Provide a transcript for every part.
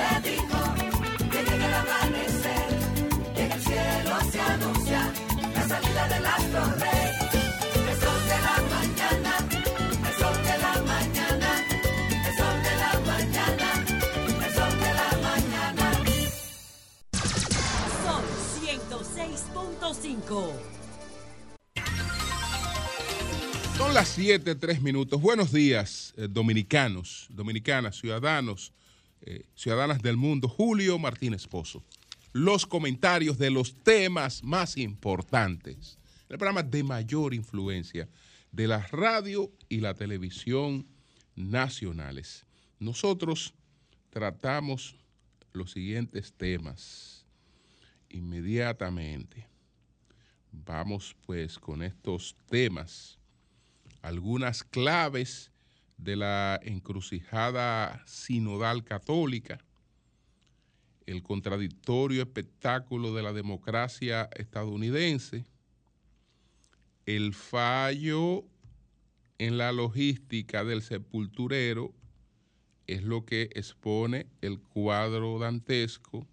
te dijo que llega el amanecer, y en el cielo se anuncia la salida del astro rey. El sol de la mañana, el sol de la mañana, el sol de la mañana, el sol de la mañana. Son 106.5. Son las 7, 3 minutos. Buenos días, eh, dominicanos, dominicanas, ciudadanos, eh, ciudadanas del mundo. Julio Martínez Pozo. Los comentarios de los temas más importantes. El programa de mayor influencia de la radio y la televisión nacionales. Nosotros tratamos los siguientes temas inmediatamente. Vamos pues con estos temas algunas claves de la encrucijada sinodal católica, el contradictorio espectáculo de la democracia estadounidense, el fallo en la logística del sepulturero es lo que expone el cuadro dantesco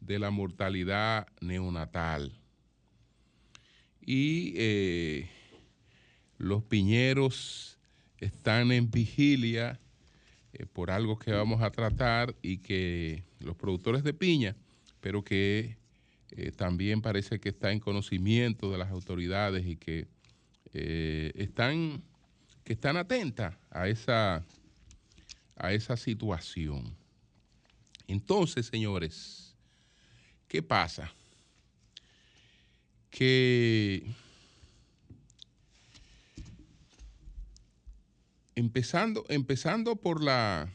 de la mortalidad neonatal. Y eh, los piñeros están en vigilia eh, por algo que vamos a tratar y que los productores de piña, pero que eh, también parece que está en conocimiento de las autoridades y que eh, están que están atentas a esa a esa situación. Entonces, señores, ¿qué pasa? Que empezando, empezando por la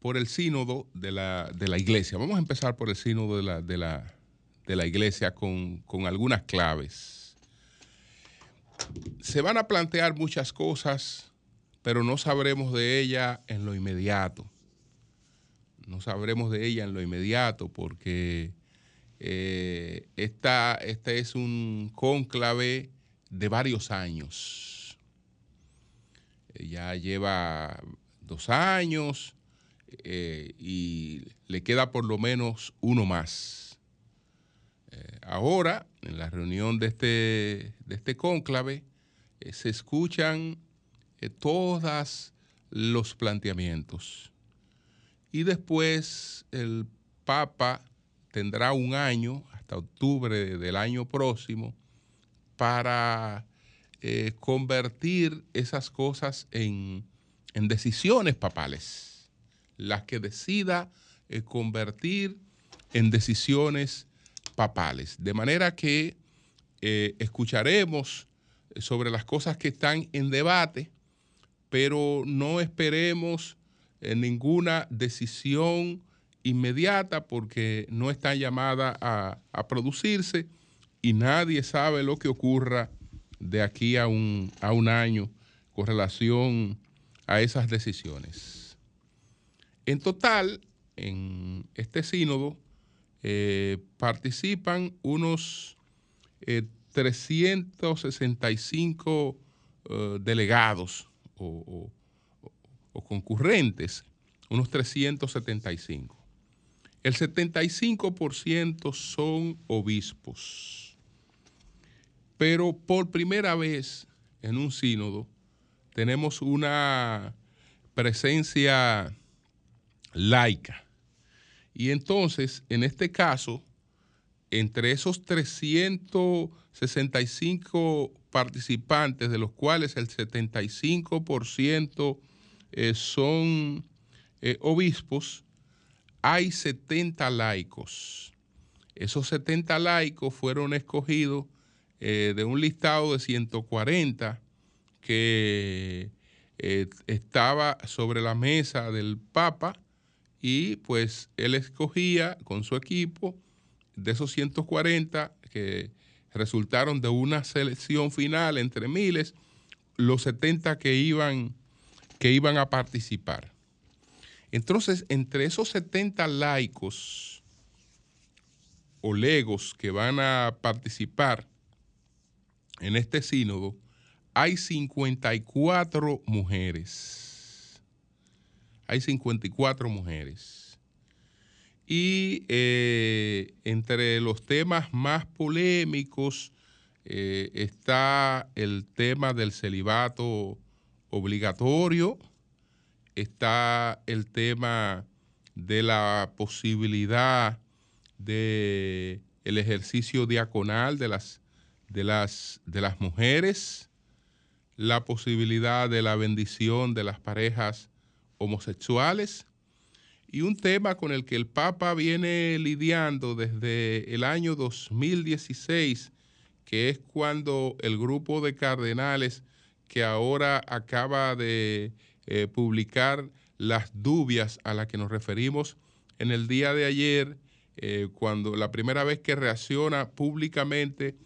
por el sínodo de la, de la iglesia. Vamos a empezar por el sínodo de la, de la, de la iglesia con, con algunas claves. Se van a plantear muchas cosas, pero no sabremos de ella en lo inmediato. No sabremos de ella en lo inmediato porque eh, esta, este es un cónclave de varios años. Eh, ya lleva dos años eh, y le queda por lo menos uno más. Eh, ahora, en la reunión de este, de este cónclave, se escuchan todos los planteamientos. Y después el Papa tendrá un año, hasta octubre del año próximo, para eh, convertir esas cosas en, en decisiones papales, las que decida eh, convertir en decisiones papales. De manera que eh, escucharemos sobre las cosas que están en debate, pero no esperemos ninguna decisión inmediata porque no está llamada a, a producirse y nadie sabe lo que ocurra de aquí a un, a un año con relación a esas decisiones. En total, en este sínodo eh, participan unos eh, 365 eh, delegados o, o- o concurrentes, unos 375. El 75% son obispos. Pero por primera vez en un sínodo tenemos una presencia laica. Y entonces, en este caso, entre esos 365 participantes, de los cuales el 75% eh, son eh, obispos, hay 70 laicos. Esos 70 laicos fueron escogidos eh, de un listado de 140 que eh, estaba sobre la mesa del Papa y pues él escogía con su equipo de esos 140 que resultaron de una selección final entre miles, los 70 que iban, que iban a participar. Entonces, entre esos 70 laicos o legos que van a participar en este sínodo, hay 54 mujeres. hay 54 mujeres. Y eh, entre los temas más polémicos eh, está el tema del celibato obligatorio, está el tema de la posibilidad de el ejercicio diaconal de las, de las, de las mujeres, la posibilidad de la bendición de las parejas homosexuales. Y un tema con el que el Papa viene lidiando desde el año 2016, que es cuando el grupo de cardenales que ahora acaba de eh, publicar las dubias a las que nos referimos en el día de ayer, eh, cuando la primera vez que reacciona públicamente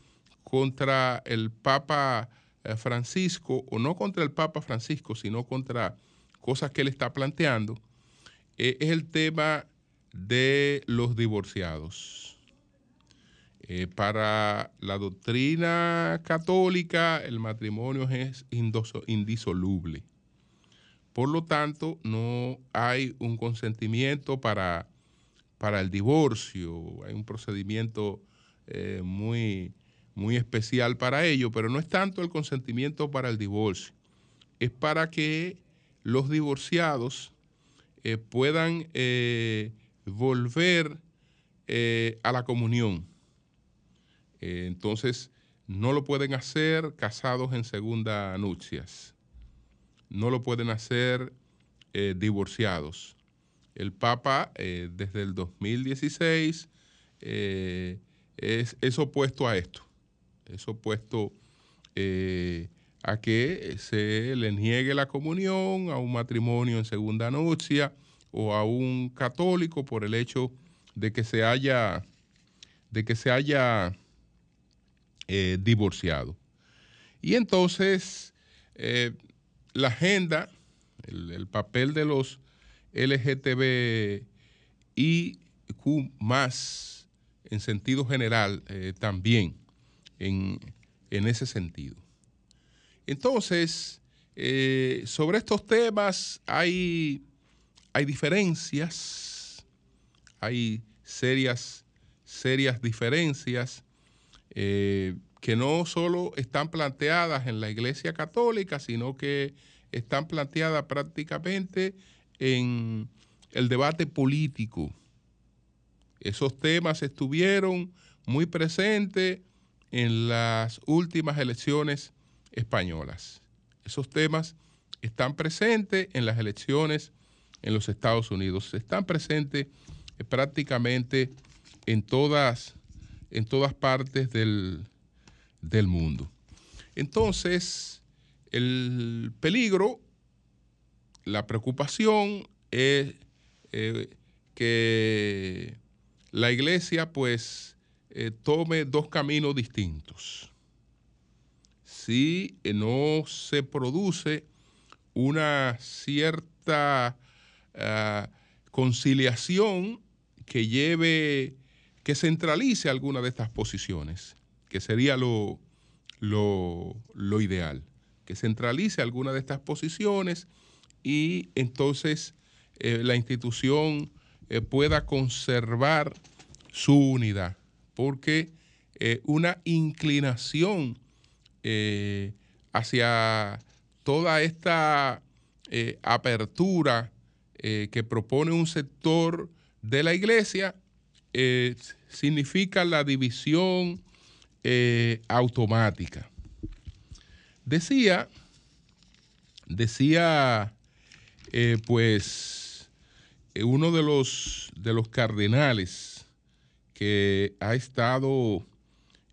contra el Papa eh, Francisco, o no contra el Papa Francisco, sino contra cosas que él está planteando, es el tema de los divorciados. para la doctrina católica, el matrimonio es indisoluble. Por lo tanto, no hay un consentimiento para, para el divorcio, hay un procedimiento eh, muy, muy especial para ello, pero no es tanto el consentimiento para el divorcio, es para que los divorciados eh, puedan eh, volver a la comunión. entonces, no lo pueden hacer casados en segunda nupcias no lo pueden hacer eh, divorciados. El Papa, eh, desde el 2016, eh, es, opuesto a esto. Es opuesto a que se le niegue la comunión a un matrimonio en segunda nupcia o a un católico por el hecho de que se haya, de que se haya divorciado. Y entonces, la agenda, el, papel de los LGTBIQ más en sentido general eh, también en, ese sentido. Entonces, eh, sobre estos temas hay, hay diferencias, hay serias, serias diferencias. Eh, que no solo están planteadas en la Iglesia Católica, sino que están planteadas prácticamente en el debate político. Esos temas estuvieron muy presentes en las últimas elecciones españolas. Esos temas están presentes en las elecciones en los Estados Unidos. Están presentes eh, prácticamente en todas, en todas partes del, del mundo. Entonces, el peligro, la preocupación es eh, que la iglesia pues eh, tome dos caminos distintos. Si no se produce una cierta ah, conciliación que lleve, que centralice alguna de estas posiciones que sería lo, lo, ideal, que centralice alguna de estas posiciones y entonces eh, la institución eh, pueda conservar su unidad, porque eh, una inclinación hacia toda esta apertura que propone un sector de la iglesia significa la división eh, automática. Decía, decía, eh, pues, eh, uno de los, de los cardenales que ha estado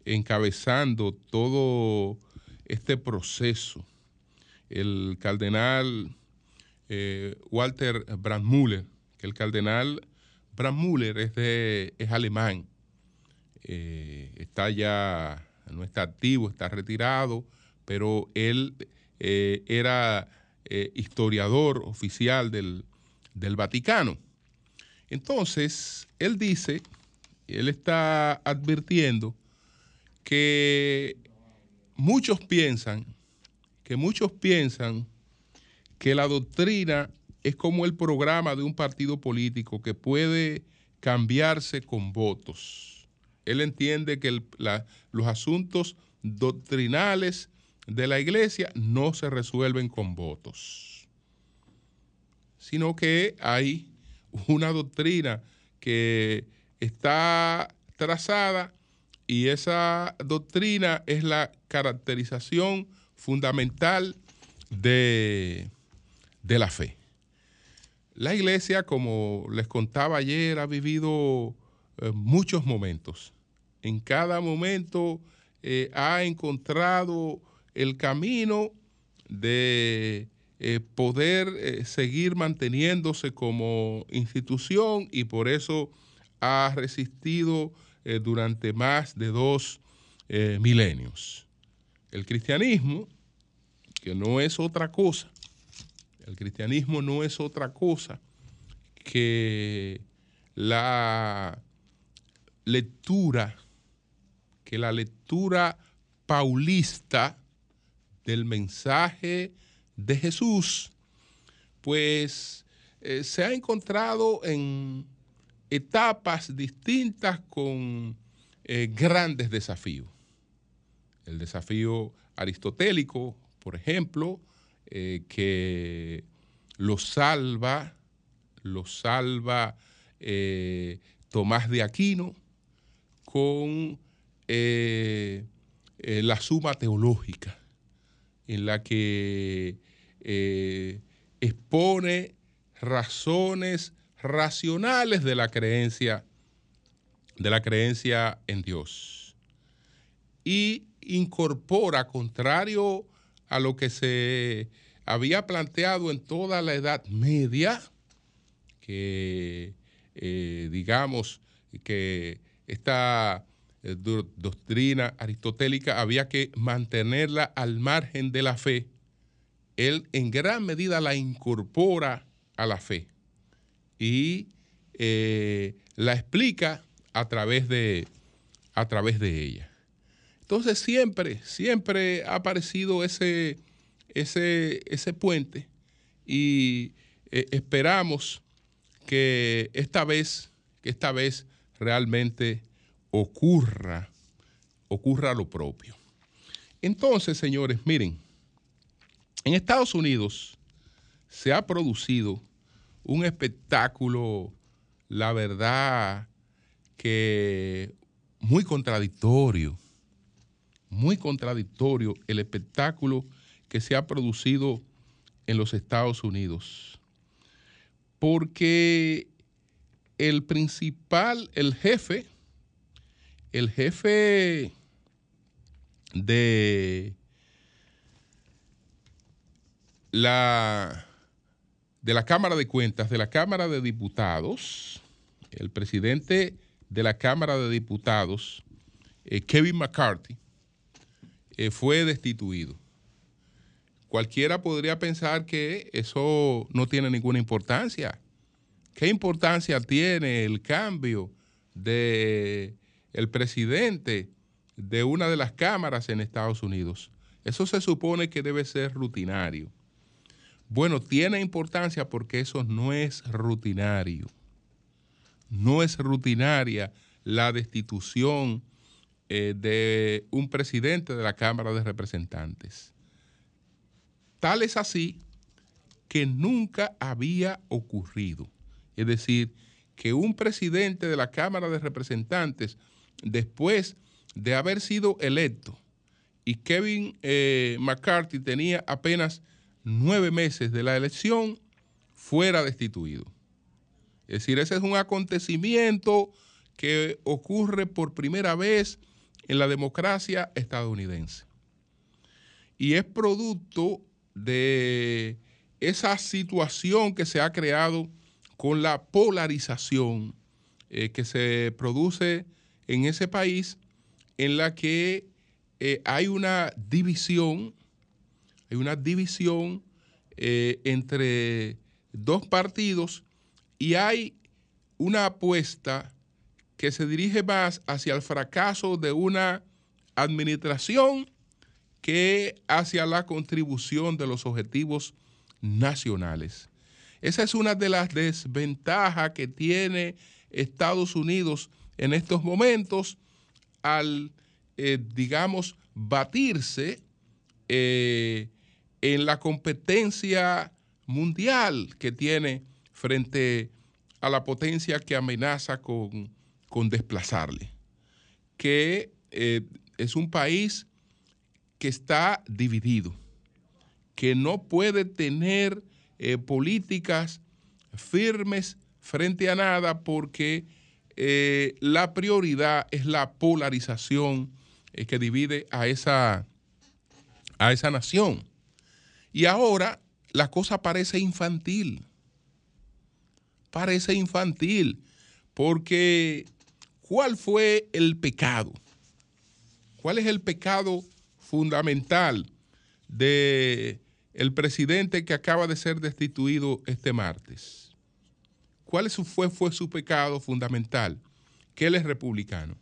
encabezando todo este proceso, el cardenal Walter Brandmüller, que el cardenal Brandmüller es, es alemán, eh, está ya, no está activo, está retirado, pero él eh, era eh, historiador oficial del, del Vaticano. Entonces, él dice, él está advirtiendo que muchos piensan, que muchos piensan que la doctrina es como el programa de un partido político que puede cambiarse con votos. Él entiende que los asuntos doctrinales de la iglesia no se resuelven con votos, sino que hay una doctrina que está trazada y esa doctrina es la caracterización fundamental de, de la fe. La iglesia, como les contaba ayer, ha vivido eh, muchos momentos. En cada momento eh, ha encontrado el camino de eh, poder seguir manteniéndose como institución y por eso ha resistido eh, durante más de dos eh, milenios. El cristianismo, que no es otra cosa, el cristianismo no es otra cosa que la lectura, que la lectura paulista del mensaje de Jesús, pues eh, se ha encontrado en etapas distintas con eh, grandes desafíos. El desafío aristotélico, por ejemplo, eh, que lo salva, lo salva eh, Tomás de Aquino con la suma teológica, en la que expone razones racionales de la creencia, de la creencia en Dios. Y incorpora, contrario a lo que se había planteado en toda la Edad Media, que eh, digamos que esta eh, do- doctrina aristotélica había que mantenerla al margen de la fe, él en gran medida la incorpora a la fe y eh, la explica a través de, a través de ella. Entonces siempre, siempre ha aparecido ese, ese, ese puente y eh, esperamos que esta vez, que esta vez realmente ocurra, ocurra lo propio. Entonces, señores, miren, en Estados Unidos se ha producido un espectáculo, la verdad, que muy contradictorio, muy contradictorio el espectáculo que se ha producido en los Estados Unidos. Porque el principal, el jefe, el jefe de la de la Cámara de Cuentas, de la Cámara de Diputados, el presidente de la Cámara de Diputados, eh, Kevin McCarthy, eh, fue destituido. Cualquiera podría pensar que eso no tiene ninguna importancia. ¿Qué importancia tiene el cambio de el presidente de una de las cámaras en Estados Unidos? Eso se supone que debe ser rutinario. Bueno, tiene importancia porque eso no es rutinario. No es rutinaria la destitución eh, de un presidente de la Cámara de Representantes. Tal es así que nunca había ocurrido. Es decir, que un presidente de la Cámara de Representantes, después de haber sido electo, y Kevin eh, McCarthy tenía apenas nueve meses de la elección, fuera destituido. Es decir, ese es un acontecimiento que ocurre por primera vez en la democracia estadounidense. Y es producto de esa situación que se ha creado con la polarización eh, que se produce en ese país, en la que eh, hay una división, hay una división eh, entre dos partidos y hay una apuesta que se dirige más hacia el fracaso de una administración que hacia la contribución de los objetivos nacionales. Esa es una de las desventajas que tiene Estados Unidos en estos momentos al, eh, digamos, batirse eh, en la competencia mundial que tiene frente a la potencia que amenaza con, desplazarle, que eh, es un país que está dividido, que no puede tener eh, políticas firmes frente a nada porque eh, la prioridad es la polarización que divide a esa, a esa nación. Y ahora la cosa parece infantil. Parece infantil porque ¿cuál fue el pecado? ¿Cuál es el pecado fundamental de presidente que acaba de ser destituido este martes. ¿Cuál fue, fue su pecado fundamental? Que él es republicano.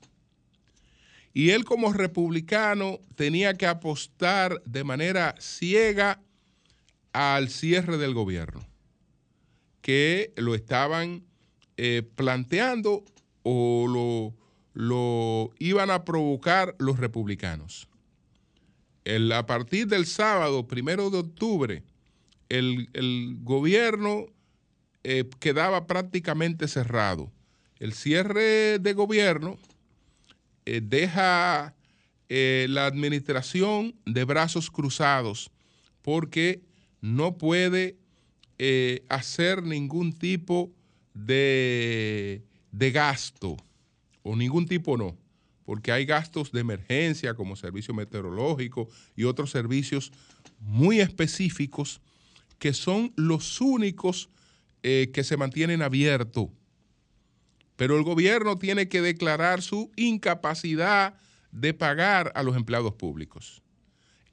Y él como republicano tenía que apostar de manera ciega al cierre del gobierno, que lo estaban eh, planteando o lo, lo iban a provocar los republicanos a partir del sábado, primero de octubre, el, gobierno eh, quedaba prácticamente cerrado. El cierre de gobierno eh, deja la administración de brazos cruzados porque no puede hacer ningún tipo de, de gasto o ningún tipo no porque hay gastos de emergencia como servicio meteorológico y otros servicios muy específicos que son los únicos eh, que se mantienen abiertos. Pero el gobierno tiene que declarar su incapacidad de pagar a los empleados públicos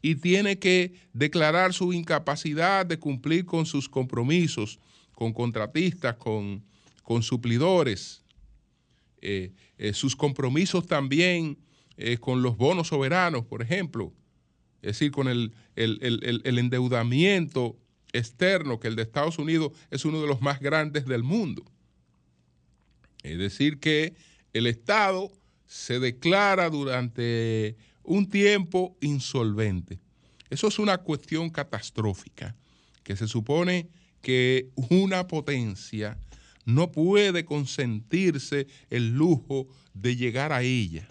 y tiene que declarar su incapacidad de cumplir con sus compromisos con contratistas, con, con suplidores. Eh, eh, sus compromisos también eh, con los bonos soberanos, por ejemplo, es decir, con el, endeudamiento externo, que el de Estados Unidos es uno de los más grandes del mundo. Es decir, que el Estado se declara durante un tiempo insolvente. Eso es una cuestión catastrófica, que se supone que una potencia no puede consentirse el lujo de llegar a ella.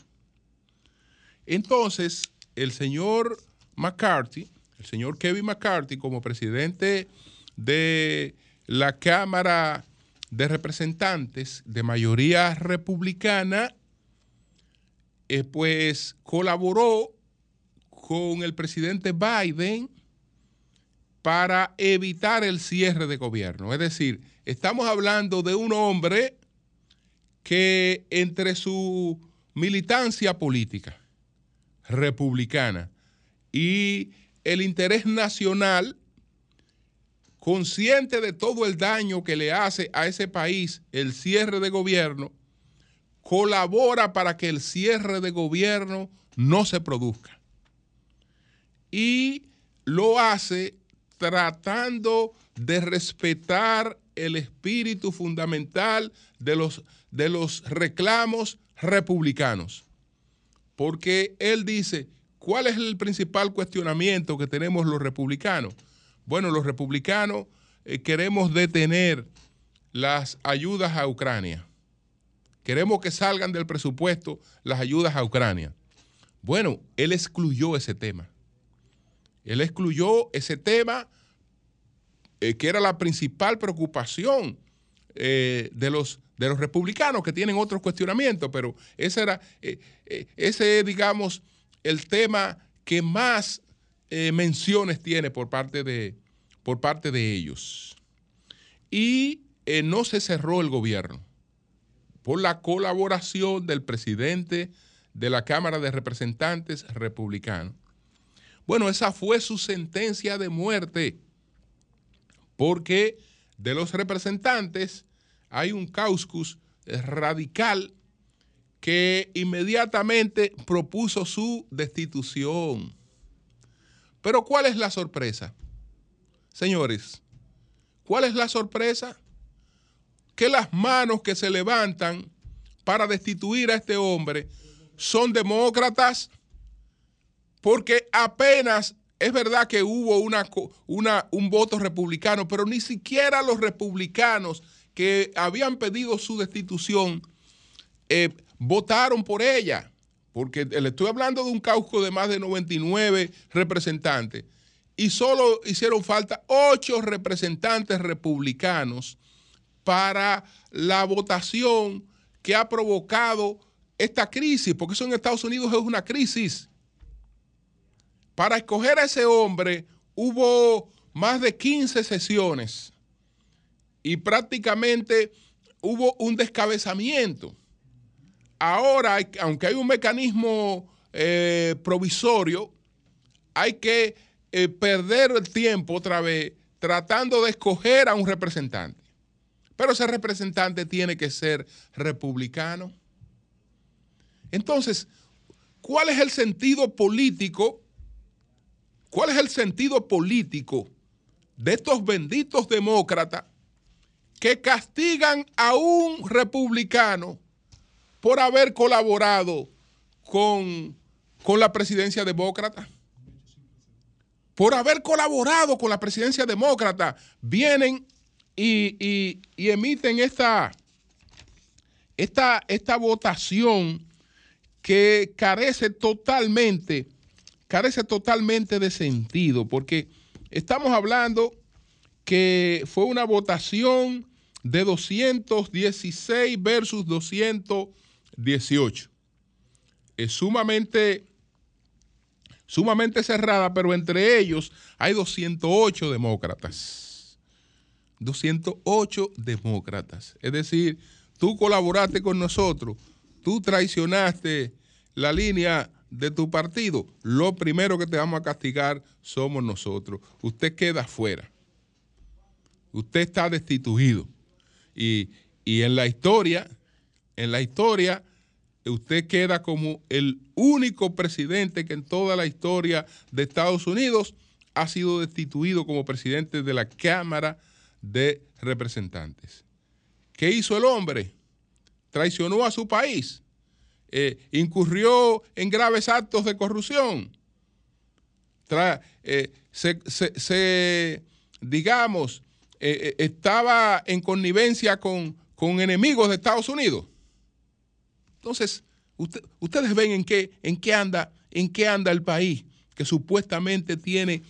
Entonces, el señor McCarthy, el señor Kevin McCarthy, como presidente de la Cámara de Representantes de mayoría republicana, eh, pues colaboró con el presidente Biden para evitar el cierre de gobierno. Es decir, Estamos hablando de un hombre que entre su militancia política republicana y el interés nacional, consciente de todo el daño que le hace a ese país el cierre de gobierno, colabora para que el cierre de gobierno no se produzca. Y lo hace tratando de respetar el espíritu fundamental de los, de los reclamos republicanos. Porque él dice, ¿cuál es el principal cuestionamiento que tenemos los republicanos? Bueno, los republicanos eh, queremos detener las ayudas a Ucrania. Queremos que salgan del presupuesto las ayudas a Ucrania. Bueno, él excluyó ese tema. Él excluyó ese tema eh, que era la principal preocupación eh, de, los, de los republicanos que tienen otros cuestionamientos, pero ese era, eh, ese digamos, el tema que más menciones tiene por parte de, por parte de ellos. Y no se cerró el gobierno por la colaboración del presidente de la Cámara de Representantes republicano. Bueno, esa fue su sentencia de muerte porque de los representantes hay un causcus radical que inmediatamente propuso su destitución. Pero ¿cuál es la sorpresa? Señores, ¿Cuál es la sorpresa? Que las manos que se levantan para destituir a este hombre son demócratas, porque apenas es verdad que hubo una, un voto republicano, pero ni siquiera los republicanos que habían pedido su destitución eh, votaron por ella, porque le estoy hablando de un caucus de más de 99 representantes y solo hicieron falta ocho representantes republicanos para la votación que ha provocado esta crisis, porque eso en Estados Unidos es una crisis. Para escoger a ese hombre hubo más de 15 sesiones y prácticamente hubo un descabezamiento. Ahora, aunque hay un mecanismo eh, provisorio, hay que eh, perder el tiempo otra vez tratando de escoger a un representante. Pero ese representante tiene que ser republicano. Entonces, ¿cuál es el sentido político? ¿Cuál es el sentido político de estos benditos demócratas que castigan a un republicano por haber colaborado con, con la presidencia demócrata? por haber colaborado con la presidencia demócrata, vienen y, emiten esta, esta, esta votación que carece totalmente, carece totalmente de sentido, porque estamos hablando que fue una votación de 216 versus 218. Es sumamente sumamente cerrada, pero entre ellos hay 208 demócratas. 208 demócratas. Es decir, tú colaboraste con nosotros, tú traicionaste la línea de tu partido, lo primero que te vamos a castigar somos nosotros. Usted queda fuera. Usted está destituido. Y, y en la historia, en la historia, usted queda como el único presidente que en toda la historia de Estados Unidos ha sido destituido como presidente de la Cámara de Representantes. ¿Qué hizo el hombre? Traicionó a su país, eh, incurrió en graves actos de corrupción, eh, se, digamos, eh, estaba en connivencia con, con enemigos de Estados Unidos. Entonces, ustedes ven en qué, en qué anda, en qué anda el país que supuestamente tiene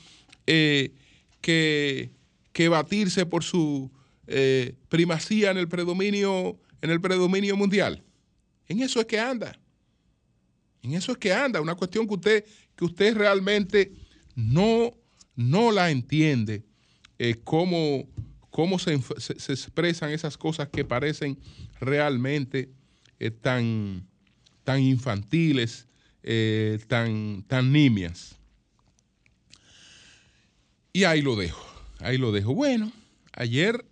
que, batirse por su eh, primacía en el predominio, en el predominio mundial. En eso es que anda. En eso es que anda. Una cuestión que usted, que usted realmente no, no la entiende. Eh, cómo, cómo se, se, expresan esas cosas que parecen realmente eh, tan, tan infantiles, tan, tan nimias. Y ahí lo dejo, ahí lo dejo. Bueno, ayer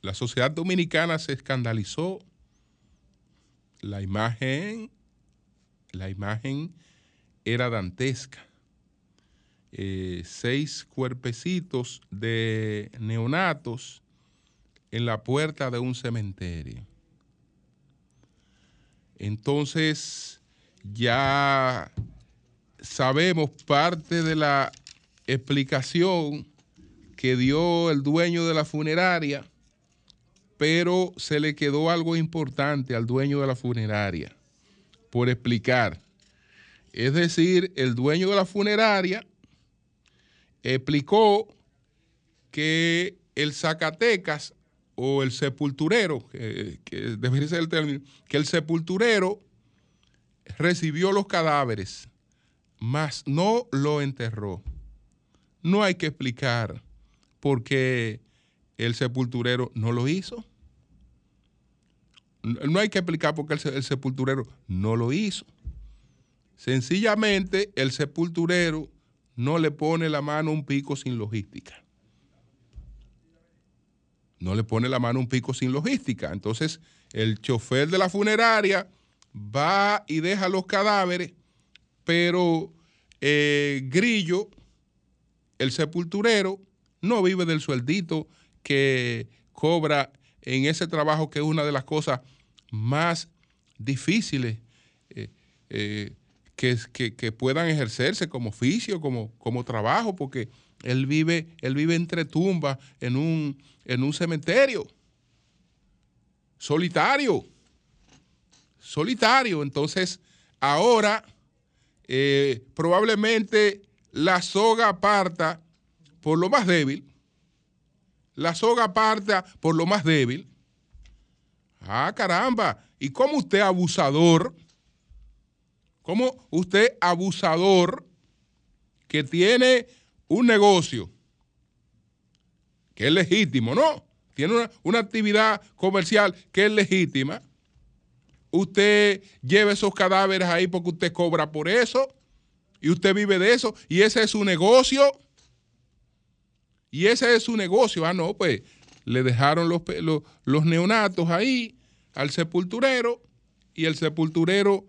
la sociedad dominicana se escandalizó. La imagen, la imagen era dantesca. Eh, seis cuerpecitos de neonatos en la puerta de un cementerio. Entonces, ya sabemos parte de la explicación que dio el dueño de la funeraria, pero se le quedó algo importante al dueño de la funeraria por explicar. Es decir, el dueño de la funeraria explicó que el Zacatecas o el sepulturero, que, debería ser el término, que el sepulturero recibió los cadáveres, mas no lo enterró. No hay que explicar por qué el sepulturero no lo hizo. No hay que explicar por qué el sepulturero no lo hizo. Sencillamente el sepulturero no le pone la mano a un pico sin logística no le pone la mano un pico sin logística. Entonces, el chofer de la funeraria va y deja los cadáveres, pero eh, Grillo, el sepulturero, no vive del sueldito que cobra en ese trabajo que es una de las cosas más difíciles eh, eh, que, que- puedan ejercerse como oficio, como, como trabajo, porque él vive, él vive entre tumbas en un, en un cementerio. Solitario. Solitario. Entonces, ahora eh, probablemente la soga parta por lo más débil. La soga parta por lo más débil. Ah, caramba. ¿Y cómo usted abusador? ¿Cómo usted abusador que tiene un negocio que es legítimo, ¿no? Tiene una, una actividad comercial que es legítima. Usted lleva esos cadáveres ahí porque usted cobra por eso y usted vive de eso y ese es su negocio. Y ese es su negocio. Ah, no, pues le dejaron los, los, los neonatos ahí al sepulturero y el sepulturero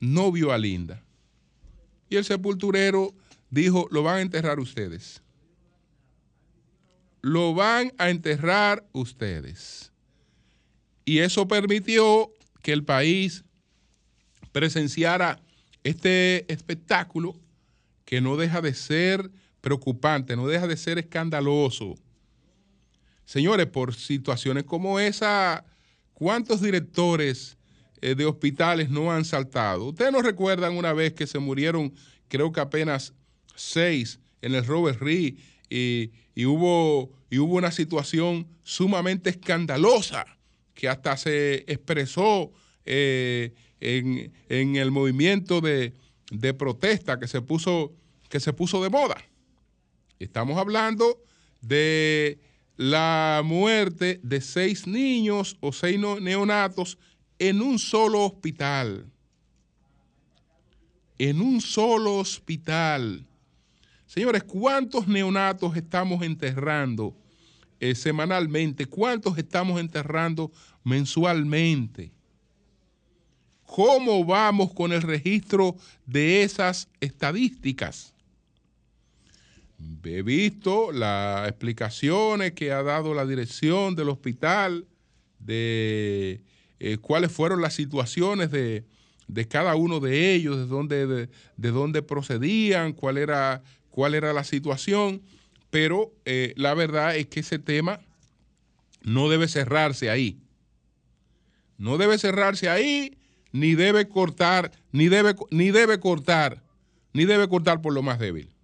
no vio a Linda. Y el sepulturero dijo, lo van a enterrar ustedes. Lo van a enterrar ustedes. Y eso permitió que el país presenciara este espectáculo que no deja de ser preocupante, no deja de ser escandaloso. Señores, por situaciones como esa, ¿cuántos directores eh, de hospitales no han saltado? Ustedes no recuerdan una vez que se murieron, creo que apenas seis en el Robert Reed y, y hubo, y hubo una situación sumamente escandalosa que hasta se expresó eh, en, en el movimiento de, de protesta que se puso, que se puso de moda. Estamos hablando de la muerte de seis niños o seis neonatos en un solo hospital. En un solo hospital. Señores, ¿cuántos neonatos estamos enterrando eh, semanalmente? ¿Cuántos estamos enterrando mensualmente? ¿Cómo vamos con el registro de esas estadísticas? He visto las explicaciones que ha dado la dirección del hospital de eh, cuáles fueron las situaciones de, de cada uno de ellos, de dónde, de, de dónde procedían, cuál era, cuál era la situación, pero eh, la verdad es que ese tema no debe cerrarse ahí. No debe cerrarse ahí, ni debe cortar, ni debe, ni debe cortar, ni debe cortar por lo más débil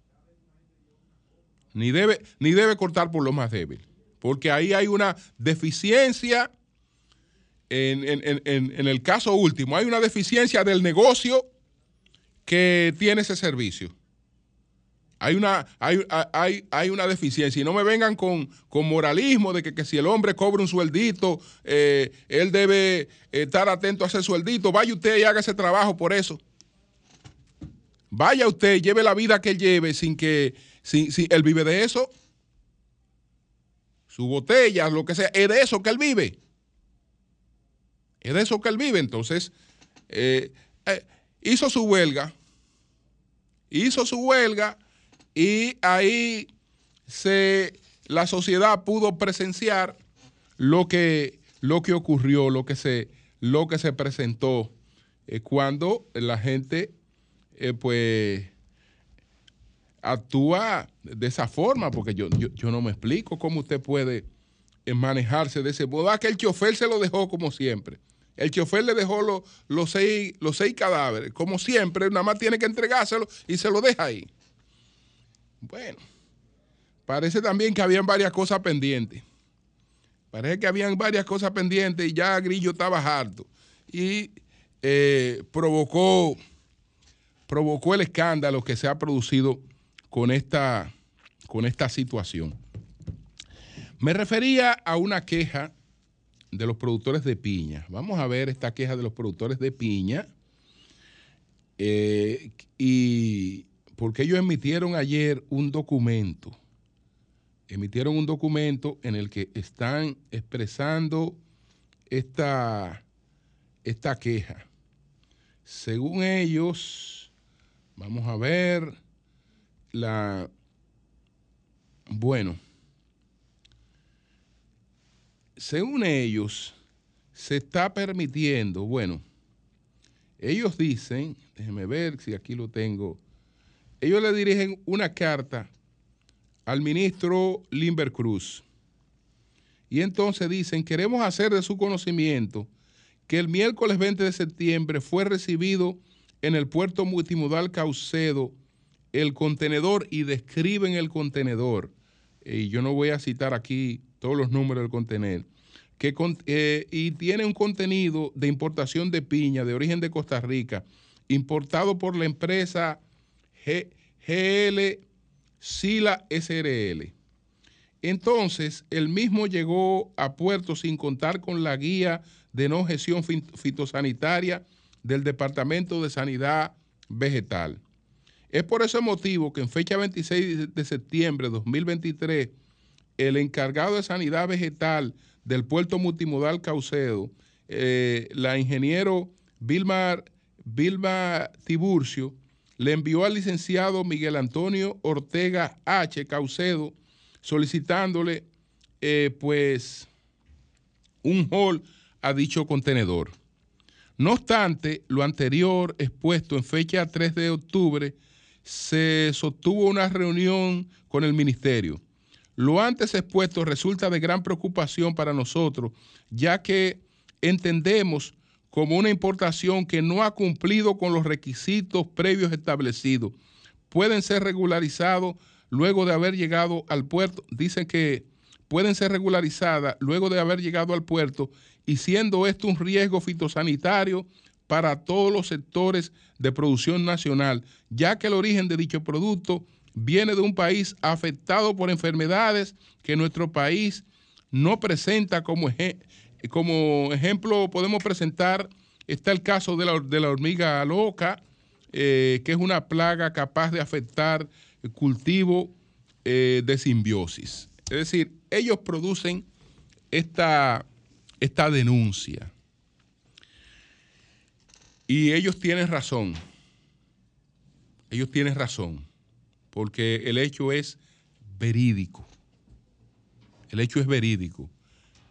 ni debe, ni debe cortar por lo más débil, porque ahí hay una deficiencia, en, en- en- en- el caso último, hay una deficiencia del negocio que tiene ese servicio. Hay una, hay, hay, hay una deficiencia. Y no me vengan con, con moralismo de que, que si el hombre cobra un sueldito, eh, él debe eh, estar atento a ese sueldito. Vaya usted y haga ese trabajo por eso. Vaya usted, lleve la vida que lleve sin que, sin, sin- él vive de eso. Su botella, lo que sea, es de eso que él vive. Es de eso que él vive. Entonces, eh, eh, hizo su huelga, hizo su huelga y ahí se, la sociedad pudo presenciar lo que, lo que ocurrió, lo que se, lo que se presentó eh, cuando la gente pues actúa de esa forma, porque yo, yo, yo no me explico cómo usted puede eh, manejarse de ese modo. Ah, que el chofer se lo dejó como siempre. El chofer le dejó lo- los, seis, los seis cadáveres, como siempre, nada más tiene que entregárselo y se lo deja ahí. Bueno, parece también que habían varias cosas pendientes. Parece que habían varias cosas pendientes y ya Grillo estaba harto. Y eh, provocó, provocó el escándalo que se ha producido con esta, con esta situación. Me refería a una queja de los productores de piña. Vamos a ver esta queja de los productores de piña. Eh, y porque ellos emitieron ayer un documento. Emitieron un documento en el que están expresando esta, esta queja. Según ellos, vamos a ver la. Bueno, según ellos, se está permitiendo, bueno, ellos dicen, déjenme ver si aquí lo tengo, ellos le dirigen una carta al ministro Limber Cruz. Y entonces dicen, queremos hacer de su conocimiento que el miércoles 20 de septiembre fue recibido en el puerto multimodal Caucedo el contenedor y describen el contenedor. Y yo no voy a citar aquí todos los números del contenedor. Que eh, y tiene un contenido de importación de piña de origen de Costa Rica, importado por la empresa GL Sila SRL. Entonces, el mismo llegó a puerto sin contar con la guía de no gestión fitosanitaria del Departamento de Sanidad Vegetal. Es por ese motivo que en fecha 26 de septiembre de 2023, el encargado de Sanidad Vegetal del puerto multimodal Caucedo, eh, la ingeniero Vilma, Vilma Tiburcio, le envió al licenciado Miguel Antonio Ortega H. Caucedo solicitándole eh, pues un hall a dicho contenedor. No obstante, lo anterior expuesto en fecha 3 de octubre, se sostuvo una reunión con el ministerio. Lo antes expuesto resulta de gran preocupación para nosotros, ya que entendemos como una importación que no ha cumplido con los requisitos previos establecidos. Pueden ser regularizados luego de haber llegado al puerto. Dicen que pueden ser regularizadas luego de haber llegado al puerto y siendo esto un riesgo fitosanitario para todos los sectores de producción nacional, ya que el origen de dicho producto viene de un país afectado por enfermedades que nuestro país no presenta como, como ejemplo podemos presentar, está el caso de la, de la hormiga loca, eh, que es una plaga capaz de afectar el cultivo eh, de simbiosis. Es decir, ellos producen esta, esta denuncia. Y ellos tienen razón. Ellos tienen razón. Porque el hecho es verídico. El hecho es verídico.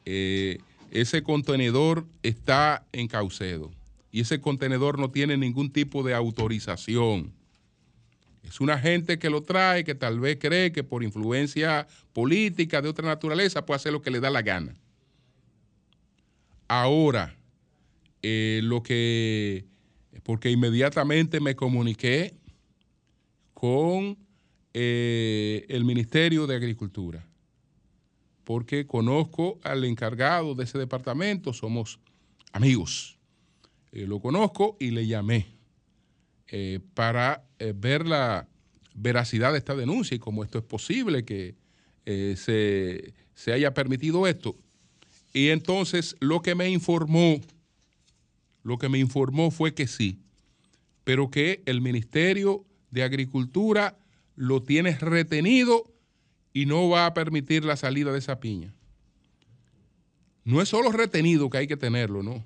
Eh, ese contenedor está en Caucedo y ese contenedor no tiene ningún tipo de autorización. Es una gente que lo trae, que tal vez cree que por influencia política de otra naturaleza puede hacer lo que le da la gana. Ahora, eh, lo que, porque inmediatamente me comuniqué con eh, el Ministerio de Agricultura porque conozco al encargado de ese departamento, somos amigos. Eh, lo conozco y le llamé para ver la veracidad de esta denuncia y cómo esto es posible que se, se haya permitido esto. Y entonces lo que me informó, lo que me informó fue que sí, pero que el Ministerio de Agricultura lo tiene retenido y no va a permitir la salida de esa piña. No es solo retenido que hay que tenerlo, no.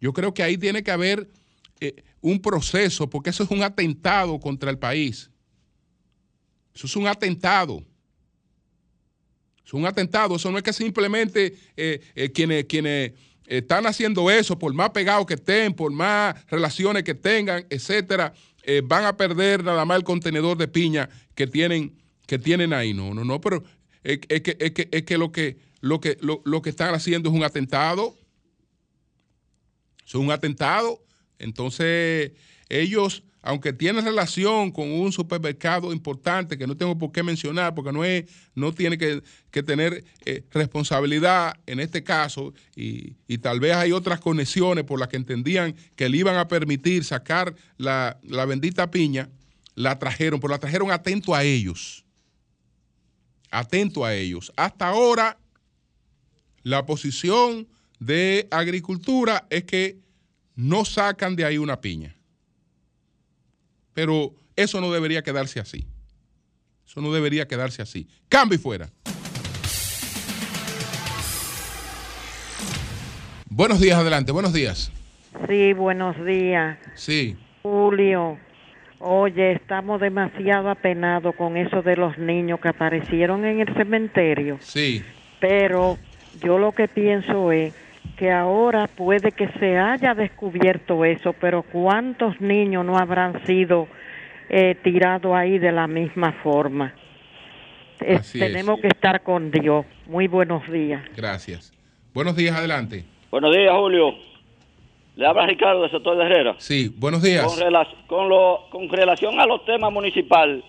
Yo creo que ahí tiene que haber eh, un proceso, porque eso es un atentado contra el país. Eso es un atentado. Es un atentado. Eso no es que simplemente eh, eh, quienes, quienes están haciendo eso, por más pegados que estén, por más relaciones que tengan, etcétera, van a perder nada más el contenedor de piña que tienen que tienen ahí. No, no, no, pero es, que, es que, es que, lo, que, lo, que lo, que están haciendo es un atentado. Es un atentado. Entonces, ellos, aunque tienen relación con un supermercado importante que no tengo por qué mencionar, porque no, es, no tiene que, tener eh, responsabilidad en este caso, y, y, tal vez hay otras conexiones por las que entendían que le iban a permitir sacar la, la bendita piña, la trajeron, pero la trajeron atento a ellos atento a ellos. Hasta ahora, la posición de agricultura es que no sacan de ahí una piña. Pero eso no debería quedarse así. Eso no debería quedarse así. Cambio y fuera. Buenos días, adelante, buenos días. Sí, buenos días. Sí. Julio. Oye, estamos demasiado apenados con eso de los niños que aparecieron en el cementerio. Sí. Pero yo lo que pienso es que ahora puede que se haya descubierto eso, pero ¿cuántos niños no habrán sido eh, tirados ahí de la misma forma? Eh, Así es. tenemos que estar con Dios. Muy buenos días. Gracias. Buenos días, adelante. Buenos días, Julio. Le habla Ricardo de Sector de Herrera. Sí, buenos días. Con, rela- con, lo, con relación a los temas municipales,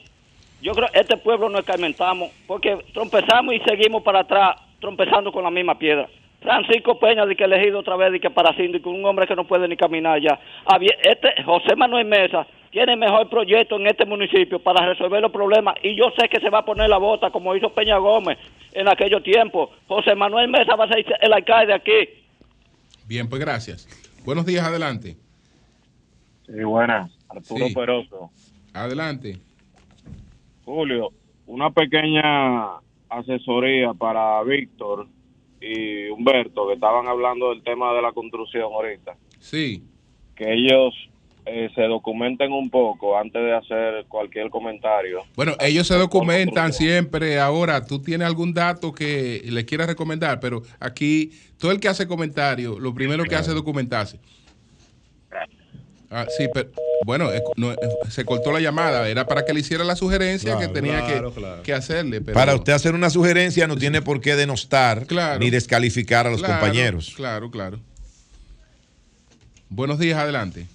yo creo que este pueblo nos escarmentamos porque trompezamos y seguimos para atrás, trompezando con la misma piedra. Francisco Peña, de que elegido otra vez, de que para síndico, un hombre que no puede ni caminar ya. Había- Este, José Manuel Mesa tiene mejor proyecto en este municipio para resolver los problemas y yo sé que se va a poner la bota como hizo Peña Gómez en aquellos tiempos. José Manuel Mesa va a ser el alcalde aquí. Bien, pues gracias. Buenos días, adelante. Sí, buenas. Arturo Sí. Peroso. Adelante. Julio, una pequeña asesoría para Víctor y Humberto, que estaban hablando del tema de la construcción ahorita. Sí. Que ellos eh, se documenten un poco antes de hacer cualquier comentario. Bueno, ellos se documentan siempre. Ahora, tú tienes algún dato que le quieras recomendar, pero aquí todo el que hace comentario, lo primero que hace es documentarse. Ah, sí, pero bueno, no, se cortó la llamada. Era para que le hiciera la sugerencia que Claro, tenía que- claro, claro. que, hacerle. Pero, Para usted hacer una sugerencia no tiene por qué denostar Claro. ni descalificar a los Claro, compañeros. Claro, claro. Buenos días, adelante.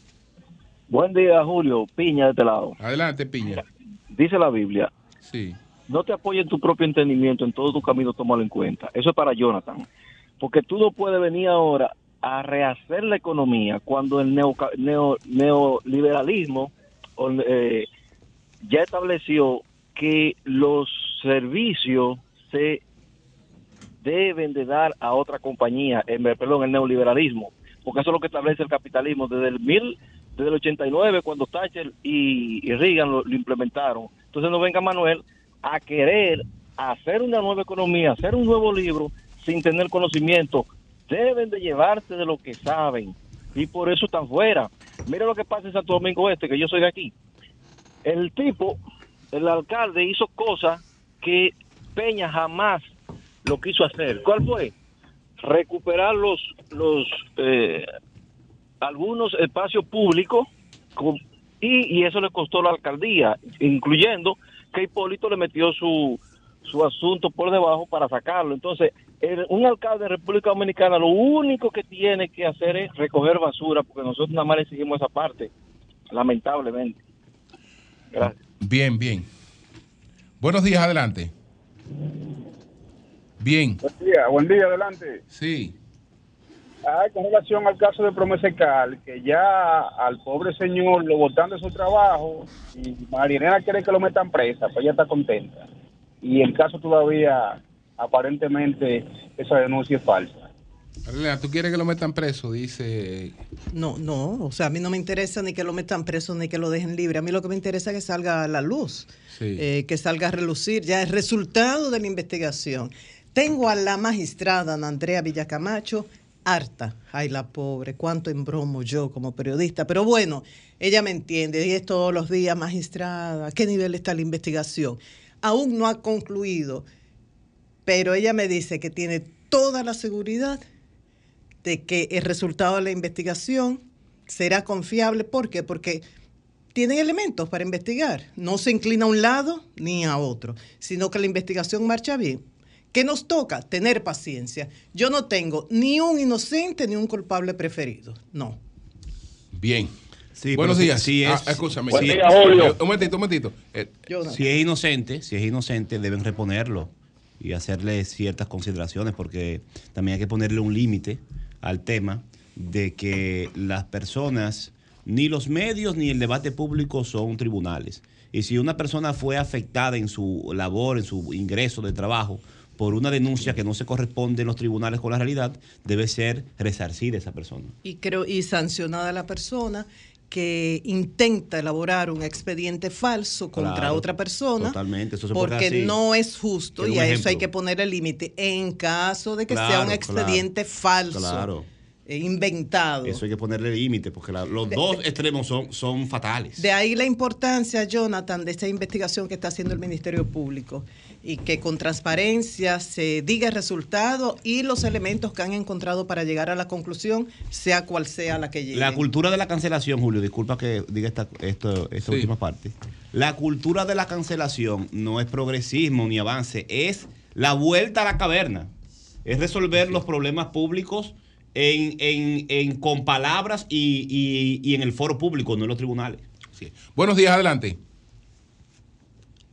Buen día, Julio. Piña de este lado. Adelante, Piña. Dice la Biblia, Sí. no te apoyes en tu propio entendimiento, en todo tu camino tómalo en cuenta. Eso es para Jonathan. Porque tú no puedes venir ahora a rehacer la economía cuando el neo, neo- neoliberalismo eh, ya estableció que los servicios se deben de dar a otra compañía, en, perdón, el neoliberalismo, porque eso es lo que establece el capitalismo desde el mil, desde el 89 cuando Thatcher y, y Reagan lo implementaron. Entonces no venga Manuel a querer hacer una nueva economía, hacer un nuevo libro sin tener conocimiento. Deben de llevarse de lo que saben y por eso están fuera. Mira lo que pasa en Santo Domingo Este, que yo soy de aquí. El tipo, el alcalde hizo cosas que Peña jamás lo quiso hacer. ¿Cuál fue? Recuperar los, los eh, algunos espacios públicos y, y eso le costó la alcaldía, incluyendo que Hipólito le metió su, su asunto por debajo para sacarlo. Entonces, el- un alcalde de República Dominicana lo único que tiene que hacer es recoger basura, porque nosotros nada más le exigimos esa parte, lamentablemente. Gracias. Bien, bien. Buenos días, adelante. Bien. Buen día, buen día, adelante. Sí. Ah, con relación al caso de Promesecal, que ya al pobre señor lo botan de su trabajo y Marinera quiere que lo metan presa, pues ella está contenta. Y el caso todavía, aparentemente, esa denuncia es falsa. ¿tú quieres que lo metan preso? Dice. No, no, o sea, a mí no me interesa ni que lo metan preso ni que lo dejen libre. A mí lo que me interesa es que salga a la luz, Sí. eh, que salga a relucir ya el resultado de la investigación. Tengo a la magistrada Ana Andrea Villacamacho harta. Ay, la pobre, cuánto embromo yo como periodista. Pero bueno, ella me entiende y es todos los días, magistrada, ¿a qué nivel está la investigación? Aún no ha concluido, pero ella me dice que tiene toda la seguridad de que el resultado de la investigación será confiable. ¿Por qué? Porque tienen elementos para investigar. No se inclina a un lado ni a otro, sino que la investigación marcha bien. ¿Qué nos toca? Tener paciencia. Yo no tengo ni un inocente ni un culpable preferido. No. Bien. Sí, Buenos días. si- si Ah, es- escúchame. Buen Sí. día, Julio. Un momentito, un momentito. Eh, Si es inocente, si es inocente, deben reponerlo y hacerle ciertas consideraciones, porque también hay que ponerle un límite al tema de que las personas, ni los medios ni el debate público son tribunales. Y si una persona fue afectada en su labor, en su ingreso de trabajo, por una denuncia que no se corresponde en los tribunales con la realidad, debe ser resarcida esa persona. Y creo y sancionada la persona que intenta elaborar un expediente falso contra Claro, otra persona totalmente, eso se puede porque así. no es justo y a eso hay que poner el límite en caso de que sea un expediente falso. Claro. Inventado. Eso hay que ponerle límite, porque la- los De- dos de- extremos son, son fatales. De ahí la importancia, Jonathan, de esta investigación que está haciendo el Ministerio Público y que con transparencia se diga el resultado y los elementos que han encontrado para llegar a la conclusión, sea cual sea la que llegue. La cultura de la cancelación, Julio, disculpa que diga esta, esto, esta Sí. última parte. La cultura de la cancelación no es progresismo ni avance, es la vuelta a la caverna. Es resolver los problemas públicos en, en- en- con palabras y, y- y en el foro público, no en los tribunales. Buenos días, adelante.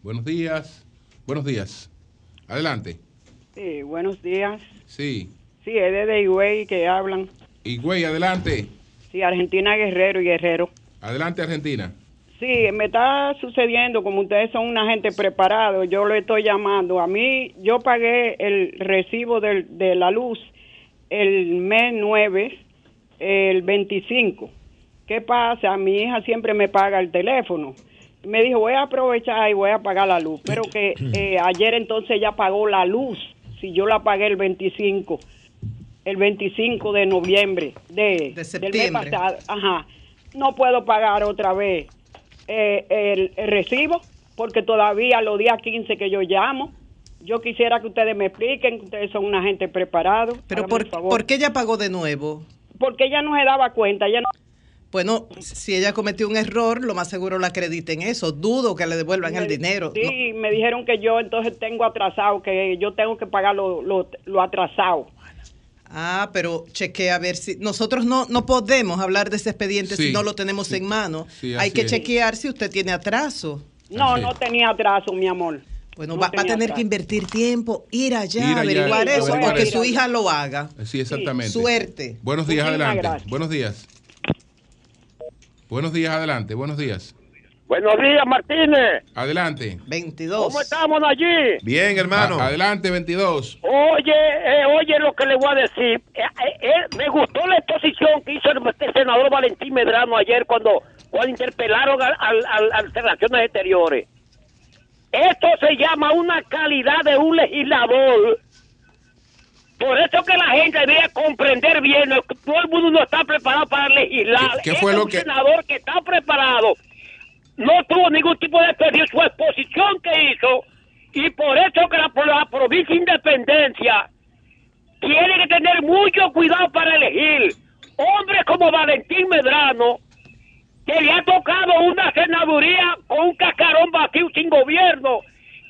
Buenos días. Buenos días. Adelante. Sí, buenos días. Sí. Sí, es desde Higüey que hablan. Y güey, adelante. Sí, Argentina Guerrero y Guerrero. Adelante, Argentina. Sí, me está sucediendo, como ustedes son una gente preparado, yo lo estoy llamando. A mí, yo pagué el recibo del- de la luz el mes 9, el 25. ¿Qué pasa? Mi hija siempre me paga el teléfono. Me dijo, voy a aprovechar y voy a pagar la luz. Pero que eh, ayer entonces ella pagó la luz. Si yo la pagué el 25, el 25 de noviembre de, del mes pasado. Ajá. No puedo pagar otra vez eh, el, el recibo porque todavía los días 15 que yo llamo, yo quisiera que ustedes me expliquen, que ustedes son una gente preparada. Pero por, favor. ¿por qué ella pagó de nuevo? Porque ella no se daba cuenta, ella no... Bueno, si ella cometió un error, lo más seguro la acrediten eso. Dudo que le devuelvan el dinero. Sí, me dijeron que yo entonces tengo atrasado, que yo tengo que pagar lo, lo, lo atrasado. Ah, pero chequee a ver si nosotros no, no podemos hablar de ese expediente Sí, si no lo tenemos en mano. sí, Hay que es. chequear si usted tiene atraso. No, no tenía atraso, mi amor. Bueno, No va, va a tener que invertir tiempo, ir allá, Ir allá, averiguar sí, eso, averiguar o que eso. su hija lo haga. Sí, exactamente. Suerte. Buenos días, Muchísimas adelante. gracias. Buenos días. Buenos días, adelante. Buenos días. Buenos días, Martínez. Adelante. 22. ¿Cómo estamos allí? Bien, hermano. A- adelante, 22. Oye, eh, oye lo que le voy a decir. Eh, eh, eh, me gustó la exposición que hizo el, el senador Valentín Medrano ayer cuando, cuando interpelaron al, al, al- a las relaciones exteriores. Esto se llama una calidad de un legislador. Por eso que la gente debe comprender bien, todo el mundo no está preparado para legislar. ¿Qué- Este fue es lo un que- senador que está preparado no tuvo ningún tipo de experiencia su exposición que hizo y por eso que la, la provincia de Independencia tiene que tener mucho cuidado para elegir hombres como Valentín Medrano que le ha tocado una senaduría con un cascarón vacío sin gobierno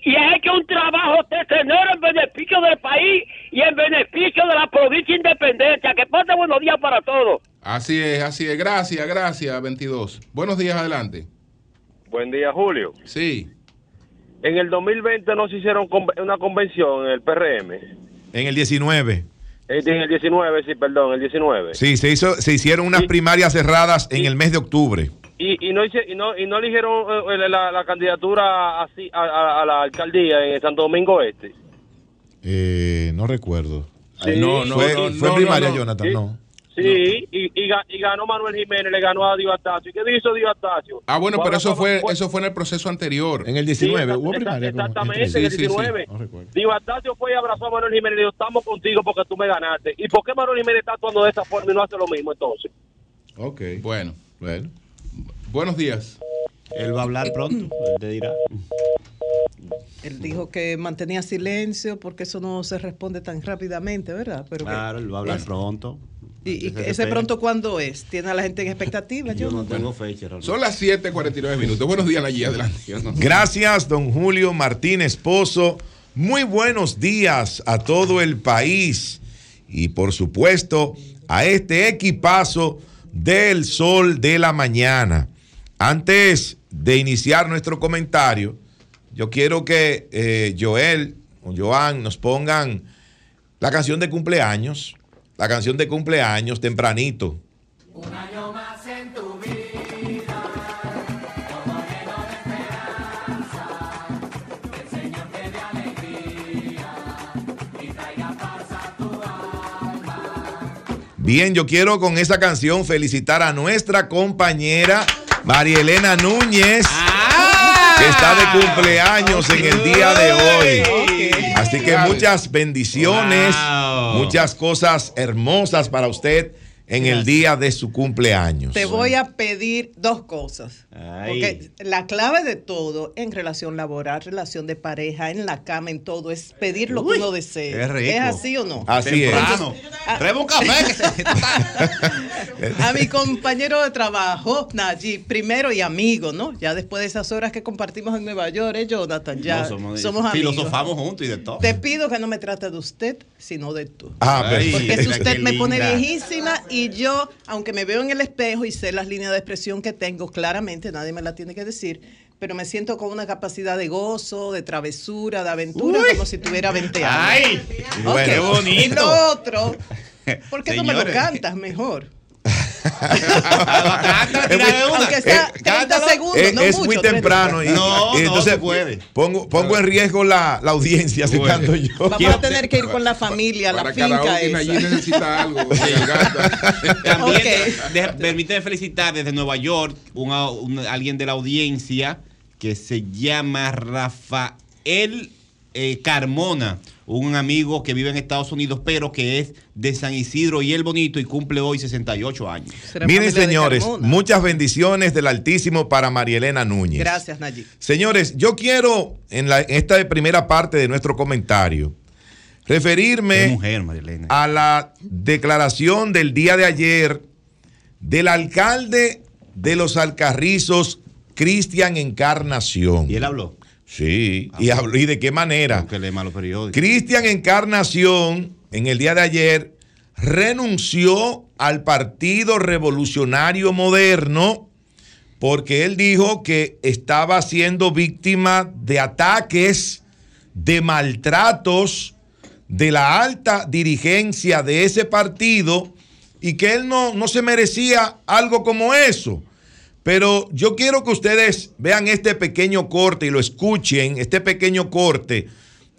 y ha hecho un trabajo tecenero en beneficio del país y en beneficio de la provincia de Independencia. Que pase buenos días para todos. Así es, así es. Gracias, gracias, 22. Buenos días, adelante. Buen día, Julio. Sí. En el 2020 no se hicieron una convención en el PRM. En el 19. Eh, En el 19, sí, perdón, el 19. Sí, se, hizo, se hicieron unas primarias cerradas en el mes de octubre. Y, y, no, hice- y, no, y no eligieron eh, la, la candidatura así a, a- a la alcaldía en Santo Domingo Este. Eh, no recuerdo. Sí. No, no, fue, no, fue no, primaria, no, no. Sí. no. Sí, y, y, ga- y ganó Manuel Jiménez, le ganó a Divastacio. ¿Y qué hizo Divastacio? Ah, bueno, pero eso fue, eso fue en el proceso anterior. En el Sí, exacta- Exactamente, en el 19. Divastacio fue y abrazó a Manuel Jiménez y le dijo, estamos contigo porque tú me ganaste. ¿Y por qué Manuel Jiménez está actuando de esa forma y no hace lo mismo entonces? Ok. Bueno. Bueno. Buenos días. Él va a hablar pronto, él te dirá. Él dijo que mantenía silencio porque eso no se responde tan rápidamente, ¿verdad? Pero que- Claro, él va a hablar pronto. ¿Y, ese pronto cuándo es? ¿Tiene a la gente en expectativa? Yo no tengo fecha. realmente. Son las 7:49 minutos. Buenos días, allí adelante. No- Gracias, don Julio Martínez Pozo. Muy buenos días a todo el país y por supuesto a este equipazo del sol de la mañana. Antes de iniciar nuestro comentario, yo quiero que eh, Joel o Joan nos pongan la canción de cumpleaños, la canción de cumpleaños tempranito. Un año más en tu vida, el Señor te alegría. Bien, yo quiero con esa canción felicitar a nuestra compañera María Elena Núñez, que está de cumpleaños en el día de hoy. Así que muchas bendiciones, muchas cosas hermosas para usted en el día de su cumpleaños. Te voy a pedir dos cosas. Porque la clave de todo en relación laboral, relación de pareja, en la cama, en todo, es pedir lo que uno desee. ¿Es así o no? Así es. Traeme un café. A mi compañero de trabajo, Najib, primero y amigo, ¿no? Ya después de esas horas que compartimos en Nueva York, ¿eh, Jonathan? Ya No, somos, somos, amigos. filosofamos juntos y de todo. Te pido que no me trate de usted, sino de tú. Ah, Ay, Porque si usted me pone viejísima y yo, aunque me veo en el espejo y sé las líneas de expresión que tengo, claramente nadie me la tiene que decir, pero me siento con una capacidad de gozo, de travesura, de aventura, como si tuviera 20 años. ¡Ay! Ok. Bueno, qué bonito. Y lo otro, ¿por qué no me lo cantas mejor? Es muy- Aunque sea 30 segundos, es, no es mucho, muy 30. temprano y, No, y no, entonces se puede. pongo, pongo en riesgo la, la audiencia si canto yo. Vamos a tener que ir con la familia a la Para finca karaoke allí esa. necesita algo. También Ok. de- permíteme felicitar desde Nueva York una- un- alguien de la audiencia que se llama Rafael eh, Carmona, un amigo que vive en Estados Unidos, pero que es de San Isidro y el Bonito y cumple hoy 68 años. Miren, señores, muchas bendiciones del Altísimo para Marielena Núñez. Gracias, Nayib. Señores, yo quiero en, la- en esta primera parte de nuestro comentario referirme mujer, a la declaración del día de ayer del alcalde de los Alcarrizos, Cristian Encarnación. ¿Y él habló? Sí, y habló. ¿Y de qué manera? Cristian Encarnación, en el día de ayer, renunció al Partido Revolucionario Moderno porque él dijo que estaba siendo víctima de ataques, de maltratos de la alta dirigencia de ese partido y que él no, no se merecía algo como eso. Pero yo quiero que ustedes vean este pequeño corte y lo escuchen, este pequeño corte,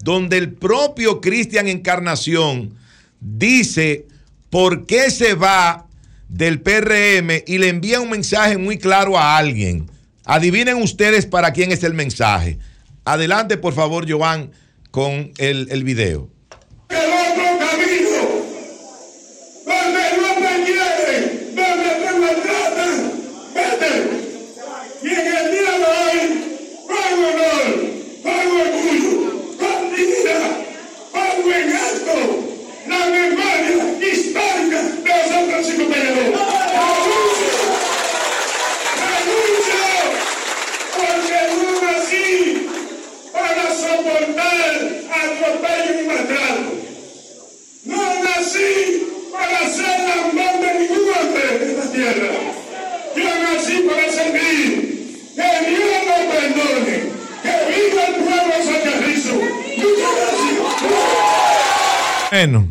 donde el propio Cristian Encarnación dice por qué se va del PRM y le envía un mensaje muy claro a alguien. Adivinen ustedes para quién es el mensaje. Adelante, por favor, Joan, con el, el video. el otro camino, donde no te quieren, donde te maltratan, vete. Y en el día de hoy, con honor, con orgullo, con dignidad, pongo en alto la memoria histórica de San Francisco Peñarol. ¡Renuncio! ¡Renuncio! Porque no nací para soportar atropello y maltrato. No nací para ser lambón de ningún hombre en esta tierra. Yo nací para servir. Que Dios me perdone. Que viva el pueblo de San Carrizo. Muchas gracias. Bueno,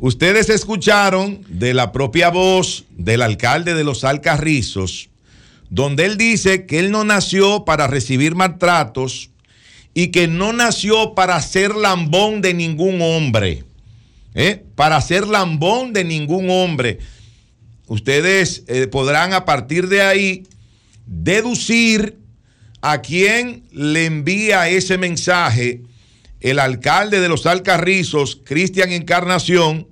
ustedes escucharon de la propia voz del alcalde de los Alcarrizos, donde él dice que él no nació para recibir maltratos y que no nació para ser lambón de ningún hombre. ¿eh? Para ser lambón de ningún hombre. Ustedes eh, podrán a partir de ahí deducir a quién le envía ese mensaje el alcalde de los Alcarrizos, Cristian Encarnación,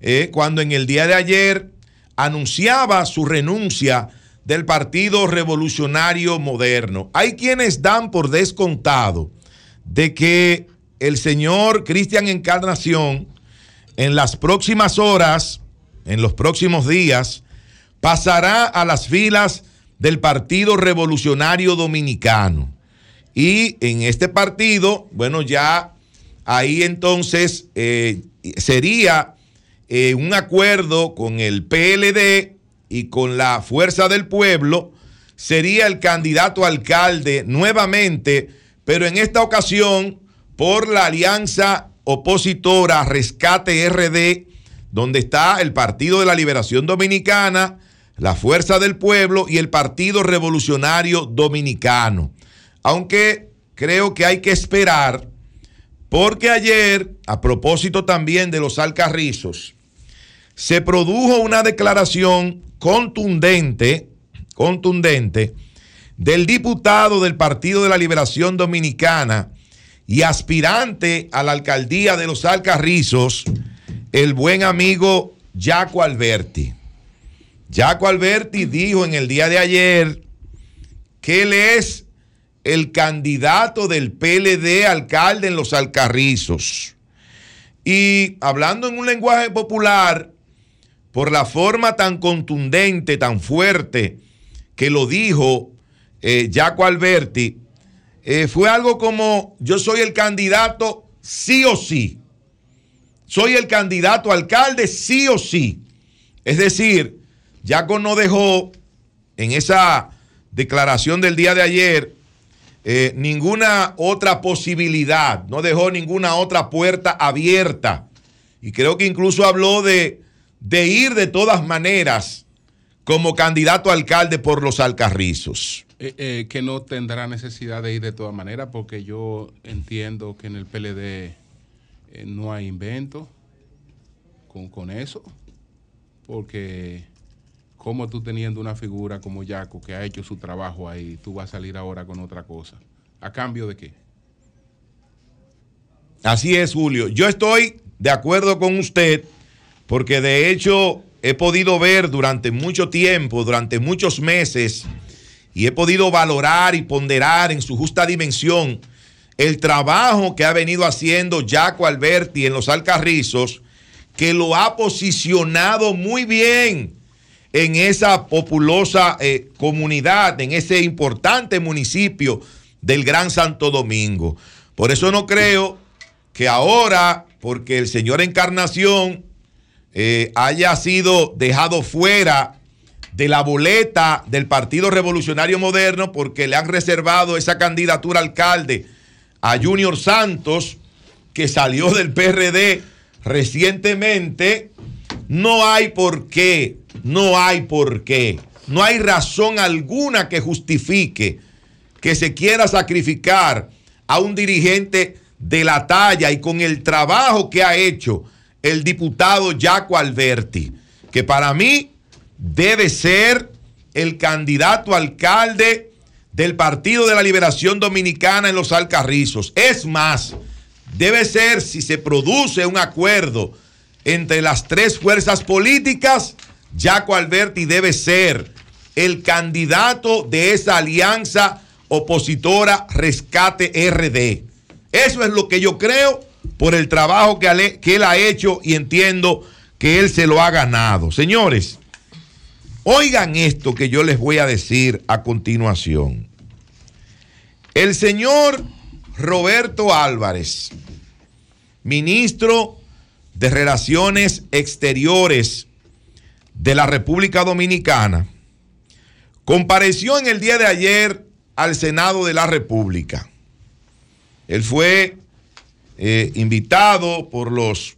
eh, cuando en el día de ayer anunciaba su renuncia del Partido Revolucionario Moderno. Hay quienes dan por descontado de que el señor Cristian Encarnación en las próximas horas, en los próximos días, pasará a las filas del Partido Revolucionario Dominicano. Y en este partido, bueno, ya ahí entonces eh, sería eh, un acuerdo con el PLD y con la Fuerza del Pueblo, sería el candidato alcalde nuevamente, pero en esta ocasión por la alianza opositora Rescate RD, donde está el Partido de la Liberación Dominicana, la Fuerza del Pueblo y el Partido Revolucionario Dominicano. Aunque creo que hay que esperar, porque ayer, a propósito también de los alcarrizos, se produjo una declaración contundente, contundente, del diputado del Partido de la Liberación Dominicana y aspirante a la alcaldía de los Alcarrizos, el buen amigo Jaco Alberti. Jaco Alberti dijo en el día de ayer que él es el candidato del PLD alcalde en los Alcarrizos. Y hablando en un lenguaje popular, por la forma tan contundente, tan fuerte que lo dijo eh, Jaco Alberti, eh, fue algo como yo soy el candidato sí o sí. Soy el candidato alcalde sí o sí. Es decir, Jaco no dejó en esa declaración del día de ayer eh, ninguna otra posibilidad, no dejó ninguna otra puerta abierta. Y creo que incluso habló de, de ir de todas maneras como candidato alcalde por los Alcarrizos. Eh, eh, que no tendrá necesidad de ir de todas maneras, porque yo entiendo que en el PLD no hay invento con, con eso, porque como tú teniendo una figura como Yaco que ha hecho su trabajo ahí, tú vas a salir ahora con otra cosa. ¿A cambio de qué? Así es, Julio. Yo estoy de acuerdo con usted porque de hecho he podido ver durante mucho tiempo, durante muchos meses, y he podido valorar y ponderar en su justa dimensión el trabajo que ha venido haciendo Jaco Alberti en los Alcarrizos, que lo ha posicionado muy bien en esa populosa eh, comunidad, en ese importante municipio del Gran Santo Domingo. Por eso no creo que ahora, porque el señor Encarnación eh, haya sido dejado fuera de la boleta del Partido Revolucionario Moderno, porque le han reservado esa candidatura alcalde a Junior Santos, que salió del PRD recientemente, no hay por qué, no hay por qué, no hay razón alguna que justifique que se quiera sacrificar a un dirigente de la talla y con el trabajo que ha hecho el diputado Jaco Alberti, que para mí debe ser el candidato alcalde del Partido de la Liberación Dominicana en los Alcarrizos. Es más, debe ser si se produce un acuerdo entre las tres fuerzas políticas, Jaco Alberti debe ser el candidato de esa alianza opositora Rescate RD. Eso es lo que yo creo por el trabajo que, que él ha hecho y entiendo que él se lo ha ganado. Señores, oigan esto que yo les voy a decir a continuación. El señor Roberto Álvarez, ministro de Relaciones Exteriores de la República Dominicana, compareció en el día de ayer al Senado de la República. Él fue eh, invitado por los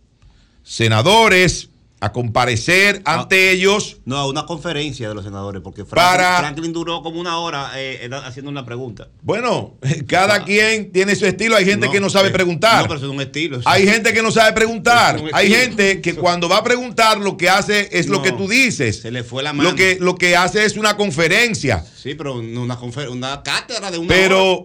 senadores a comparecer ante ellos. No, a una conferencia de los senadores, porque Franklin, Para- Franklin duró como una hora eh, eh, haciendo una pregunta. Bueno, cada quien tiene su estilo. Hay gente No, que no sabe eh, preguntar. No, pero es un estilo. Hay gente que no sabe preguntar. Es Hay gente que cuando va a preguntar lo que hace es lo que tú dices. Se le fue la mano. Lo que, lo que hace es una conferencia. Sí, pero una, confer- una cátedra de una hora.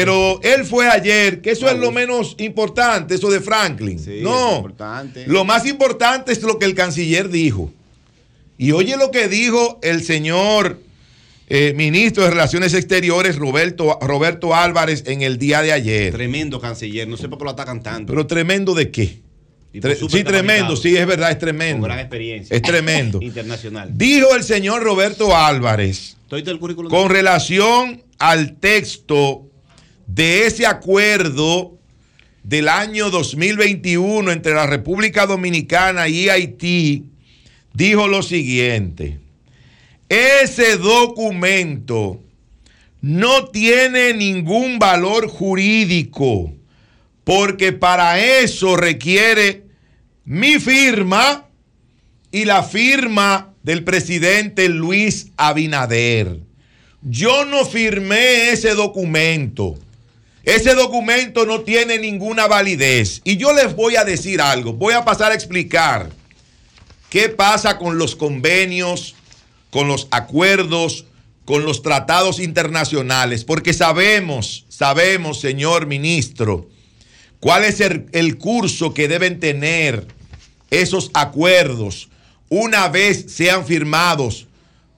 Pero, él fue ayer, que eso es lo menos importante, eso de Franklin. Sí, no, importante. lo más importante es lo que el canciller dijo. Y oye lo que dijo el señor eh, ministro de Relaciones Exteriores, Roberto, Roberto Álvarez, en el día de ayer. Tremendo canciller, no sé por qué lo atacan tanto. Pero tremendo de qué? Tre- sí, tremendo, sí, es verdad, es tremendo. Con gran experiencia. Es tremendo. Internacional. Dijo el señor Roberto Álvarez Estoy del currículum. con relación al texto de ese acuerdo del año 2021 entre la República Dominicana y Haití, dijo lo siguiente, ese documento no tiene ningún valor jurídico, porque para eso requiere mi firma y la firma del presidente Luis Abinader. Yo no firmé ese documento. Ese documento no tiene ninguna validez. Y yo les voy a decir algo. Voy a pasar a explicar qué pasa con los convenios, con los acuerdos, con los tratados internacionales. Porque sabemos, sabemos, señor ministro, cuál es el, curso que deben tener esos acuerdos una vez sean firmados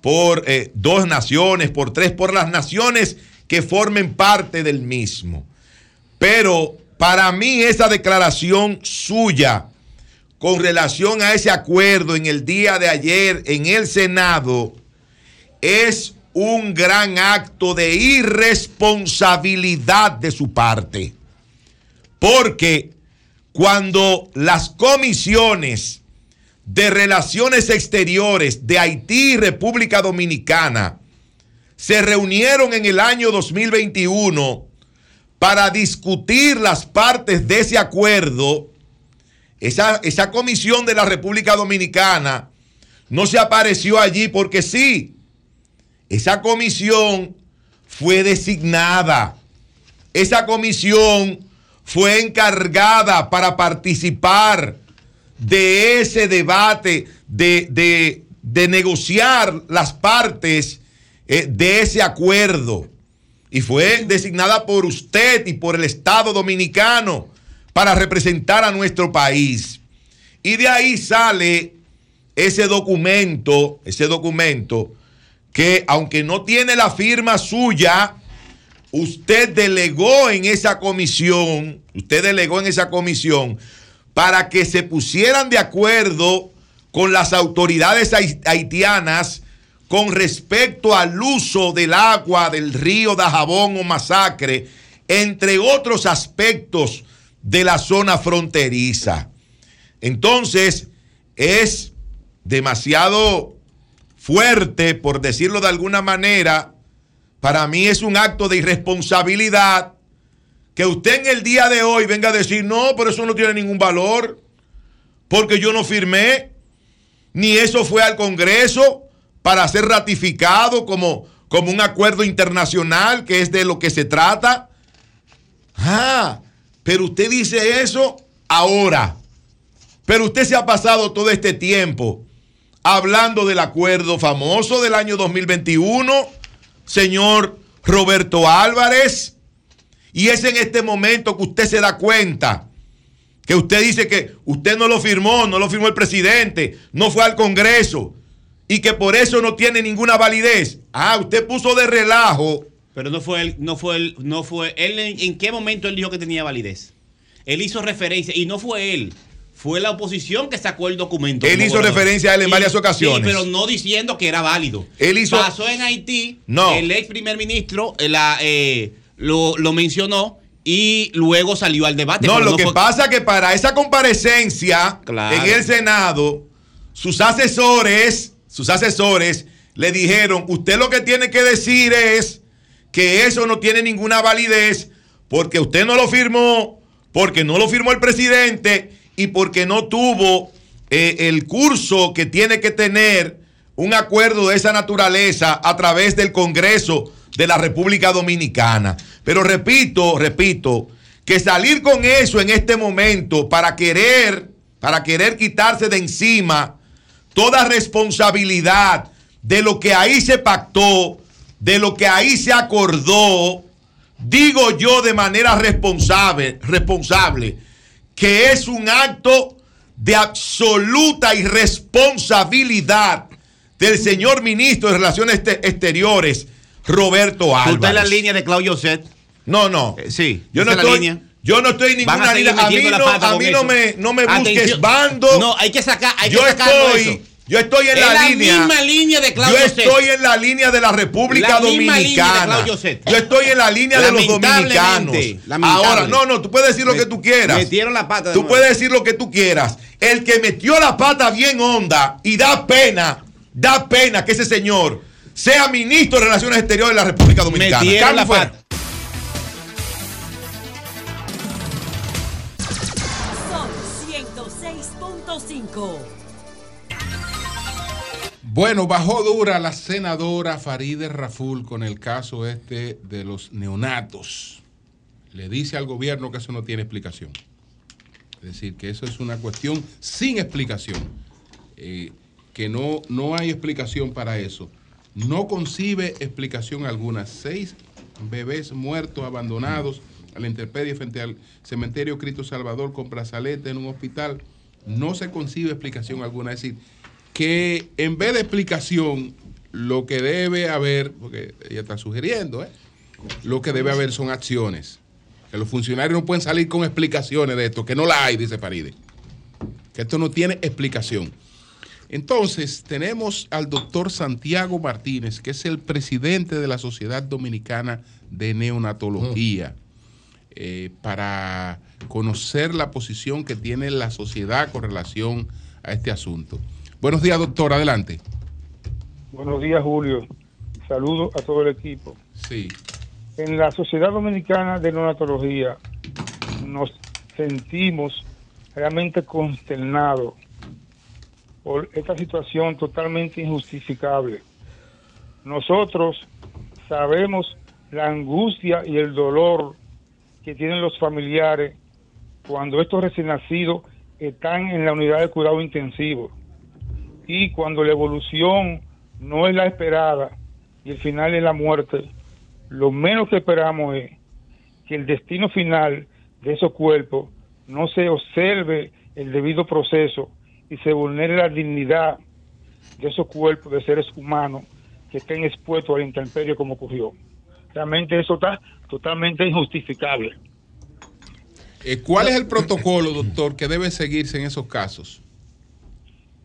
por eh, dos naciones, por tres, por las naciones que formen parte del mismo. Pero para mí esa declaración suya con relación a ese acuerdo en el día de ayer en el Senado es un gran acto de irresponsabilidad de su parte. Porque cuando las comisiones de Relaciones Exteriores de Haití y República Dominicana se reunieron en el año 2021 para discutir las partes de ese acuerdo, esa, esa comisión de la República Dominicana no se apareció allí porque sí, esa comisión fue designada, esa comisión fue encargada para participar de ese debate, de, de- de negociar las partes eh, de ese acuerdo. Y fue designada por usted y por el Estado dominicano para representar a nuestro país. Y de ahí sale ese documento, ese documento que aunque no tiene la firma suya, usted delegó en esa comisión, usted delegó en esa comisión para que se pusieran de acuerdo con las autoridades hait- haitianas con respecto al uso del agua del río Dajabón o Masacre, entre otros aspectos de la zona fronteriza. Entonces, es demasiado fuerte, por decirlo de alguna manera, para mí es un acto de irresponsabilidad que usted en el día de hoy venga a decir, no, pero eso no tiene ningún valor, porque yo no firmé, ni eso fue al Congreso para ser ratificado como, como un acuerdo internacional, que es de lo que se trata. Ah, pero usted dice eso ahora. Pero usted se ha pasado todo este tiempo hablando del acuerdo famoso del año 2021, señor Roberto Álvarez. Y es en este momento que usted se da cuenta que usted dice que usted no lo firmó, no lo firmó el presidente, no fue al Congreso y que por eso no tiene ninguna validez. Ah, usted puso de relajo. Pero no fue él, no fue él, no fue él. ¿En, en qué momento él dijo que tenía validez? Él hizo referencia y no fue él. Fue la oposición que sacó el documento. Él hizo gobernador. referencia a él en Y- varias ocasiones. Sí, pero no diciendo que era válido. Él hizo- Pasó en Haití. No. El ex primer ministro eh, la, eh, lo, lo mencionó y luego salió al debate. No, lo que fue- pasa es que para esa comparecencia Claro. en el Senado, sus asesores, sus asesores le dijeron, usted lo que tiene que decir es que eso no tiene ninguna validez porque usted no lo firmó, porque no lo firmó el presidente y porque no tuvo eh, el curso que tiene que tener un acuerdo de esa naturaleza a través del Congreso de la República Dominicana. Pero repito, repito, que salir con eso en este momento para querer, para querer quitarse de encima toda responsabilidad de lo que ahí se pactó, de lo que ahí se acordó, digo yo de manera responsable, responsable, que es un acto de absoluta irresponsabilidad del señor ministro de Relaciones Este- Exteriores, Roberto Álvarez. Usted en la línea de Claudio Set. No, no. sí. Yo no estoy, línea. yo no estoy en ninguna línea. A mí, no, a mí me, no me busques bando. No, hay que sacar, hay que yo estoy, eso. Yo estoy en Es la, la línea. misma línea de Claudio Yo estoy en la línea de la República La misma línea de Dominicana. Yo estoy en la línea de los dominicanos. Ahora, no, no, tú puedes decir lo Me- que tú quieras. metieron la pata de Tú nuevo. puedes decir lo que tú quieras. El que metió la pata bien honda y da pena, da pena que ese señor sea ministro de Relaciones Exteriores de la República Dominicana. Metieron la fuera. pata. Sol 106.5. Bueno, bajó dura la senadora Farideh Raful con el caso este de los neonatos. Le dice al gobierno que eso no tiene explicación. Es decir, que eso es una cuestión sin explicación. Eh, que no, no hay explicación para eso. No concibe explicación alguna. Seis bebés muertos, abandonados a la intemperie frente al cementerio Cristo Salvador con brazalete en un hospital. No se concibe explicación alguna. Es decir, que en vez de explicación, lo que debe haber, porque ella está sugiriendo, ¿eh? lo que debe haber son acciones. Que los funcionarios no pueden salir con explicaciones de esto, que no la hay, dice Paride. Que esto no tiene explicación. Entonces, tenemos al doctor Santiago Martínez, que es el presidente de la Sociedad Dominicana de Neonatología, eh, para conocer la posición que tiene la sociedad con relación a este asunto. Buenos días, doctor, adelante. Buenos días, Julio. Saludos a todo el equipo. Sí. En la Sociedad Dominicana de Neonatología nos sentimos realmente consternados por esta situación totalmente injustificable. Nosotros sabemos la angustia y el dolor que tienen los familiares cuando estos recién nacidos están en la unidad de cuidado intensivo y cuando la evolución no es la esperada y el final es la muerte, lo menos que esperamos es que el destino final de esos cuerpos no se observe el debido proceso y se vulnere la dignidad de esos cuerpos de seres humanos que estén expuestos al intemperio como ocurrió. Realmente eso está totalmente injustificable. Eh, ¿Cuál es el protocolo, doctor, que debe seguirse en esos casos?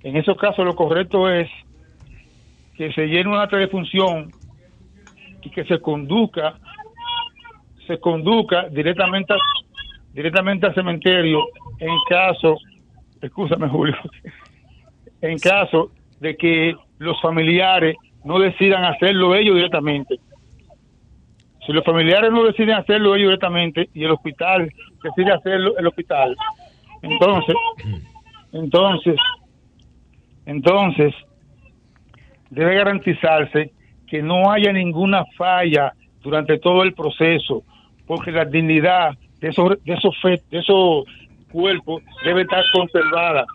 En esos casos lo correcto es que se llene una telefunción y que se conduzca se conduzca directamente directamente al cementerio en caso escúchame Julio en caso de que los familiares no decidan hacerlo ellos directamente. Si los familiares no deciden hacerlo ellos directamente y el hospital decide hacerlo el hospital entonces entonces entonces debe garantizarse que no haya ninguna falla durante todo el proceso, porque la dignidad de esos, de esos, de esos cuerpos debe estar conservada.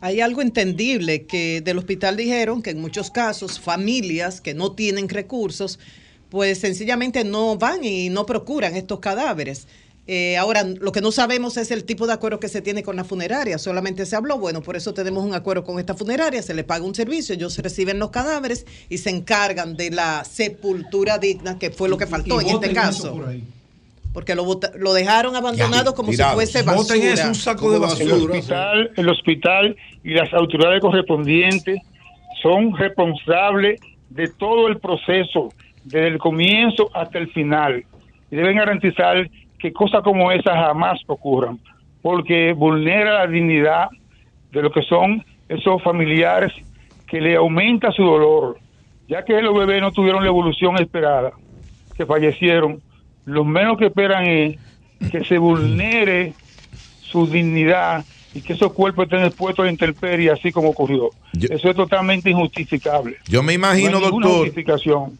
Hay algo entendible que del hospital dijeron que en muchos casos familias que no tienen recursos, pues sencillamente no van y no procuran estos cadáveres. Eh, ahora, lo que no sabemos es el tipo de acuerdo que se tiene con la funeraria. Solamente se habló, bueno, por eso tenemos un acuerdo con esta funeraria, se le paga un servicio, ellos reciben los cadáveres y se encargan de la sepultura digna, que fue lo que faltó en este caso. Porque lo, dejaron abandonado como si fuese basura. El hospital, el hospital y las autoridades correspondientes son responsables de todo el proceso, desde el comienzo hasta el final. Y deben garantizar que cosas como esas jamás ocurran, porque vulnera la dignidad de lo que son esos familiares que le aumenta su dolor, ya que los bebés no tuvieron la evolución esperada, que fallecieron. Lo menos que esperan es que se vulnere su dignidad y que esos cuerpos estén expuestos a intemperie, así como ocurrió. Eso es totalmente injustificable. Yo me imagino, No doctor.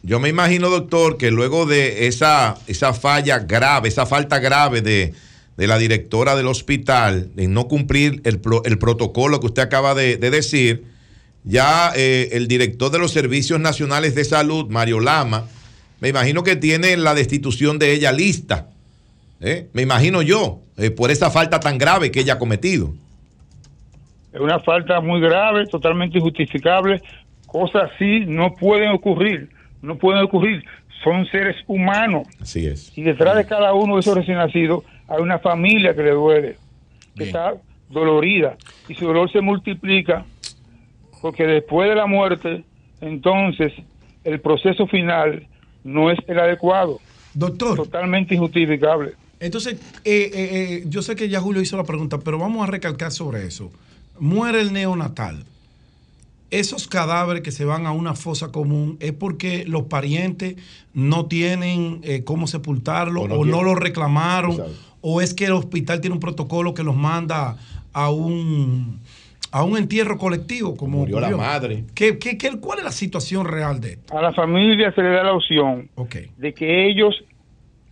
Yo me imagino, doctor, que luego de esa, esa falla grave, esa falta grave de, de la directora del hospital en no cumplir el, pro- el protocolo que usted acaba de, de decir, ya eh, el director de los Servicios Nacionales de Salud, Mario Lama, me imagino que tiene la destitución de ella lista. ¿eh? Me imagino yo, eh, por esa falta tan grave que ella ha cometido. Es una falta muy grave, totalmente injustificable. Cosas así no pueden ocurrir, no pueden ocurrir. Son seres humanos. Así es. Y detrás de cada uno de esos recién nacidos hay una familia que le duele, que está dolorida. Y su dolor se multiplica porque después de la muerte, entonces el proceso final no es el adecuado. Doctor. Totalmente injustificable. Entonces, eh, eh, eh, yo sé que ya Julio hizo la pregunta, pero vamos a recalcar sobre eso. Muere el neonatal. Esos cadáveres que se van a una fosa común es porque los parientes no tienen eh, cómo sepultarlo O o no lo reclamaron Exacto. o es que el hospital tiene un protocolo que los manda a un a un entierro colectivo como Murió la madre. ¿Qué, qué, qué- cuál es la situación real de esto? A la familia se le da la opción de que ellos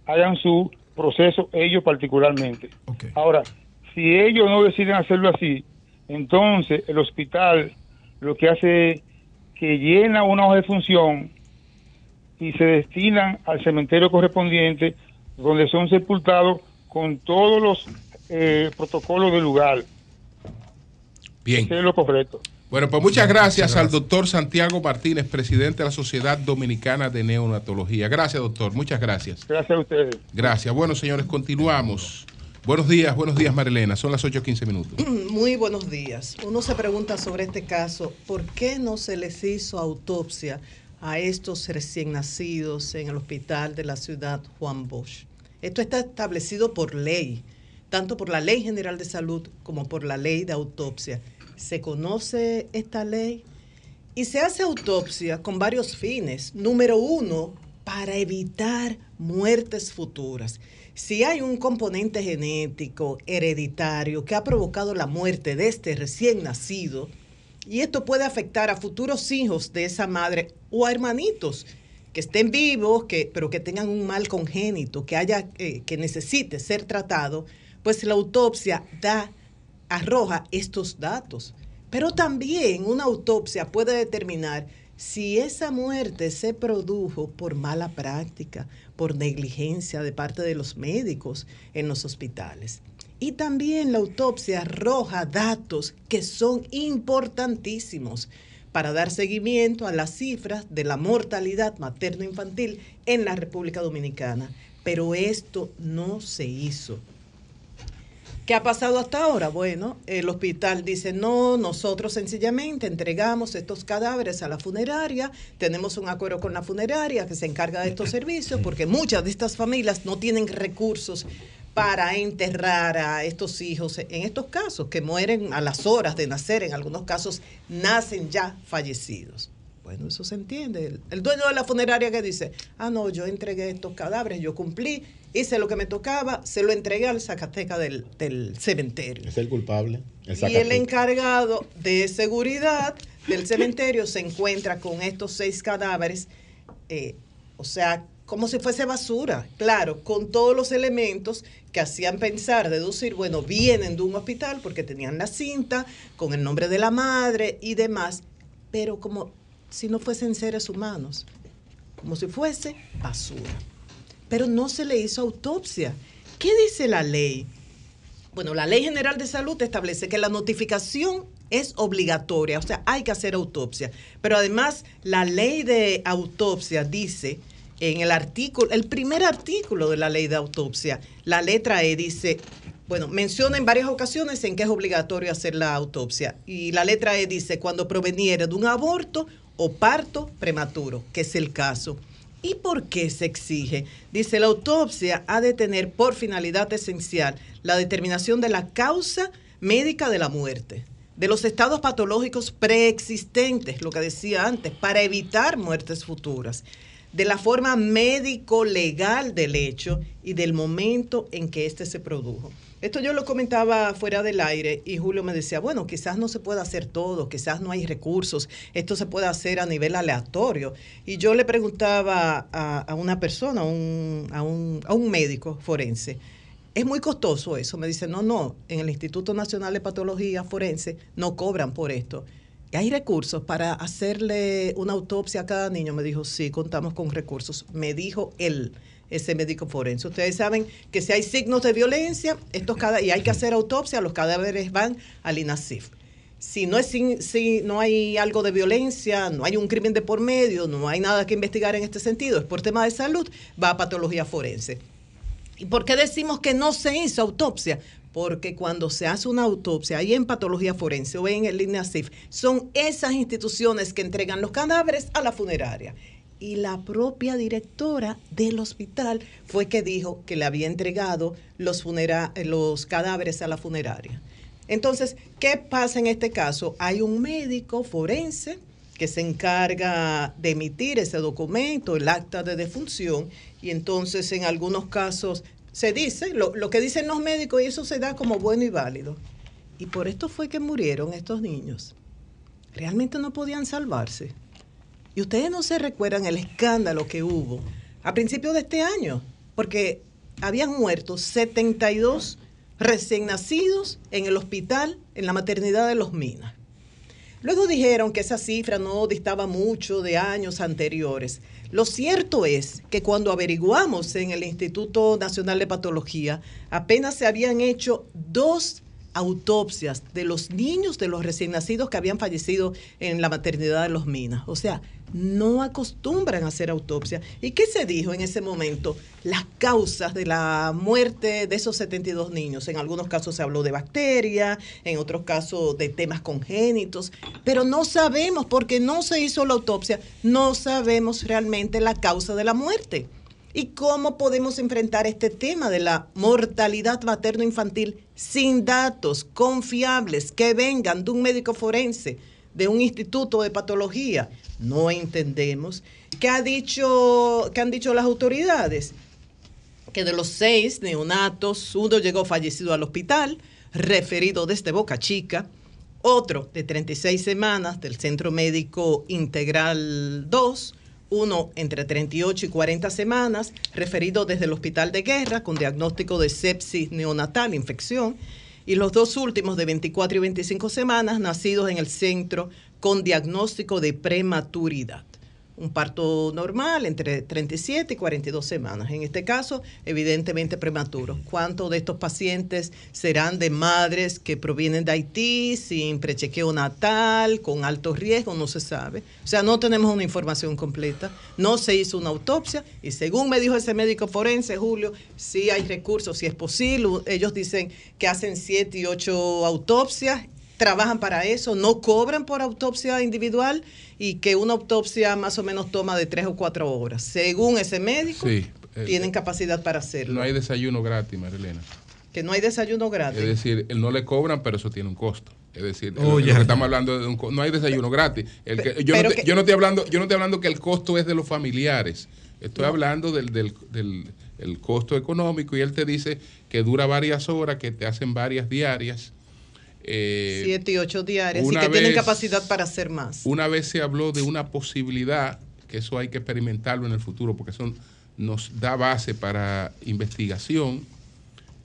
hagan su proceso, ellos particularmente. Ahora, si ellos no deciden hacerlo así, entonces el hospital lo que hace es que llena una hoja de función y se destinan al cementerio correspondiente donde son sepultados con todos los eh, protocolos del lugar. Bien. Eso es lo correcto. Bueno, pues muchas gracias, al doctor Santiago Martínez, presidente de la Sociedad Dominicana de Neonatología. Gracias, doctor. Muchas gracias. Gracias a ustedes. Gracias. Bueno, señores, continuamos. Buenos días, buenos días, Marilena. Son las 8.15 minutos. Muy buenos días. Uno se pregunta sobre este caso, ¿por qué no se les hizo autopsia a estos recién nacidos en el hospital de la ciudad Juan Bosch? Esto está establecido por ley, tanto por la Ley General de Salud como por la Ley de Autopsia. ¿Se conoce esta ley? Y se hace autopsia con varios fines. Número uno, para evitar muertes futuras. Si hay un componente genético hereditario que ha provocado la muerte de este recién nacido, y esto puede afectar a futuros hijos de esa madre o a hermanitos que estén vivos, que, pero que tengan un mal congénito, que haya, eh, que necesite ser tratado, pues la autopsia da arroja estos datos. Pero también una autopsia puede determinar si esa muerte se produjo por mala práctica, por negligencia de parte de los médicos en los hospitales. Y también la autopsia arroja datos que son importantísimos para dar seguimiento a las cifras de la mortalidad materno-infantil en la República Dominicana. Pero esto no se hizo. ¿Qué ha pasado hasta ahora? Bueno, el hospital dice, no, nosotros sencillamente entregamos estos cadáveres a la funeraria, tenemos un acuerdo con la funeraria que se encarga de estos servicios, porque muchas de estas familias no tienen recursos para enterrar a estos hijos, en estos casos, que mueren a las horas de nacer, en algunos casos nacen ya fallecidos. Bueno, eso se entiende. El, el dueño de la funeraria que dice, ah, no, yo entregué estos cadáveres, yo cumplí, hice lo que me tocaba, se lo entregué al Zacateca del, del cementerio. Es el culpable. El Y el encargado de seguridad del cementerio se encuentra con estos seis cadáveres, eh, o sea, como si fuese basura, claro, con todos los elementos que hacían pensar, deducir, bueno, vienen de un hospital porque tenían la cinta con el nombre de la madre y demás, pero como si no fuesen seres humanos, como si fuese basura. Pero no se le hizo autopsia. ¿Qué dice la ley? Bueno, la Ley General de Salud establece que la notificación es obligatoria, o sea, hay que hacer autopsia. Pero además, la ley de autopsia dice en el artículo, el primer artículo de la ley de autopsia, la letra E dice, bueno, menciona en varias ocasiones en que es obligatorio hacer la autopsia. Y la letra E dice, cuando proveniera de un aborto o parto prematuro, que es el caso. ¿Y por qué se exige? Dice, la autopsia ha de tener por finalidad esencial la determinación de la causa médica de la muerte, de los estados patológicos preexistentes, lo que decía antes, para evitar muertes futuras, de la forma médico-legal del hecho y del momento en que éste se produjo. Esto yo lo comentaba fuera del aire y Julio me decía, bueno, quizás no se pueda hacer todo, quizás no hay recursos, esto se puede hacer a nivel aleatorio. Y yo le preguntaba a, una persona, a un, a, un, a un médico forense, es muy costoso eso. Me dice, no, no, en el Instituto Nacional de Patología Forense no cobran por esto. ¿Y ¿Hay recursos para hacerle una autopsia a cada niño? Me dijo, sí, contamos con recursos. Me dijo él, ese médico forense. Ustedes saben que si hay signos de violencia, estos cada y hay que hacer autopsia, los cadáveres van al INASIF. Si no, es, si no hay algo de violencia, no hay un crimen de por medio, no hay nada que investigar en este sentido, es por tema de salud, va a patología forense. ¿Y por qué decimos que no se hizo autopsia? Porque cuando se hace una autopsia, ahí en patología forense o en el INASIF, son esas instituciones que entregan los cadáveres a la funeraria. Y la propia directora del hospital fue que dijo que le había entregado los, funera- los cadáveres a la funeraria. Entonces, ¿qué pasa en este caso? Hay un médico forense que se encarga de emitir ese documento, el acta de defunción, y entonces en algunos casos se dice, lo, lo que dicen los médicos, y eso se da como bueno y válido. Y por esto fue que murieron estos niños. Realmente no podían salvarse. Y ustedes no se recuerdan el escándalo que hubo a principios de este año, porque habían muerto 72 recién nacidos en el hospital, en la maternidad de Los Minas. Luego dijeron que esa cifra no distaba mucho de años anteriores. Lo cierto es que cuando averiguamos en el Instituto Nacional de Patología, apenas se habían hecho dos autopsias de los niños, de los recién nacidos que habían fallecido en la maternidad de los Minas. O sea, no acostumbran hacer autopsia. ¿Y qué se dijo en ese momento? Las causas de la muerte de esos 72 niños. En algunos casos se habló de bacterias, en otros casos de temas congénitos, pero no sabemos, porque no se hizo la autopsia, no sabemos realmente la causa de la muerte. ¿Y cómo podemos enfrentar este tema de la mortalidad materno-infantil sin datos confiables que vengan de un médico forense, de un instituto de patología? No entendemos. ¿Qué, ha dicho, qué han dicho las autoridades? Que de los seis neonatos, uno llegó fallecido al hospital, referido desde Boca Chica, otro de 36 semanas del Centro Médico Integral 2, uno entre 38 y 40 semanas, referido desde el Hospital de Guerra con diagnóstico de sepsis neonatal, infección, y los dos últimos de 24 y 25 semanas, nacidos en el centro con diagnóstico de prematuridad. Un parto normal entre 37 y 42 semanas. En este caso, evidentemente prematuro. ¿Cuántos de estos pacientes serán de madres que provienen de Haití sin prechequeo natal, con alto riesgo? No se sabe. O sea, no tenemos una información completa. No se hizo una autopsia y según me dijo ese médico forense, Julio, sí hay recursos, si es posible. Ellos dicen que hacen siete y ocho autopsias trabajan para eso, no cobran por autopsia individual y que una autopsia más o menos toma de tres o cuatro horas. Según ese médico, Sí, eh, tienen capacidad para hacerlo. No hay desayuno gratis, Marilena. que no hay desayuno gratis. Es decir, él no le cobran, pero eso tiene un costo. Es decir, Oh, lo- lo ya. que estamos hablando de un co- no hay desayuno gratis. El que- yo, no te- que- yo no estoy hablando, yo no estoy hablando que el costo es de los familiares. Estoy hablando del, del, del- el costo económico y él te dice que dura varias horas, que te hacen varias diarias. Eh, Siete y ocho diarias y que tienen capacidad para hacer más. una vez se habló de una posibilidad, que eso hay que experimentarlo en el futuro, porque eso nos da base para investigación,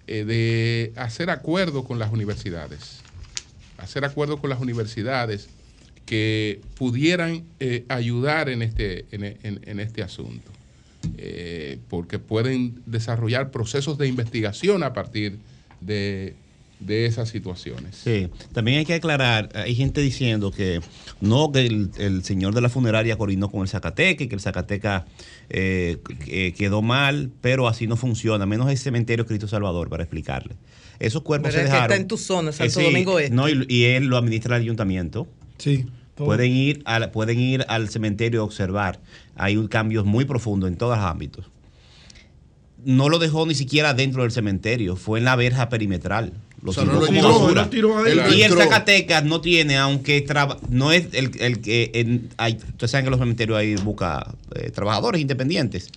eh, de hacer acuerdo con las universidades. Hacer acuerdo con las universidades que pudieran eh, ayudar en este, en, en- en este asunto. Eh, porque pueden desarrollar procesos de investigación a partir de, de esas situaciones. Sí, también hay que aclarar, hay gente diciendo que no, que el, el señor de la funeraria coordinó con el Zacateca y que el Zacateca eh, que- quedó mal, pero así no funciona, menos el cementerio Cristo Salvador, para explicarle. Esos cuerpos Pero se es que dejaron. está en tu zona, Santo Eh, sí, Domingo Este. No, y, y él lo administra el ayuntamiento. Sí. todo. Pueden ir, al, pueden ir al cementerio a observar. Hay un cambio muy profundo en todos los ámbitos. No lo dejó ni siquiera dentro del cementerio, fue en la verja perimetral. Lo O sea, tiró no lo como entró, basura. lo tiró ahí. Él Y el. Zacatecas no tiene, aunque traba- no es el, el que en- hay, ustedes saben que los cementerios ahí busca eh, trabajadores independientes.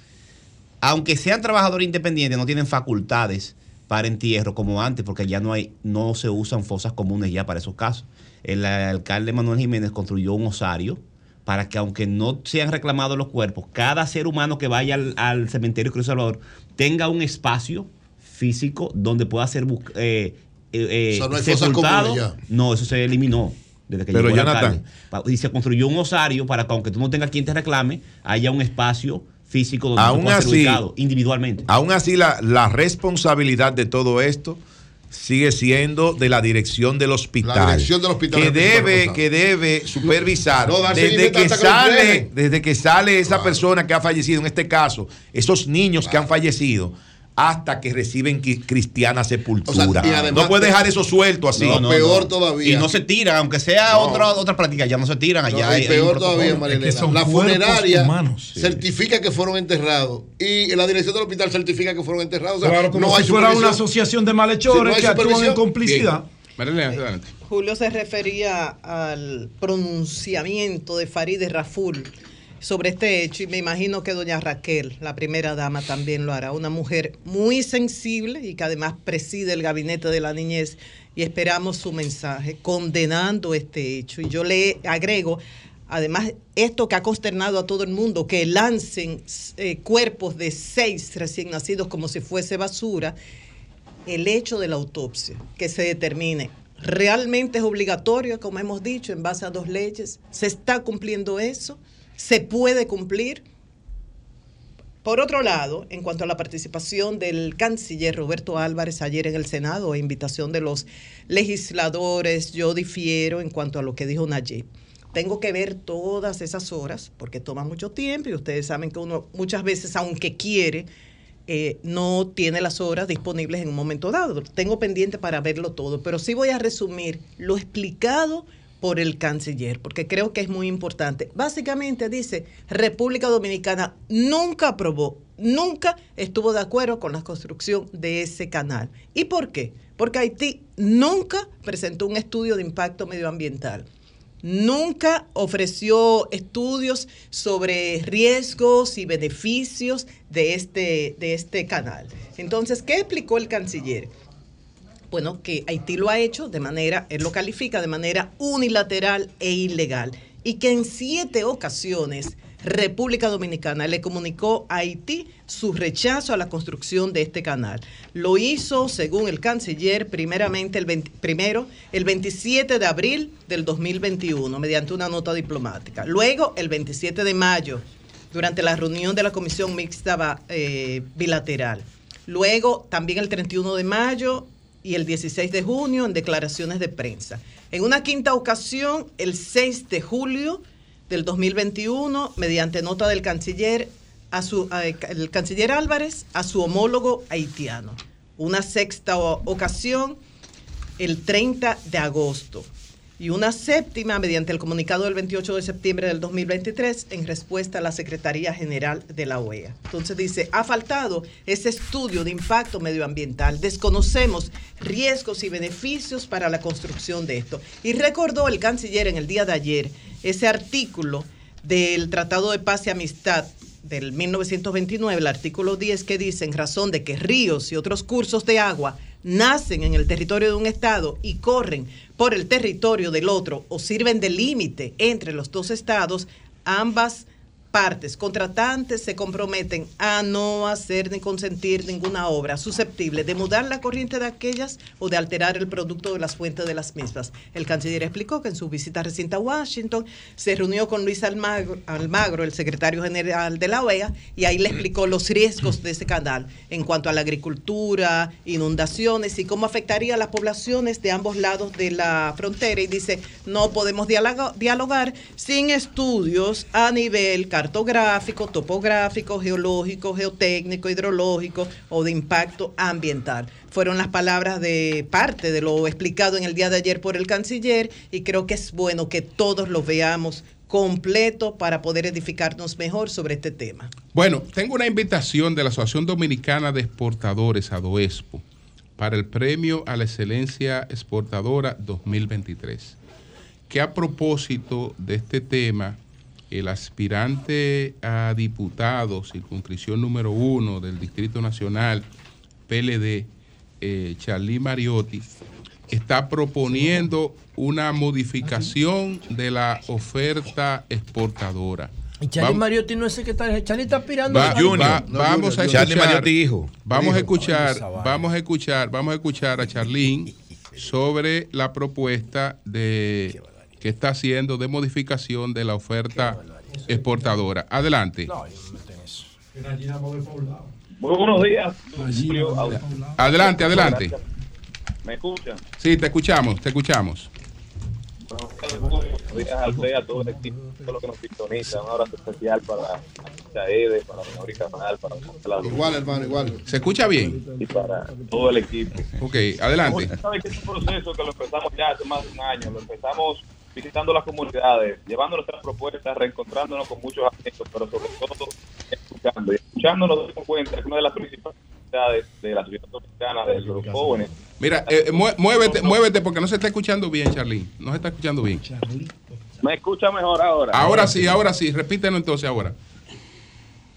Aunque sean trabajadores independientes, no tienen facultades para entierro como antes, porque ya no hay, no se usan fosas comunes ya para esos casos. El alcalde Manuel Jiménez construyó un osario para que aunque no sean reclamados los cuerpos, cada ser humano que vaya al, al cementerio Cruz Salvador tenga un espacio físico donde pueda ser eh, eh, eh, O sea, no hay sepultado. comunes ya. No, eso se eliminó. Desde que Pero, llegó el Jonathan. alcalde. Pa- Y se construyó un osario para que aunque tú no tengas quien te reclame, haya un espacio físico donde tú Aún puedas ser así, ubicado individualmente. Aún así, la, la responsabilidad de todo esto sigue siendo de la dirección del hospital. La dirección del hospital que la debe, que debe supervisar No, desde que sale, desde que sale esa persona que ha fallecido, en este caso, esos niños que han fallecido. Hasta que reciben cristiana sepultura. O sea, y además- no puede dejar eso suelto así. No, no, no. Y no se tiran, aunque sea otra, otra práctica, ya no se tiran allá. Hay- y hay peor todavía. Marilena. la funeraria certifica que fueron enterrados y la dirección del hospital certifica que fueron enterrados. O sea, Claro, como no si hay fuera una asociación de malhechores que actúan en complicidad. Marilena, adelante. Julio se refería al pronunciamiento de Farideh Raful sobre este hecho y me imagino que doña Raquel, la primera dama, también lo hará. Una mujer muy sensible y que además preside el gabinete de la niñez y esperamos su mensaje condenando este hecho. Y yo le agrego, además, esto que ha consternado a todo el mundo, que lancen eh, cuerpos de seis recién nacidos como si fuese basura, el hecho de la autopsia, que se determine. Realmente es obligatorio, como hemos dicho, en base a dos leyes. ¿Se está cumpliendo eso? ¿Se puede cumplir? Por otro lado, en cuanto a la participación del canciller Roberto Álvarez ayer en el Senado, a invitación de los legisladores, yo difiero en cuanto a lo que dijo Nayib. Tengo que ver todas esas horas porque toma mucho tiempo y ustedes saben que uno muchas veces, aunque quiere, eh, no tiene las horas disponibles en un momento dado. Tengo pendiente para verlo todo, pero sí voy a resumir lo explicado por el canciller, porque creo que es muy importante. Básicamente dice, República Dominicana nunca aprobó, nunca estuvo de acuerdo con la construcción de ese canal. ¿Y por qué? Porque Haití nunca presentó un estudio de impacto medioambiental nunca ofreció estudios sobre riesgos y beneficios de este, de este canal. Entonces, ¿qué explicó el canciller? Bueno, que Haití lo ha hecho de manera, él lo califica de manera unilateral e ilegal y que en siete ocasiones República Dominicana le comunicó a Haití su rechazo a la construcción de este canal. Lo hizo, según el canciller, primeramente el primero, el 27 de abril del 2021, mediante una nota diplomática. Luego, el 27 de mayo, durante la reunión de la Comisión Mixta eh, Bilateral. Luego, también el 31 de mayo y el 16 de junio, en declaraciones de prensa. En una quinta ocasión, el 6 de julio, del 2021 mediante nota del canciller a su el canciller Álvarez a su homólogo haitiano. Una sexta ocasión el 30 de agosto y una séptima mediante el comunicado del 28 de septiembre del 2023 en respuesta a la Secretaría General de la OEA. Entonces dice, ha faltado ese estudio de impacto medioambiental, desconocemos riesgos y beneficios para la construcción de esto. Y recordó el canciller en el día de ayer ese artículo del Tratado de Paz y Amistad del 1929, el artículo 10, que dice, en razón de que ríos y otros cursos de agua nacen en el territorio de un Estado y corren por el territorio del otro o sirven de límite entre los dos Estados, ambas partes contratantes se comprometen a no hacer ni consentir ninguna obra susceptible de mudar la corriente de aquellas o de alterar el producto de las fuentes de las mismas. El canciller explicó que en su visita reciente a Washington se reunió con Luis Almagro, el secretario general de la OEA, y ahí le explicó los riesgos de ese canal en cuanto a la agricultura, inundaciones y cómo afectaría a las poblaciones de ambos lados de la frontera. Y dice, no podemos dialogar sin estudios a nivel cartográfico, topográfico, geológico, geotécnico, hidrológico o de impacto ambiental. Fueron las palabras de parte de lo explicado en el día de ayer por el canciller y creo que es bueno que todos lo veamos completo para poder edificarnos mejor sobre este tema. Bueno, tengo una invitación de la Asociación Dominicana de Exportadores, ADOESPO, para el Premio a la Excelencia Exportadora 2023, que a propósito de este tema el aspirante a diputado, circunscripción número uno del Distrito Nacional, PLD, eh, Charlie Mariotti, está proponiendo una modificación de la oferta exportadora. Y Charlie Mariotti no es secretario, Charlie está aspirando a Vamos a escuchar, hijo. Vamos a escuchar, vamos a escuchar, vamos a escuchar a Charlín sobre la propuesta de que está haciendo de modificación de la oferta exportadora. Adelante. Muy buenos días. Adelante, adelante. ¿Me escuchan? Sí, te escuchamos, te escuchamos. Buenos días a usted, a todo el equipo, a todos los que nos sintonizan. Un abrazo especial para Chaede, para Mauri Canal, para Igual, hermano, igual. ¿Se escucha bien? Y para todo el equipo. Ok, adelante. Usted sabe que es un proceso que lo empezamos ya hace más de un año. Lo empezamos visitando las comunidades, llevando nuestras propuestas, reencontrándonos con muchos amigos, pero sobre todo escuchando. Y escuchando nos damos cuenta que una de las principales necesidades de la sociedad dominicana, de los jóvenes. Mira, eh, muévete, muévete porque no se está escuchando bien, Charly. No se está escuchando bien. ¿Me escucha mejor ahora? Ahora sí, ahora sí. Repítelo entonces ahora.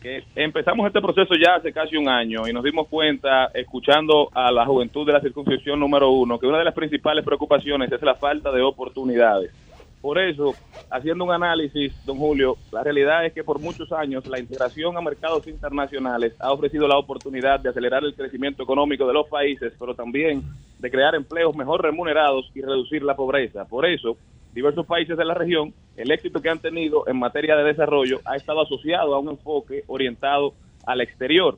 Que empezamos este proceso ya hace casi un año y nos dimos cuenta, escuchando a la juventud de la circunscripción número uno, que una de las principales preocupaciones es la falta de oportunidades. Por eso, haciendo un análisis, don Julio, la realidad es que por muchos años la integración a mercados internacionales ha ofrecido la oportunidad de acelerar el crecimiento económico de los países, pero también de crear empleos mejor remunerados y reducir la pobreza. Por eso, diversos países de la región, el éxito que han tenido en materia de desarrollo ha estado asociado a un enfoque orientado al exterior.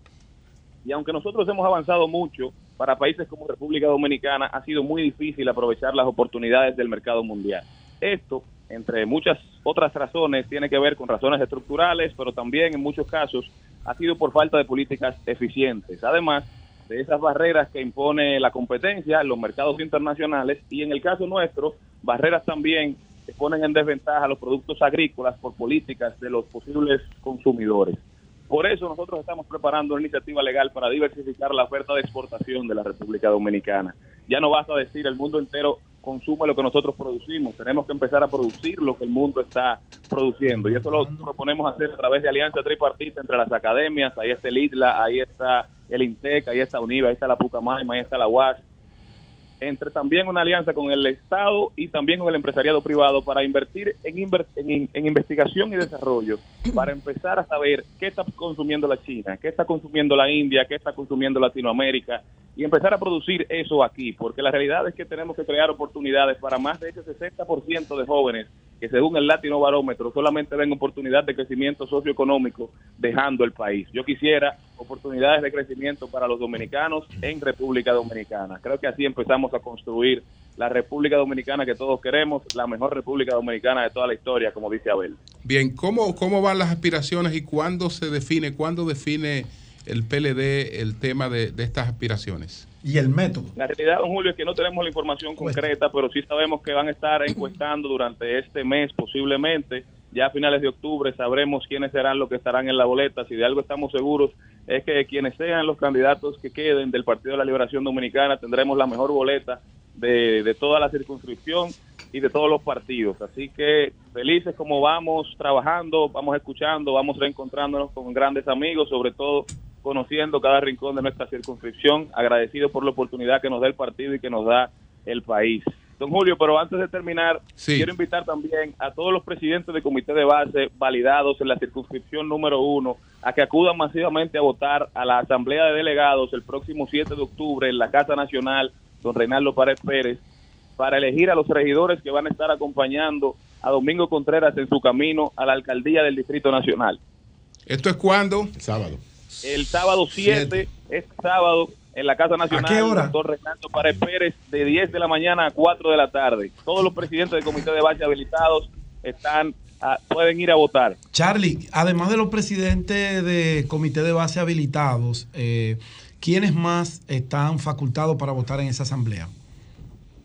Y aunque nosotros hemos avanzado mucho, para países como República Dominicana ha sido muy difícil aprovechar las oportunidades del mercado mundial. Esto, entre muchas otras razones, tiene que ver con razones estructurales, pero también en muchos casos ha sido por falta de políticas eficientes. Además de esas barreras que impone la competencia en los mercados internacionales y en el caso nuestro, barreras también que ponen en desventaja los productos agrícolas por políticas de los posibles consumidores. Por eso nosotros estamos preparando una iniciativa legal para diversificar la oferta de exportación de la República Dominicana. Ya no basta decir el mundo entero consume lo que nosotros producimos, tenemos que empezar a producir lo que el mundo está produciendo. Y eso lo proponemos hacer a través de alianza tripartita entre las academias, ahí está el ITLA, ahí está el INTEC, ahí está UNIVA, ahí está la Pucamaima, ahí está la UAS, entre también una alianza con el Estado y también con el empresariado privado para invertir en, inver- en, en investigación y desarrollo, para empezar a saber qué está consumiendo la China, qué está consumiendo la India, qué está consumiendo Latinoamérica y empezar a producir eso aquí, porque la realidad es que tenemos que crear oportunidades para más de ese 60% de jóvenes que según el Latino Barómetro solamente ven oportunidad de crecimiento socioeconómico dejando el país. Yo quisiera oportunidades de crecimiento para los dominicanos en República Dominicana. Creo que así empezamos a construir la República Dominicana que todos queremos, la mejor República Dominicana de toda la historia, como dice Abel. Bien, ¿cómo, ¿cómo van las aspiraciones y cuándo se define, cuándo define el PLD el tema de, de estas aspiraciones? Y el método. La realidad, don Julio, es que no tenemos la información concreta, pero sí sabemos que van a estar encuestando durante este mes posiblemente. Ya a finales de octubre sabremos quiénes serán los que estarán en la boleta. Si de algo estamos seguros es que quienes sean los candidatos que queden del Partido de la Liberación Dominicana tendremos la mejor boleta de, de toda la circunscripción y de todos los partidos. Así que felices como vamos trabajando, vamos escuchando, vamos reencontrándonos con grandes amigos, sobre todo conociendo cada rincón de nuestra circunscripción, agradecido por la oportunidad que nos da el partido y que nos da el país. Don Julio, pero antes de terminar, quiero invitar también a todos los presidentes de comité de base validados en la circunscripción número uno a que acudan masivamente a votar a la Asamblea de Delegados el próximo 7 de octubre en la Casa Nacional, don Reinaldo Párez Pérez, para elegir a los regidores que van a estar acompañando a Domingo Contreras en su camino a la alcaldía del Distrito Nacional. ¿Esto es cuándo? sábado. El sábado 7, este sábado, en la Casa Nacional, qué hora? doctor Renato Párez Pérez, de 10 de la mañana a 4 de la tarde. Todos los presidentes del comité de base habilitados están pueden ir a votar. Charlie, además de los presidentes de comité de base habilitados, eh, ¿quiénes más están facultados para votar en esa asamblea?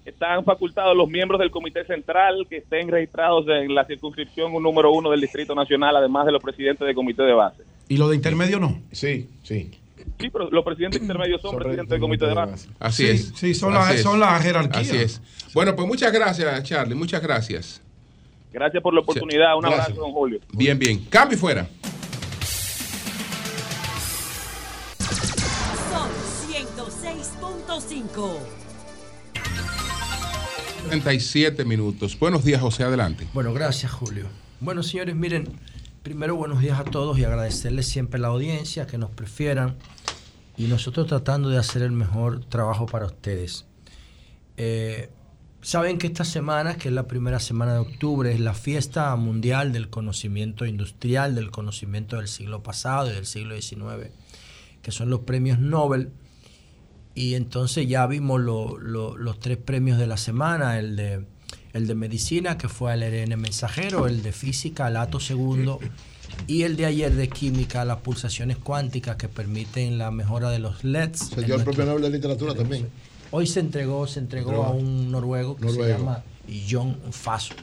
Están facultados los miembros del comité central que estén registrados en la circunscripción número uno del Distrito Nacional, además de los presidentes del comité de base. ¿Y los de intermedio no? Sí, sí. Sí, pero los presidentes intermedios son presidentes del comité de base. Así Sí, es. sí, son las- son las jerarquías. Así es. Bueno, pues muchas gracias, Charlie. Muchas gracias. Gracias por la oportunidad. Un Gracias. abrazo, don Julio. Bien, bien. Cambio y fuera. Son 106.5. 37 minutos. Buenos días, José. Adelante. Bueno, gracias, Julio. Bueno, señores, miren, primero buenos días a todos y agradecerles siempre la audiencia, que nos prefieran y nosotros tratando de hacer el mejor trabajo para ustedes. Eh, Saben que esta semana, que es la primera semana de octubre, es la fiesta mundial del conocimiento industrial, del conocimiento del siglo pasado y del siglo XIX, que son los premios Nobel. Y entonces ya vimos lo- lo- los tres premios de la semana, el de, el de medicina, que fue al ARN mensajero, el de física, al ato segundo, y el de ayer de química, las pulsaciones cuánticas que permiten la mejora de los LEDs. Se dio el propio Nobel de Literatura también. Hoy se entregó, se entregó a un noruego que Noruego. se llama John Faso.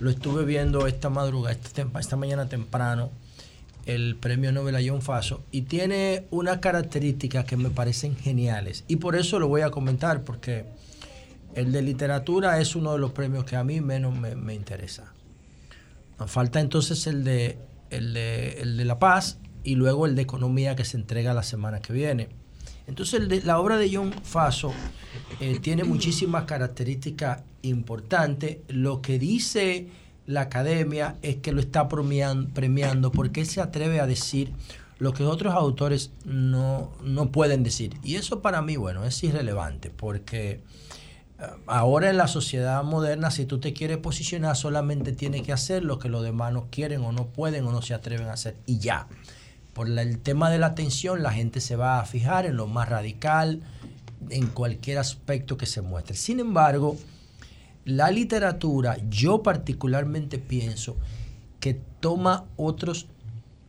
Lo estuve viendo esta madrugada, esta mañana temprano, el premio Nobel a John Faso, y tiene unas características que me parecen geniales. Y por eso lo voy a comentar, porque el de literatura es uno de los premios que a mí menos me, interesa. Falta entonces el de, el, de, el de La Paz y luego el de Economía que se entrega la semana que viene. Entonces la obra de John Faso eh, tiene muchísimas características importantes. Lo que dice la academia es que lo está premian- premiando porque él se atreve a decir lo que otros autores no, no pueden decir. Y eso para mí, bueno, es irrelevante porque ahora en la sociedad moderna, si tú te quieres posicionar, solamente tienes que hacer lo que los demás no quieren o no pueden o no se atreven a hacer y ya. Por el tema de la atención, la gente se va a fijar en lo más radical, en cualquier aspecto que se muestre. Sin embargo, la literatura, yo particularmente pienso que toma otros,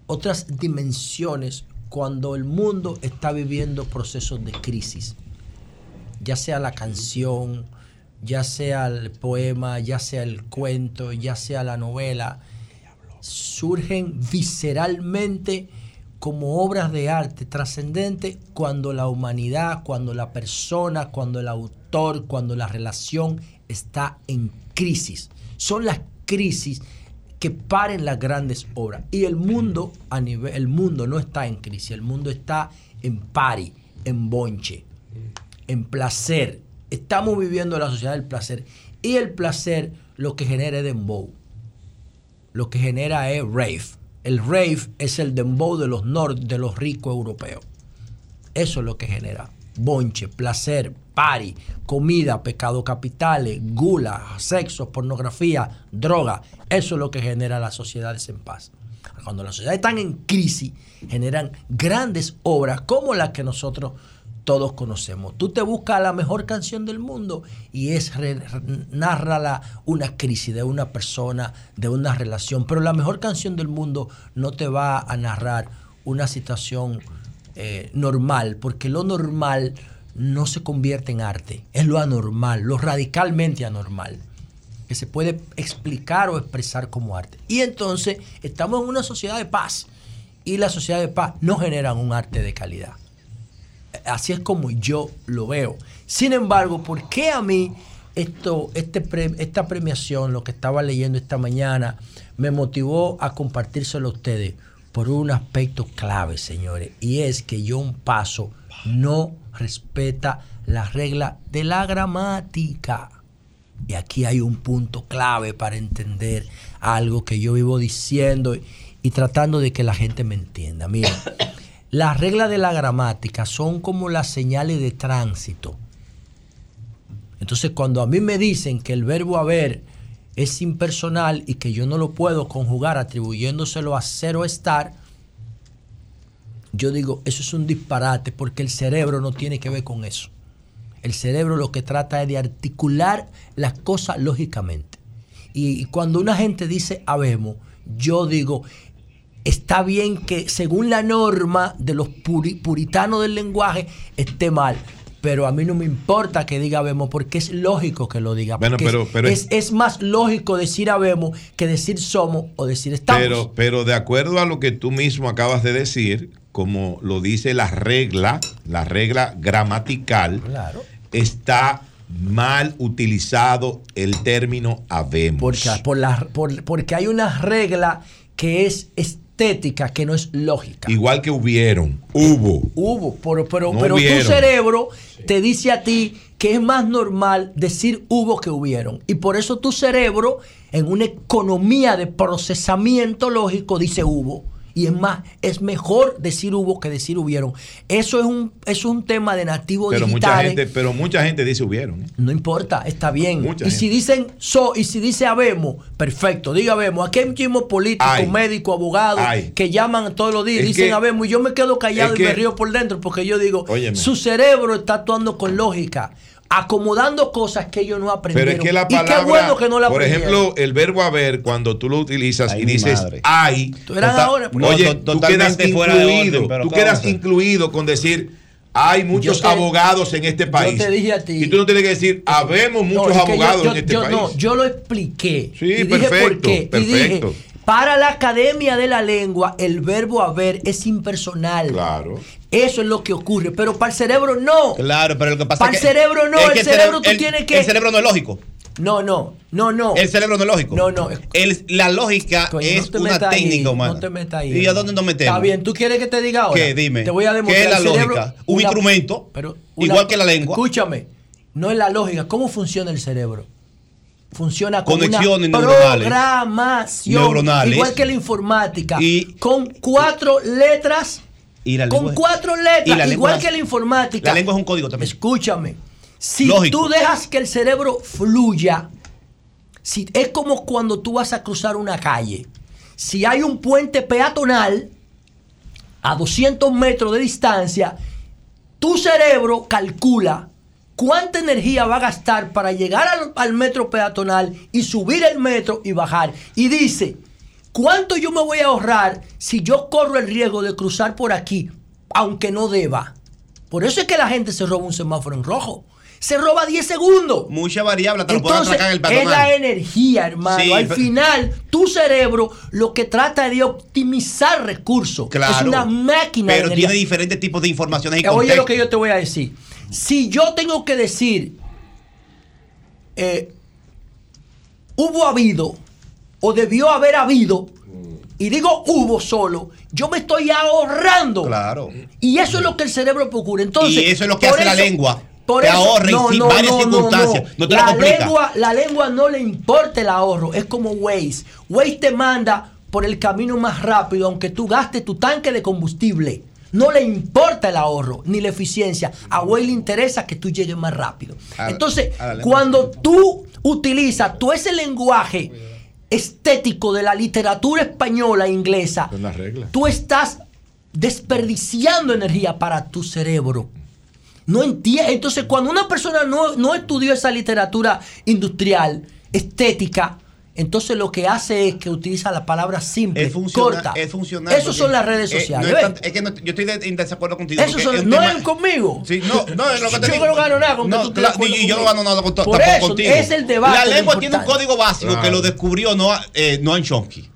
otras dimensiones cuando el mundo está viviendo procesos de crisis. Ya sea la canción, ya sea el poema, ya sea el cuento, ya sea la novela, surgen visceralmente como obras de arte trascendente cuando la humanidad, cuando la persona, cuando el autor, cuando la relación está en crisis. Son las crisis que paren las grandes obras. Y el mundo, a nivel, el mundo no está en crisis, el mundo está en pari, en bonche, en placer. Estamos viviendo la sociedad del placer. Y el placer lo que genera es dembow. Lo que genera es rave. El rave es el dembow de los de los ricos europeos. Eso es lo que genera. Bonche, placer, party, comida, pecado capitales, gula, sexo, pornografía, droga. Eso es lo que genera las sociedades en paz. Cuando las sociedades están en crisis, generan grandes obras como las que nosotros todos conocemos. Tú te buscas la mejor canción del mundo y es narra una crisis de una persona, de una relación. Pero la mejor canción del mundo no te va a narrar una situación eh, normal, porque lo normal no se convierte en arte, es lo anormal, lo radicalmente anormal, que se puede explicar o expresar como arte. Y entonces estamos en una sociedad de paz y la sociedad de paz no genera un arte de calidad. Así es como yo lo veo. Sin embargo, ¿por qué a mí esto, este esta premiación, lo que estaba leyendo esta mañana, me motivó a compartírselo a ustedes? Por un aspecto clave, señores, y es que John Paso no respeta la regla de la gramática. Y aquí hay un punto clave para entender algo que yo vivo diciendo y, y tratando de que la gente me entienda. Miren, las reglas de la gramática son como las señales de tránsito. Entonces, cuando a mí me dicen que el verbo haber es impersonal y que yo no lo puedo conjugar atribuyéndoselo a ser o estar, yo digo, eso es un disparate porque el cerebro no tiene que ver con eso. El cerebro lo que trata es de articular las cosas lógicamente. Y, cuando una gente dice habemos, yo digo, está bien que según la norma de los puri- puritanos del lenguaje esté mal. Pero a mí no me importa que diga habemos porque es lógico que lo diga. Bueno, pero- es- es, es más lógico decir habemos que decir somos o decir estamos. Pero, pero de acuerdo a lo que tú mismo acabas de decir, como lo dice la regla, la regla gramatical, Claro. está mal utilizado el término habemos. Porque, por la- por- porque hay una regla que es estética, que no es lógica. Igual que hubieron, hubo. Hubo, pero, pero, No pero tu cerebro te dice a ti que es más normal decir hubo que hubieron. Y por eso tu cerebro, en una economía de procesamiento lógico, dice hubo. Y es más, es mejor decir hubo que decir hubieron. Eso es un, eso es un tema de nativos Pero mucha digitales. gente, pero mucha gente dice hubieron. ¿eh? No importa, está bien. Mucha y si dicen so, y si dice habemos, perfecto, diga habemos. Aquí hay muchísimos políticos, Ay. médicos, abogados Ay. que llaman todos los días y dicen que- habemos. Y yo me quedo callado y me que- río por dentro porque yo digo, Óyeme. su cerebro está actuando con lógica, acomodando cosas que ellos no Pero aprendieron. es que la y palabra, qué bueno que no la por ejemplo, el verbo haber, cuando tú lo utilizas Ay, y dices madre. hay, Tú eras total- ahora, No, oye, to- tú quedas incluido, orden, pero tú ¿qué quedas incluido con decir hay muchos Yo te- abogados en este país. te dije a ti- y tú no tienes que decir habemos No, muchos es que yo- abogados yo, en este yo país. no, yo lo expliqué. Sí, y dije por perfecto, qué. Y dije, perfecto. Para la Academia de la Lengua, el verbo haber es impersonal. Claro. Eso es lo que ocurre. Pero para el cerebro no. Claro, pero lo que pasa Para es el que. cerebro no, es el cerebro tú el- tienes que- El cerebro no es lógico. No, no, no, no. El cerebro no es lógico. No, no. El- la lógica Coño, es no te una metas ahí, técnica humana. No te metas ahí. ¿Y a dónde nos metemos? Está bien, ¿tú quieres que te diga ahora? ¿Qué? Dime. Te voy a demostrar. ¿Qué es la el cerebro- lógica? Un una- instrumento, pero igual que la lengua. Escúchame, no es la lógica. ¿Cómo funciona el cerebro? Funciona con Conexiones una neuronales. programación. Neuronales. Igual que la informática. Y- con cuatro letras. Y la Con cuatro letras. igual que la informática. La lengua es un código también. Escúchame. Si Lógico. tú dejas que el cerebro fluya, si, es como cuando tú vas a cruzar una calle. Si hay un puente peatonal, a 200 metros de distancia, tu cerebro calcula cuánta energía va a gastar para llegar al, al metro peatonal y subir el metro y bajar. Y dice, ¿cuánto yo me voy a ahorrar si yo corro el riesgo de cruzar por aquí, aunque no deba? Por eso es que la gente se roba un semáforo en rojo. Se roba 10 segundos. Mucha variable, te lo Entonces, atracar en el es la peatonal. energía, hermano. Sí, Al final, tu cerebro lo que trata es de optimizar recursos. Claro. Es una máquina Pero tiene diferentes tipos de informaciones y Oye lo que yo te voy a decir. Si yo tengo que decir, eh, hubo habido o debió haber habido, y digo hubo solo, yo me estoy ahorrando. Claro. Y eso es lo que el cerebro procura. Entonces, y eso es lo que hace la lengua. por te eso- ahorra no, no, varias no, circunstancias. no. No, te la, lengua, la lengua no le importa el ahorro. Es como Waze. Waze te manda por el camino más rápido, aunque tú gastes tu tanque de combustible. No le importa el ahorro ni la eficiencia. A Waze le interesa que tú llegues más rápido. Entonces, cuando tú utilizas todo ese lenguaje estético de la literatura española e inglesa, tú estás desperdiciando energía para tu cerebro. No entiende. Entonces, cuando una persona no, no estudió esa literatura industrial, estética, entonces lo que hace es que utiliza la palabra simple, Es corta. es funcional. Esas son las redes eh, sociales. no es, ¿ves? tan- es que no- yo estoy de- en desacuerdo contigo. Esos porque son- es un no tema- es conmigo. Sí, no, no es lo que te Yo digo. no gano nada con que No, tú claro, acuerdo y yo no gano nada con, Por tampoco eso, contigo. es el debate La lengua tiene un código básico que lo descubrió Noah, eh, Noam Chomsky.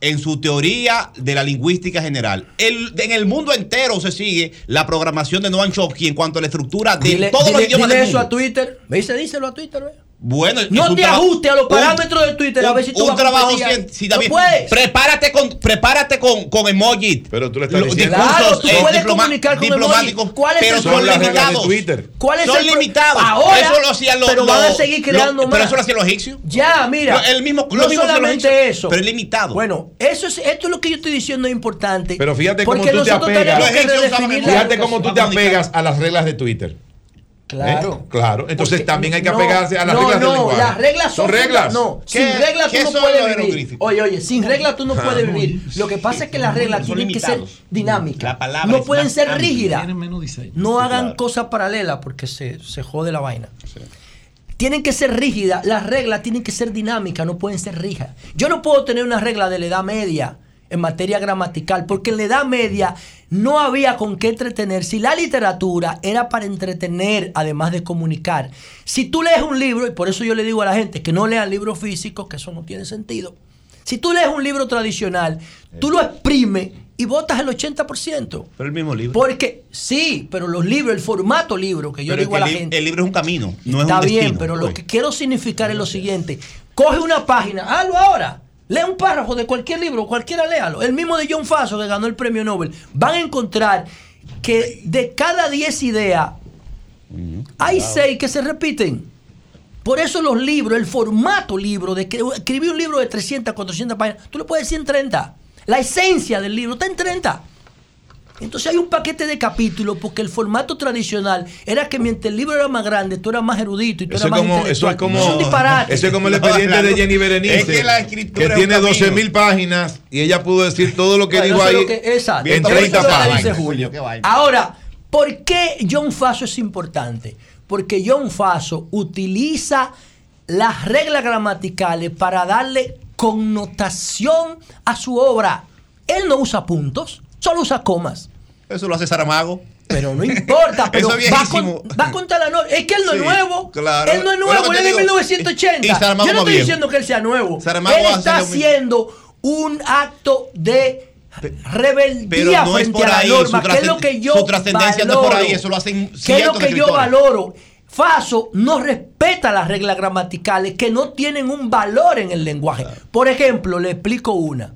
En su teoría de la lingüística general. El- en el mundo entero se sigue la programación de Noam Chomsky en cuanto a la estructura de Dile, todos los idiomas dile del eso mundo. a Twitter. ¿Me dice? Díselo a Twitter. ¿ve? Bueno, No te traba- ajuste a los un- parámetros de Twitter a ver si tú un vas a trabajo cien- sí, No David, puedes. Prepárate con, prepárate con, con emojis. Pero tú le estás diciendo. discursos, Claro, tú eh, puedes diploma- comunicar con diplomáticos, emojis. ¿Cuál es pero son limitados. Twitter. ¿Cuál es son el limitados. Ahora, eso lo hacían los. pero van a seguir creando Pero más. eso lo hacían los egipcios. Ya, mira. Lo- el mismo- no lo mismo solamente egipcios, eso. pero es limitado. Bueno, eso es, esto es lo que yo estoy diciendo es importante. Pero fíjate cómo porque tú te nosotros apegas. Fíjate cómo tú te apegas a las reglas de Twitter. Claro. ¿Eh? Claro. Entonces Porque- también hay que no, apegarse a las no, reglas del no, lenguaje. las reglas son, reglas. No, ¿Qué- sin reglas qué tú no son puedes vivir. Oye, oye, sin reglas tú no Ah. puedes vivir. Lo que pasa es que las reglas Son tienen que ser dinámicas. La palabra No pueden ser rígidas. Tienen menos diseño. No hagan claro. cosas paralelas porque se, se jode la vaina. Tienen que ser rígidas, las reglas tienen que ser dinámicas, no pueden ser rígidas. Yo no puedo tener una regla de la edad media en materia gramatical, porque en la edad media no había con qué entretener. Si la literatura era para entretener, además de comunicar. Si tú lees un libro, y por eso yo le digo a la gente que no lean libros físicos, que eso no tiene sentido. Si tú lees un libro tradicional, tú lo exprimes y botas el 80%. Pero el mismo libro. Porque sí, pero los libros, el formato libro que yo Pero digo a la gente. el libro es un camino, no es Está un bien, destino. pero lo que quiero significar es lo siguiente. Coge una página, hazlo ahora. Lee un párrafo de cualquier libro, cualquiera léalo. El mismo de John Faso que ganó el premio Nobel. Van a encontrar que de cada 10 ideas, hay 6 que se repiten. Por eso los libros, el formato libro, de que escribir un libro de 300, 400 páginas, tú lo puedes decir en 30. La esencia del libro está en 30. Entonces hay un paquete de capítulos porque el formato tradicional era que mientras el libro era más grande, tú eras más erudito y tú Eso eras es, más como, eso es como Es un disparate. eso es como el No, expediente claro. de Jenny Es Berenice que la escritura que es tiene camino. 12 mil páginas y ella pudo decir todo lo que Bueno, dijo eso es ahí que- exacto. en Por eso 30 es lo que dice páginas Julio. Ahora, ¿por qué John Faso es importante? Porque John Faso utiliza las reglas gramaticales para darle connotación a su obra. Él no usa puntos, solo usa comas. Eso lo hace Saramago. Pero no importa, pero Eso es va, con, va contra la norma. Es que él no Sí, es nuevo. claro. Él no es nuevo, él es de digo, 1980. y- y Yo no estoy diciendo que él sea nuevo. Saramago él está haciendo un acto de rebeldía Pero no es frente por a la ahí, norma, que es lo que yo su trascendencia no es por ahí, eso lo hacen ¿Qué es lo que yo valoro? Faso no respeta las reglas gramaticales que no tienen un valor en el lenguaje. Por ejemplo, le explico una.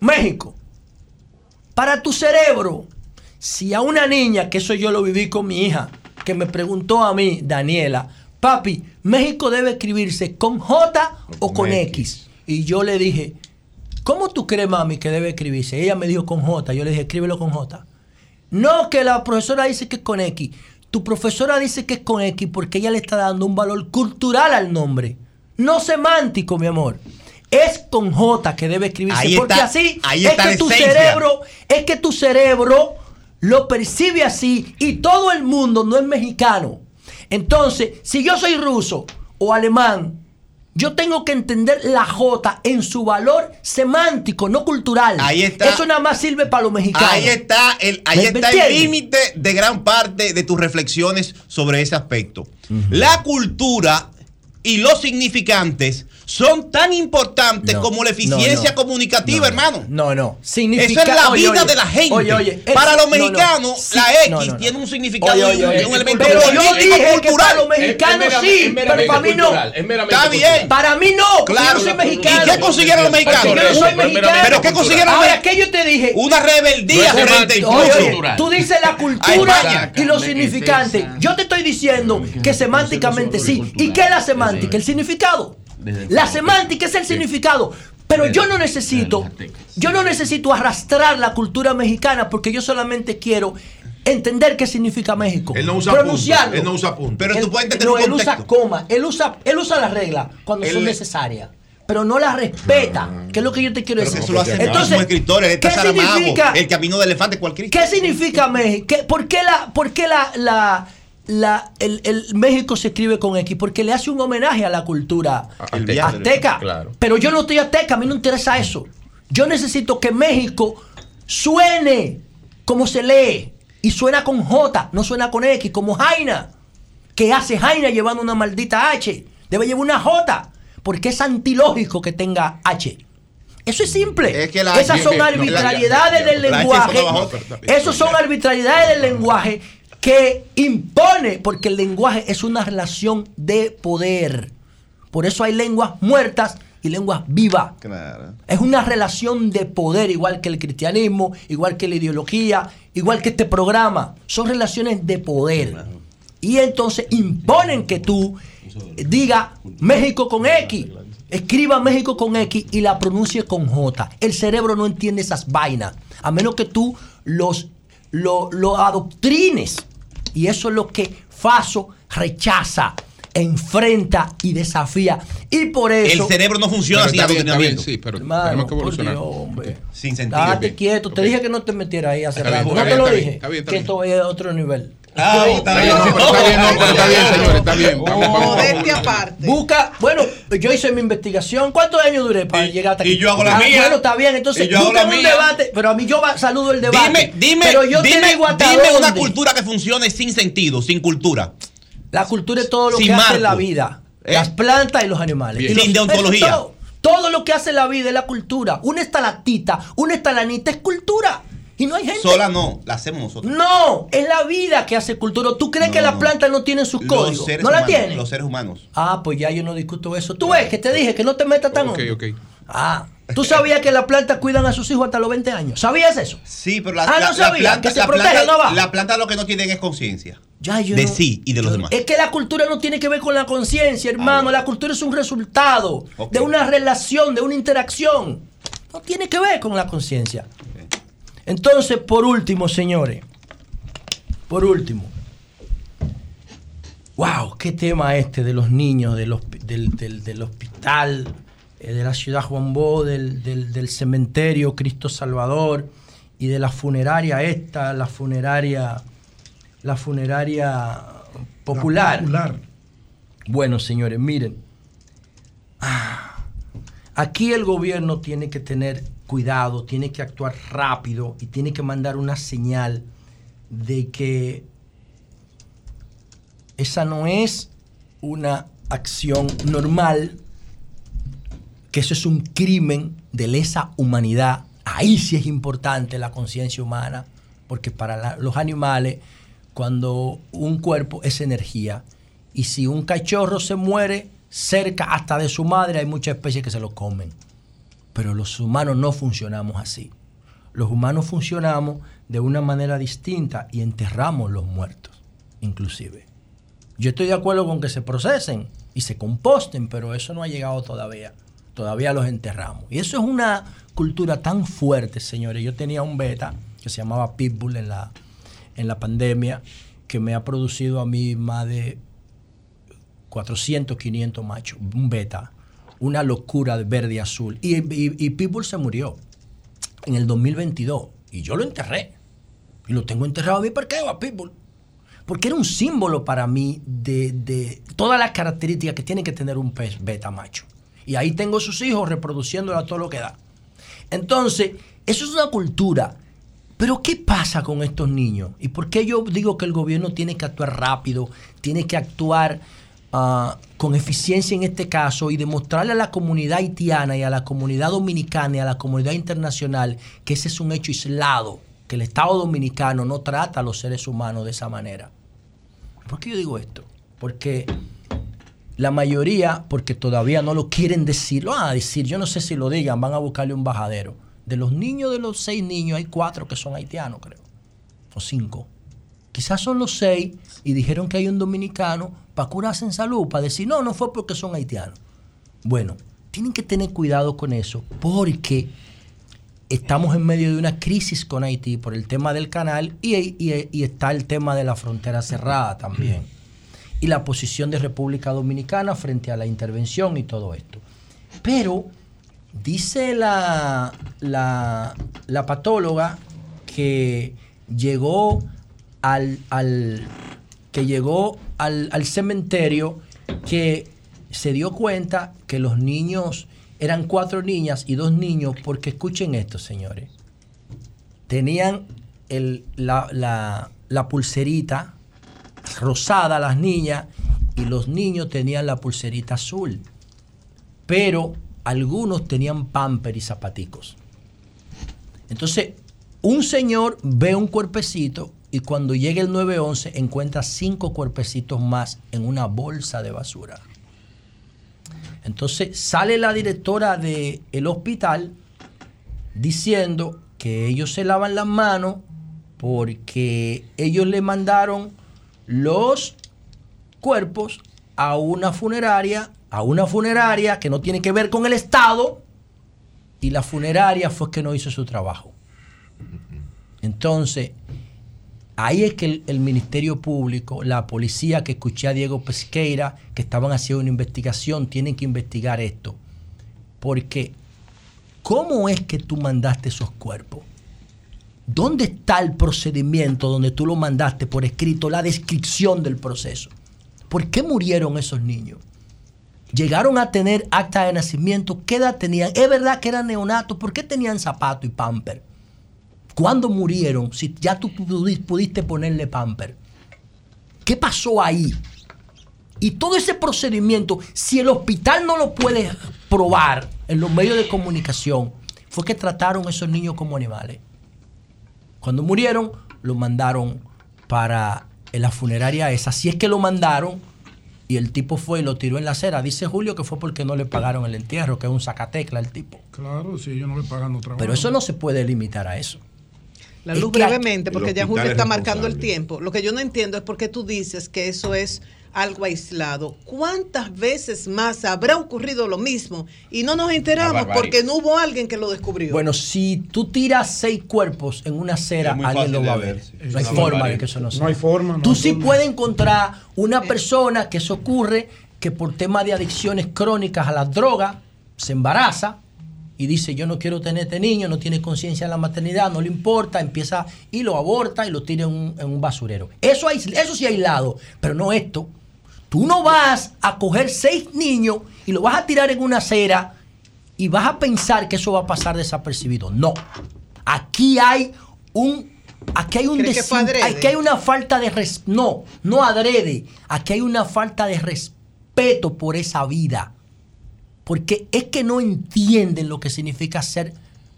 México. Para tu cerebro, si a una niña, que eso yo lo viví con mi hija, que me preguntó a mí, Daniela, papi, México debe escribirse con J o con X. Y yo le dije, ¿cómo tú crees, mami, que debe escribirse? Ella me dijo con J. Yo le dije, escríbelo con J. No, que la profesora dice que es con X. Tu profesora dice que es con X porque ella le está dando un valor cultural al nombre, no semántico, mi amor. Es con J que debe escribirse. Ahí porque está- así ahí es que tu esencia. cerebro, es que tu cerebro lo percibe así y todo el mundo no es mexicano. Entonces, si yo soy ruso o alemán, yo tengo que entender la J en su valor semántico, no cultural. Ahí está. Eso nada más sirve para los mexicanos. Ahí está el, ahí ¿Me- me está el límite de gran parte de tus reflexiones sobre ese aspecto. La cultura y los significantes son tan importantes No, como la eficiencia no, no. comunicativa, No, hermano. No, no. Eso Significa, es la oye, vida oye, de la gente. Oye, oye, es- para los no, no. mexicanos, Sí, la X no, no, no. tiene un significado Oye, y oye, un, elemento pero yo político, dije que cultural. para los mexicanos sí, pero para mí no. Está bien. Para mí no, Claro. yo soy mexicano. ¿Y qué consiguieron los mexicanos? Yo no soy mexicano. ¿Pero qué consiguieron los Ahora, mexicanos? ¿qué yo te dije? Una rebeldía frente oye, tú dices la cultura y los significantes. Yo te estoy diciendo que semánticamente sí. ¿Y qué es la semántica? El significado. La semántica es el significado. Pero yo no necesito, yo no necesito arrastrar la cultura mexicana porque yo solamente quiero entender qué significa México. Él no usa Pronunciarlo. punto, él no usa punto. Pero tú Él- puedes entender no, un él usa coma, él usa, él usa las reglas cuando son necesarias. Pero no las respeta, que es lo que yo te quiero Pero decir. eso lo hacen Entonces, como escritores, ¿qué Saramago, significa? el camino del elefante, cualquier ¿Qué significa México? ¿Qué- ¿Por qué, la, por qué la, la, la- el, el México se escribe con X? Porque le hace un homenaje a la cultura Azteca. azteca. Claro. Pero yo no estoy azteca, a mí no interesa eso. Yo necesito que México suene como se lee. Y suena con J, no suena con X, como Jaina. Que hace Jaina llevando una maldita H? Debe llevar una J. Porque es antilógico que tenga H. Eso es simple. Es que la- Esas es son arbitrariedades la- del la- la- lenguaje. Esos son arbitrariedades del lenguaje que impone, porque el lenguaje es una relación de poder. Por eso hay lenguas muertas y lenguas vivas. Claro. Es una relación de poder, igual que el cristianismo, igual que la ideología, igual que este programa. Son relaciones de poder. Y entonces imponen que tú diga México con X, escriba México con X y la pronuncie con J. El cerebro no entiende esas vainas, a menos que tú los, lo, lo adoctrines. Y eso es lo que Faso rechaza, enfrenta y desafía. Y por eso... El cerebro no funciona Pero sin está bien, está bien, adoctrinamiento. sí, pero Hermano, tenemos que evolucionar. Dios, hombre. Sin sentido. Date quieto, te dije que no te metieras ahí rato. está No te lo está bien, dije. está bien, está que bien. esto es otro nivel. Ah, está bien, está bien, no, pero está bien, señores, está bien. Modestia aparte. Busca, bueno, yo hice mi investigación. ¿Cuántos años duré para llegar hasta aquí? y yo hago la Ah, mía. Bueno, está bien. Entonces, Y yo hago busca la un mía. debate. Pero a mí yo saludo el debate. Dime, dime, pero yo te dime, digo hasta dime una cultura que funcione sin sentido, sin cultura. La cultura es todo lo Sin que hace la vida. ¿Eh? Las plantas y los animales. Bien. Y los- Sin deontología. Todo, todo lo que hace la vida es la cultura. Una estalactita, una estalanita es cultura. Y no hay gente. Sola no, la hacemos nosotros. No, es la vida que hace cultura. ¿Tú crees No, que las no. plantas no tienen sus Los códigos? seres ¿No la humanos, tienen? Los seres humanos. Ah, pues ya yo no discuto eso. Tú ves que te dije que no te metas tan Ok, ok. Ah, ¿tú sabías que las plantas cuidan a sus hijos hasta los 20 años? ¿Sabías eso? Sí, pero la, Ah, la- no la sabía, planta, que se la protegen planta- abajo. la planta lo que no tienen es conciencia. Ya yo de no- sí y de los yo- demás. Es que la cultura no tiene que ver con la conciencia, hermano. La cultura es un resultado de una relación, de una interacción. No tiene que ver con la conciencia. Entonces, por último, señores, por último, wow, qué tema este de los niños, del, del, del- del hospital, eh, de la ciudad Juan Bó, del, del- del cementerio Cristo Salvador y de la funeraria esta, la funeraria, la funeraria popular. popular. Bueno, señores, miren. Ah, Aquí el gobierno tiene que tener cuidado, tiene que actuar rápido y tiene que mandar una señal de que esa no es una acción normal, que eso es un crimen de lesa humanidad. Ahí sí es importante la conciencia humana, porque para los animales, cuando un cuerpo es energía, y si un cachorro se muere cerca hasta de su madre, hay muchas especies que se lo comen. Pero los humanos no funcionamos así. Los humanos funcionamos de una manera distinta y enterramos los muertos, inclusive. Yo estoy de acuerdo con que se procesen y se composten, pero eso no ha llegado todavía. Todavía los enterramos. Y eso es una cultura tan fuerte, señores. Yo tenía un beta que se llamaba Pitbull en la, en la pandemia, que me ha producido a mí más de 400, 500 machos, un beta. Una locura de verde y azul. Y, y, y Pitbull se murió en el 2022 y yo lo enterré. Y lo tengo enterrado a mi parqueo, a Pitbull. Porque era un símbolo para mí de, de todas las características que tiene que tener un pez beta macho. Y ahí tengo sus hijos reproduciéndolo a todo lo que da. Entonces, eso es una cultura. Pero ¿qué pasa con estos niños? ¿Y por qué yo digo que el gobierno tiene que actuar rápido, tiene que actuar ah, con eficiencia en este caso y demostrarle a la comunidad haitiana y a la comunidad dominicana y a la comunidad internacional que ese es un hecho aislado, que el Estado dominicano no trata a los seres humanos de esa manera? ¿Por qué yo digo esto? Porque la mayoría, porque todavía no lo quieren decir, lo van a decir, yo no sé si lo digan, van a buscarle un bajadero. De los niños, de los seis niños, hay cuatro que son haitianos, creo. O cinco. Quizás son los seis y dijeron que hay un dominicano para curarse en salud, para decir, no, no fue porque son haitianos. Bueno, tienen que tener cuidado con eso, porque estamos en medio de una crisis con Haití por el tema del canal y, y- y está el tema de la frontera cerrada también. Y la posición de República Dominicana frente a la intervención y todo esto. Pero dice la, la, la patóloga que llegó al, al- que llegó al, al cementerio que se dio cuenta que los niños eran cuatro niñas y dos niños, porque escuchen esto, señores. Tenían el- la, la- la pulserita rosada, las niñas, y los niños tenían la pulserita azul. Pero algunos tenían pamper y zapaticos. Entonces, un señor ve un cuerpecito y cuando llega el 911 encuentra cinco cuerpecitos más en una bolsa de basura. Entonces sale la directora del hospital diciendo que ellos se lavan las manos porque ellos le mandaron los cuerpos a una funeraria, a una funeraria que no tiene que ver con el Estado, y la funeraria fue que no hizo su trabajo. Entonces, ahí es que el, Ministerio Público, la policía que escuché a Diego Pesqueira, que estaban haciendo una investigación, tienen que investigar esto. Porque, ¿cómo es que tú mandaste esos cuerpos? ¿Dónde está el procedimiento donde tú lo mandaste por escrito, la descripción del proceso? ¿Por qué murieron esos niños? Llegaron a tener acta de nacimiento. ¿Qué edad tenían? Es verdad que eran neonatos. ¿Por qué tenían zapato y pamper? ¿Cuándo murieron? Si ya tú pudi- pudiste ponerle pamper. ¿Qué pasó ahí? Y todo ese procedimiento, si el hospital no lo puede probar en los medios de comunicación, fue que trataron a esos niños como animales. Cuando murieron, lo mandaron para la funeraria esa. Si es que lo mandaron y el tipo fue y lo tiró en la acera. Dice Julio que fue porque no le pagaron el entierro, que es un sacatecla el tipo. Claro, si ellos no le pagan trabajan. Pero eso no se puede limitar a eso. La luz brevemente, porque ya Julio es está marcando el tiempo. Lo que yo no entiendo es por qué tú dices que eso es algo aislado. ¿Cuántas veces más habrá ocurrido lo mismo y no nos enteramos porque no hubo alguien que lo descubrió? Bueno, si tú tiras seis cuerpos en una acera, alguien lo va a ver, ver. sí. No hay forma de que eso no sea. No hay forma, no Tú hay sí forma. puedes encontrar una persona que eso ocurre, que por temas de adicciones crónicas a las drogas se embaraza y dice yo no quiero tener este niño, no tiene conciencia de la maternidad, no le importa, empieza y lo aborta y lo tira en un, en un basurero. Eso, eso sí aislado, pero no esto. Tú no vas a coger seis niños y lo vas a tirar en una acera y vas a pensar que eso va a pasar desapercibido. No. Aquí hay un aquí hay un aquí hay una falta de res- no, no adrede. Aquí hay una falta de respeto por esa vida. Porque es que no entienden lo que significa ser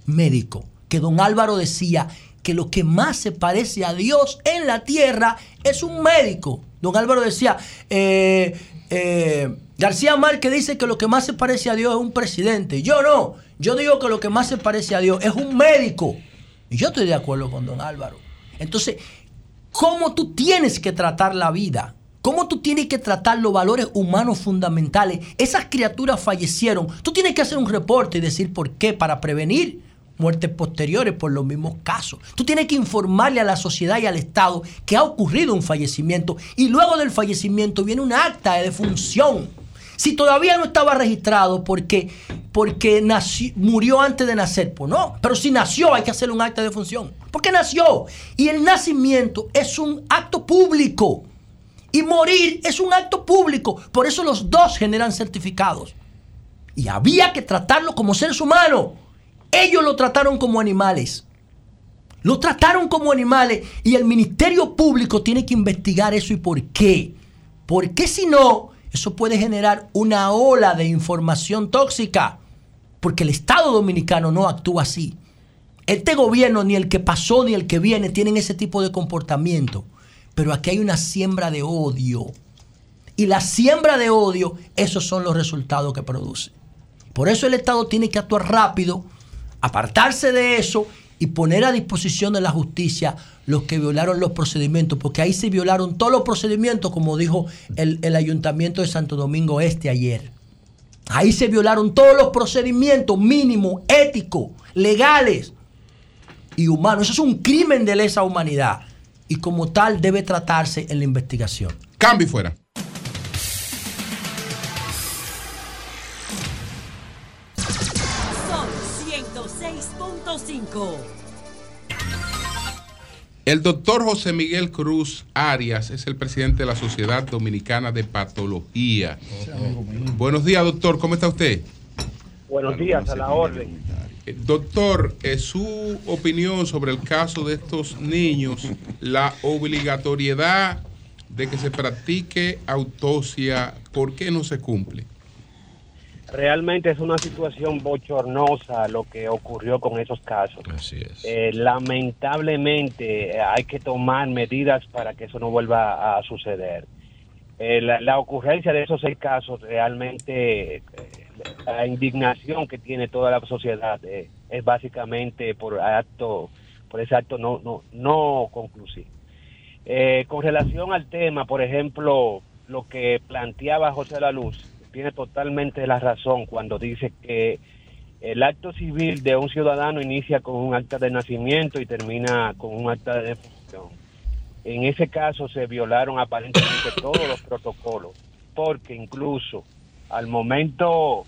médico. Que don Álvaro decía que lo que más se parece a Dios en la tierra es un médico. Don Álvaro decía, eh, eh, García Márquez dice que lo que más se parece a Dios es un presidente. Yo no. Yo digo que lo que más se parece a Dios es un médico. Y yo estoy de acuerdo con don Álvaro. Entonces, ¿cómo tú tienes que tratar la vida? ¿Cómo tú tienes que tratar los valores humanos fundamentales? Esas criaturas fallecieron. Tú tienes que hacer un reporte y decir por qué para prevenir muertes posteriores por los mismos casos. Tú tienes que informarle a la sociedad y al Estado que ha ocurrido un fallecimiento y luego del fallecimiento viene un acta de defunción. Si todavía no estaba registrado porque, porque nació- murió antes de nacer, pues no. Pero si nació hay que hacerle un acta de función. Porque nació. Y el nacimiento es un acto público. Y morir es un acto público. Por eso los dos generan certificados. Y había que tratarlo como seres humanos. Ellos lo trataron como animales. Lo trataron como animales y el Ministerio Público tiene que investigar eso y por qué. Porque si no, eso puede generar una ola de información tóxica. Porque el Estado Dominicano no actúa así. Este gobierno, ni el que pasó ni el que viene, tienen ese tipo de comportamiento. Pero aquí hay una siembra de odio. Y la siembra de odio, esos son los resultados que produce. Por eso el Estado tiene que actuar rápido, apartarse de eso y poner a disposición de la justicia los que violaron los procedimientos, porque ahí se violaron todos los procedimientos, como dijo el, el Ayuntamiento de Santo Domingo Este ayer. Ahí se violaron todos los procedimientos mínimos, éticos, legales y humanos. Eso es un crimen de lesa humanidad y como tal debe tratarse en la investigación. Cambio y fuera. Son 106.5. El doctor José Miguel Cruz Arias es el presidente de la Sociedad Dominicana de Patología. Buenos días, doctor. ¿Cómo está usted? Buenos días, a la orden. Eh, Doctor, eh, su opinión sobre el caso de estos niños, la obligatoriedad de que se practique autopsia, ¿por qué no se cumple? Realmente es una situación bochornosa lo que ocurrió con esos casos. Así es. Eh, lamentablemente eh, hay que tomar medidas para que eso no vuelva a suceder. Eh, la, la ocurrencia de esos seis casos realmente, eh, la indignación que tiene toda la sociedad eh, es básicamente por acto, por ese acto no, no, no conclusivo. Eh, con relación al tema, por ejemplo, lo que planteaba José la Luz, tiene totalmente la razón cuando dice que el acto civil de un ciudadano inicia con un acta de nacimiento y termina con un acta de defunción. En ese caso se violaron aparentemente todos los protocolos, porque incluso al momento...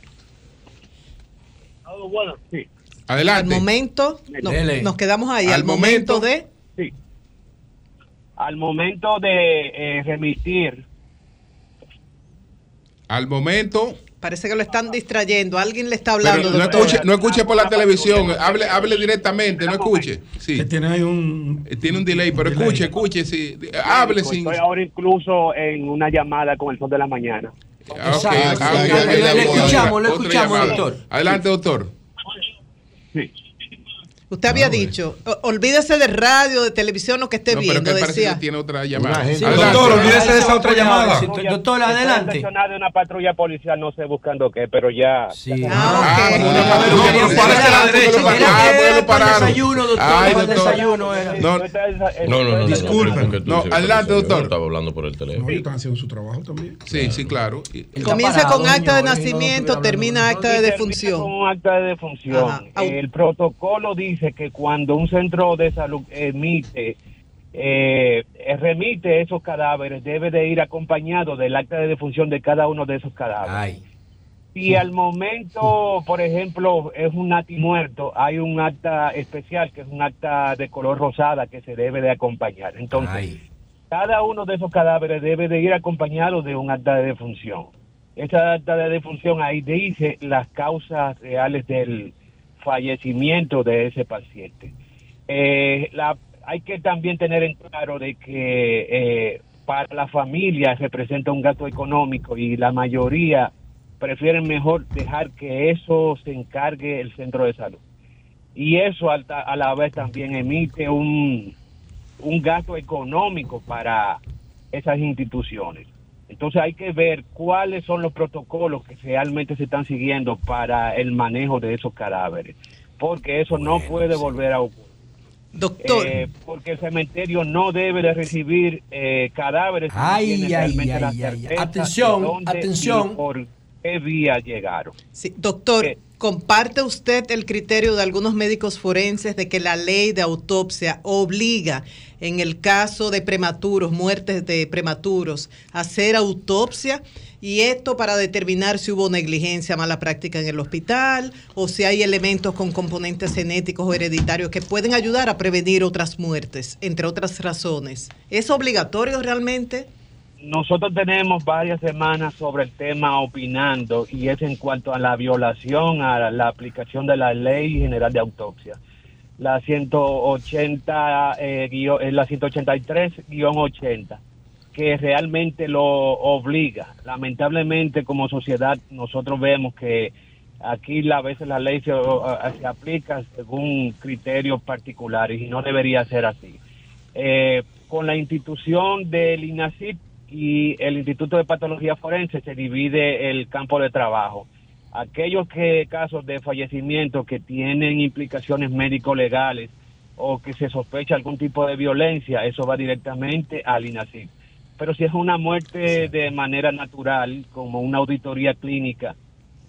bueno, sí. Adelante. Al momento, no, nos quedamos ahí. Al, Al momento, momento- de. Sí. Al momento de eh, remitir Al momento, Parece que lo están distrayendo. Alguien le está pero hablando. no escuche, no escuche por la televisión, hable, hable directamente, no escuche. Sí. Tiene ahí un... Tiene un delay, pero escuche, escuche, sí. Hable sin... Estoy ahora incluso en una llamada con el sol de la mañana. Ah, ok, ah, ok, Le- escuchamos, le escuchamos, doctor. Adelante, doctor. Usted había dicho, o- olvídese de radio, de televisión, lo que esté No, pero viendo. que Decía. que tiene otra llamada. Sí, Adelante. doctor, olvídese de esa otra llamada. Doctor, adelante. de una patrulla policial, no sé buscando qué, pero ya. Sí. Ah, ok. bueno, no, no, no, Para. Ah, desayuno, doctor, Ay, era. No, No, no, no. no, Disculpen. No, adelante, doctor. Estaba hablando por el teléfono. No, ellos están haciendo su trabajo también. Sí, sí, claro. Comienza con acta de nacimiento, termina acta de defunción. Con un acta de defunción. El protocolo dice que cuando un centro de salud emite, eh, remite esos cadáveres, debe de ir acompañado del acta de defunción de cada uno de esos cadáveres. Si al momento, por ejemplo, es un nati muerto, hay un acta especial que es un acta de color rosada que se debe de acompañar. Entonces, cada uno de esos cadáveres debe de ir acompañado de un acta de defunción. Esa acta de defunción ahí dice las causas reales del fallecimiento de ese paciente. Eh, hay que también tener en claro de que eh, para la familia representa un gasto económico y la mayoría prefieren mejor dejar que eso se encargue el centro de salud. Y eso ta- a la vez también emite un gasto económico para esas instituciones. Entonces hay que ver cuáles son los protocolos que realmente se están siguiendo para el manejo de esos cadáveres, porque eso no puede volver a ocurrir. Doctor. Eh, porque el cementerio no debe de recibir eh, cadáveres. Ay, ay, realmente ay, la ay, ay. Atención, dónde atención. por qué vía llegaron. Sí, doctor, ¿Comparte usted el criterio de algunos médicos forenses de que la ley de autopsia obliga en el caso de prematuros, muertes de prematuros, hacer autopsia? Y esto para determinar si hubo negligencia, mala práctica en el hospital o si hay elementos con componentes genéticos o hereditarios que pueden ayudar a prevenir otras muertes, entre otras razones. ¿Es obligatorio realmente? Nosotros tenemos varias semanas sobre el tema opinando y es en cuanto a la violación a la aplicación de la Ley General de Autopsia. La 180, eh, eh, la 183-80, que realmente lo obliga. Lamentablemente como sociedad nosotros vemos que aquí a veces la ley se, se aplica según criterios particulares y no debería ser así. Eh, con la institución del INACIP y el Instituto de Patología Forense se divide el campo de trabajo. Aquellos que casos de fallecimiento que tienen implicaciones médico-legales o que se sospecha algún tipo de violencia, eso va directamente al INACIP. Pero si es una muerte de manera natural, como una auditoría clínica,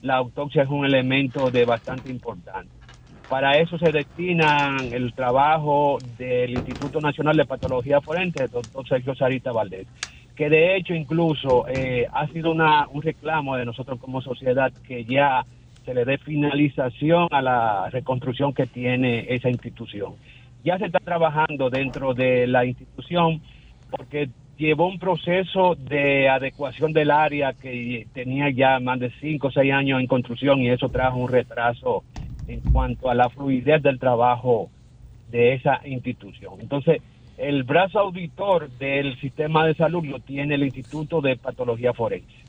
la autopsia es un elemento de bastante importancia. Para eso se destina el trabajo del Instituto Nacional de Patología Forense, el doctor Sergio Sarita Valdés, que de hecho incluso eh, ha sido una, un reclamo de nosotros como sociedad que ya se le dé finalización a la reconstrucción que tiene esa institución. Ya se está trabajando dentro de la institución porque llevó un proceso de adecuación del área que tenía ya más de cinco o seis años en construcción y eso trajo un retraso en cuanto a la fluidez del trabajo de esa institución. Entonces, el brazo auditor del sistema de salud lo tiene el Instituto de Patología Forense.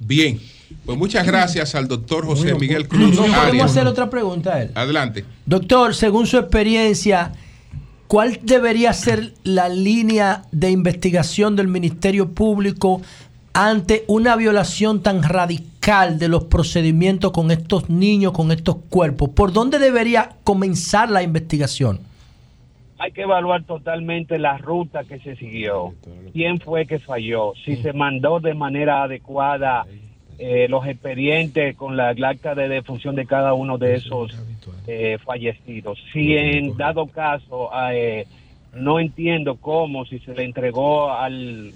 Bien, pues muchas gracias al doctor José Miguel Cruz ¿No podemos Arias. hacer otra pregunta a él? Adelante. Doctor, según su experiencia, ¿cuál debería ser la línea de investigación del Ministerio Público ante una violación tan radical de los procedimientos con estos niños, con estos cuerpos? ¿Por dónde debería comenzar la investigación? Hay que evaluar totalmente la ruta que se siguió, quién fue que falló, si se mandó de manera adecuada eh, los expedientes con la acta de defunción de cada uno de esos eh, fallecidos. Si en dado caso eh, no entiendo cómo, si se le entregó al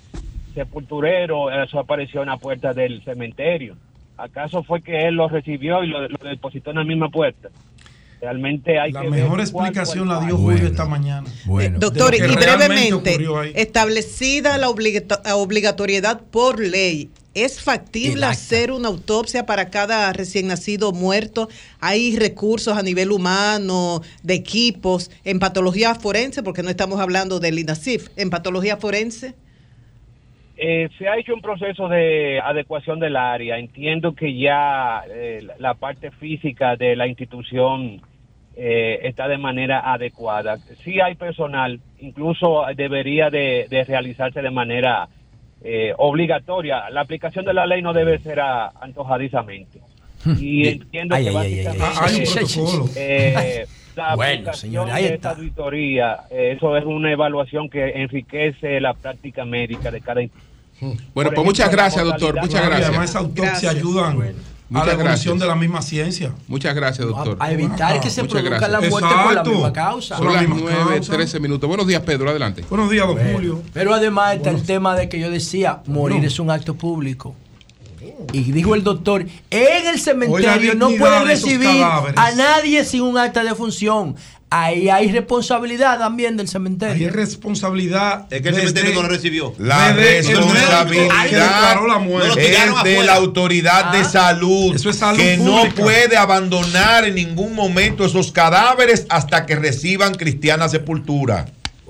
sepulturero, eso apareció en la puerta del cementerio. ¿Acaso fue que él lo recibió y lo, lo depositó en la misma puerta? Realmente hay La que mejor ver cuál fue explicación la dio. Julio esta mañana. Eh, Doctor, y brevemente, establecida la obligatoriedad por ley, ¿es factible hacer una autopsia para cada recién nacido muerto? ¿Hay recursos a nivel humano, de equipos, en patología forense? Porque no estamos hablando del INASIF, en patología forense. Eh, se ha hecho un proceso de adecuación del área. Entiendo que ya eh, la parte física de la institución eh, está de manera adecuada. Sí hay personal, incluso debería de, de realizarse de manera eh, obligatoria. La aplicación de la ley no debe ser a- antojadizamente. Y entiendo Ay, que ay, básicamente ay. Eh, la Bueno, aplicación ahí de esta auditoría, eh, eso es una evaluación que enriquece la práctica médica de cada institución. Bueno, Por pues muchas ejemplo, gracias, doctor. Muchas gracias. Además, esa autopsia ayudan Muchas la evolución gracias. de la misma ciencia. Muchas gracias, doctor. A evitar que se produzca gracias. la muerte por la misma causa. Son las 9, 13 minutos. Buenos días, Pedro. Adelante. Buenos días, don Bueno, Julio. Pero además está el tema de que yo decía, morir No. es un acto público. Y dijo el doctor, en el cementerio no pueden recibir a nadie sin un acta de función. Ahí hay responsabilidad también del Hay cementerio. responsabilidad. Es que el cementerio no lo recibió. La responsabilidad la muerte. Es de la autoridad de Ah. salud, Eso es salud que no puede abandonar en ningún momento esos cadáveres hasta que reciban cristiana sepultura.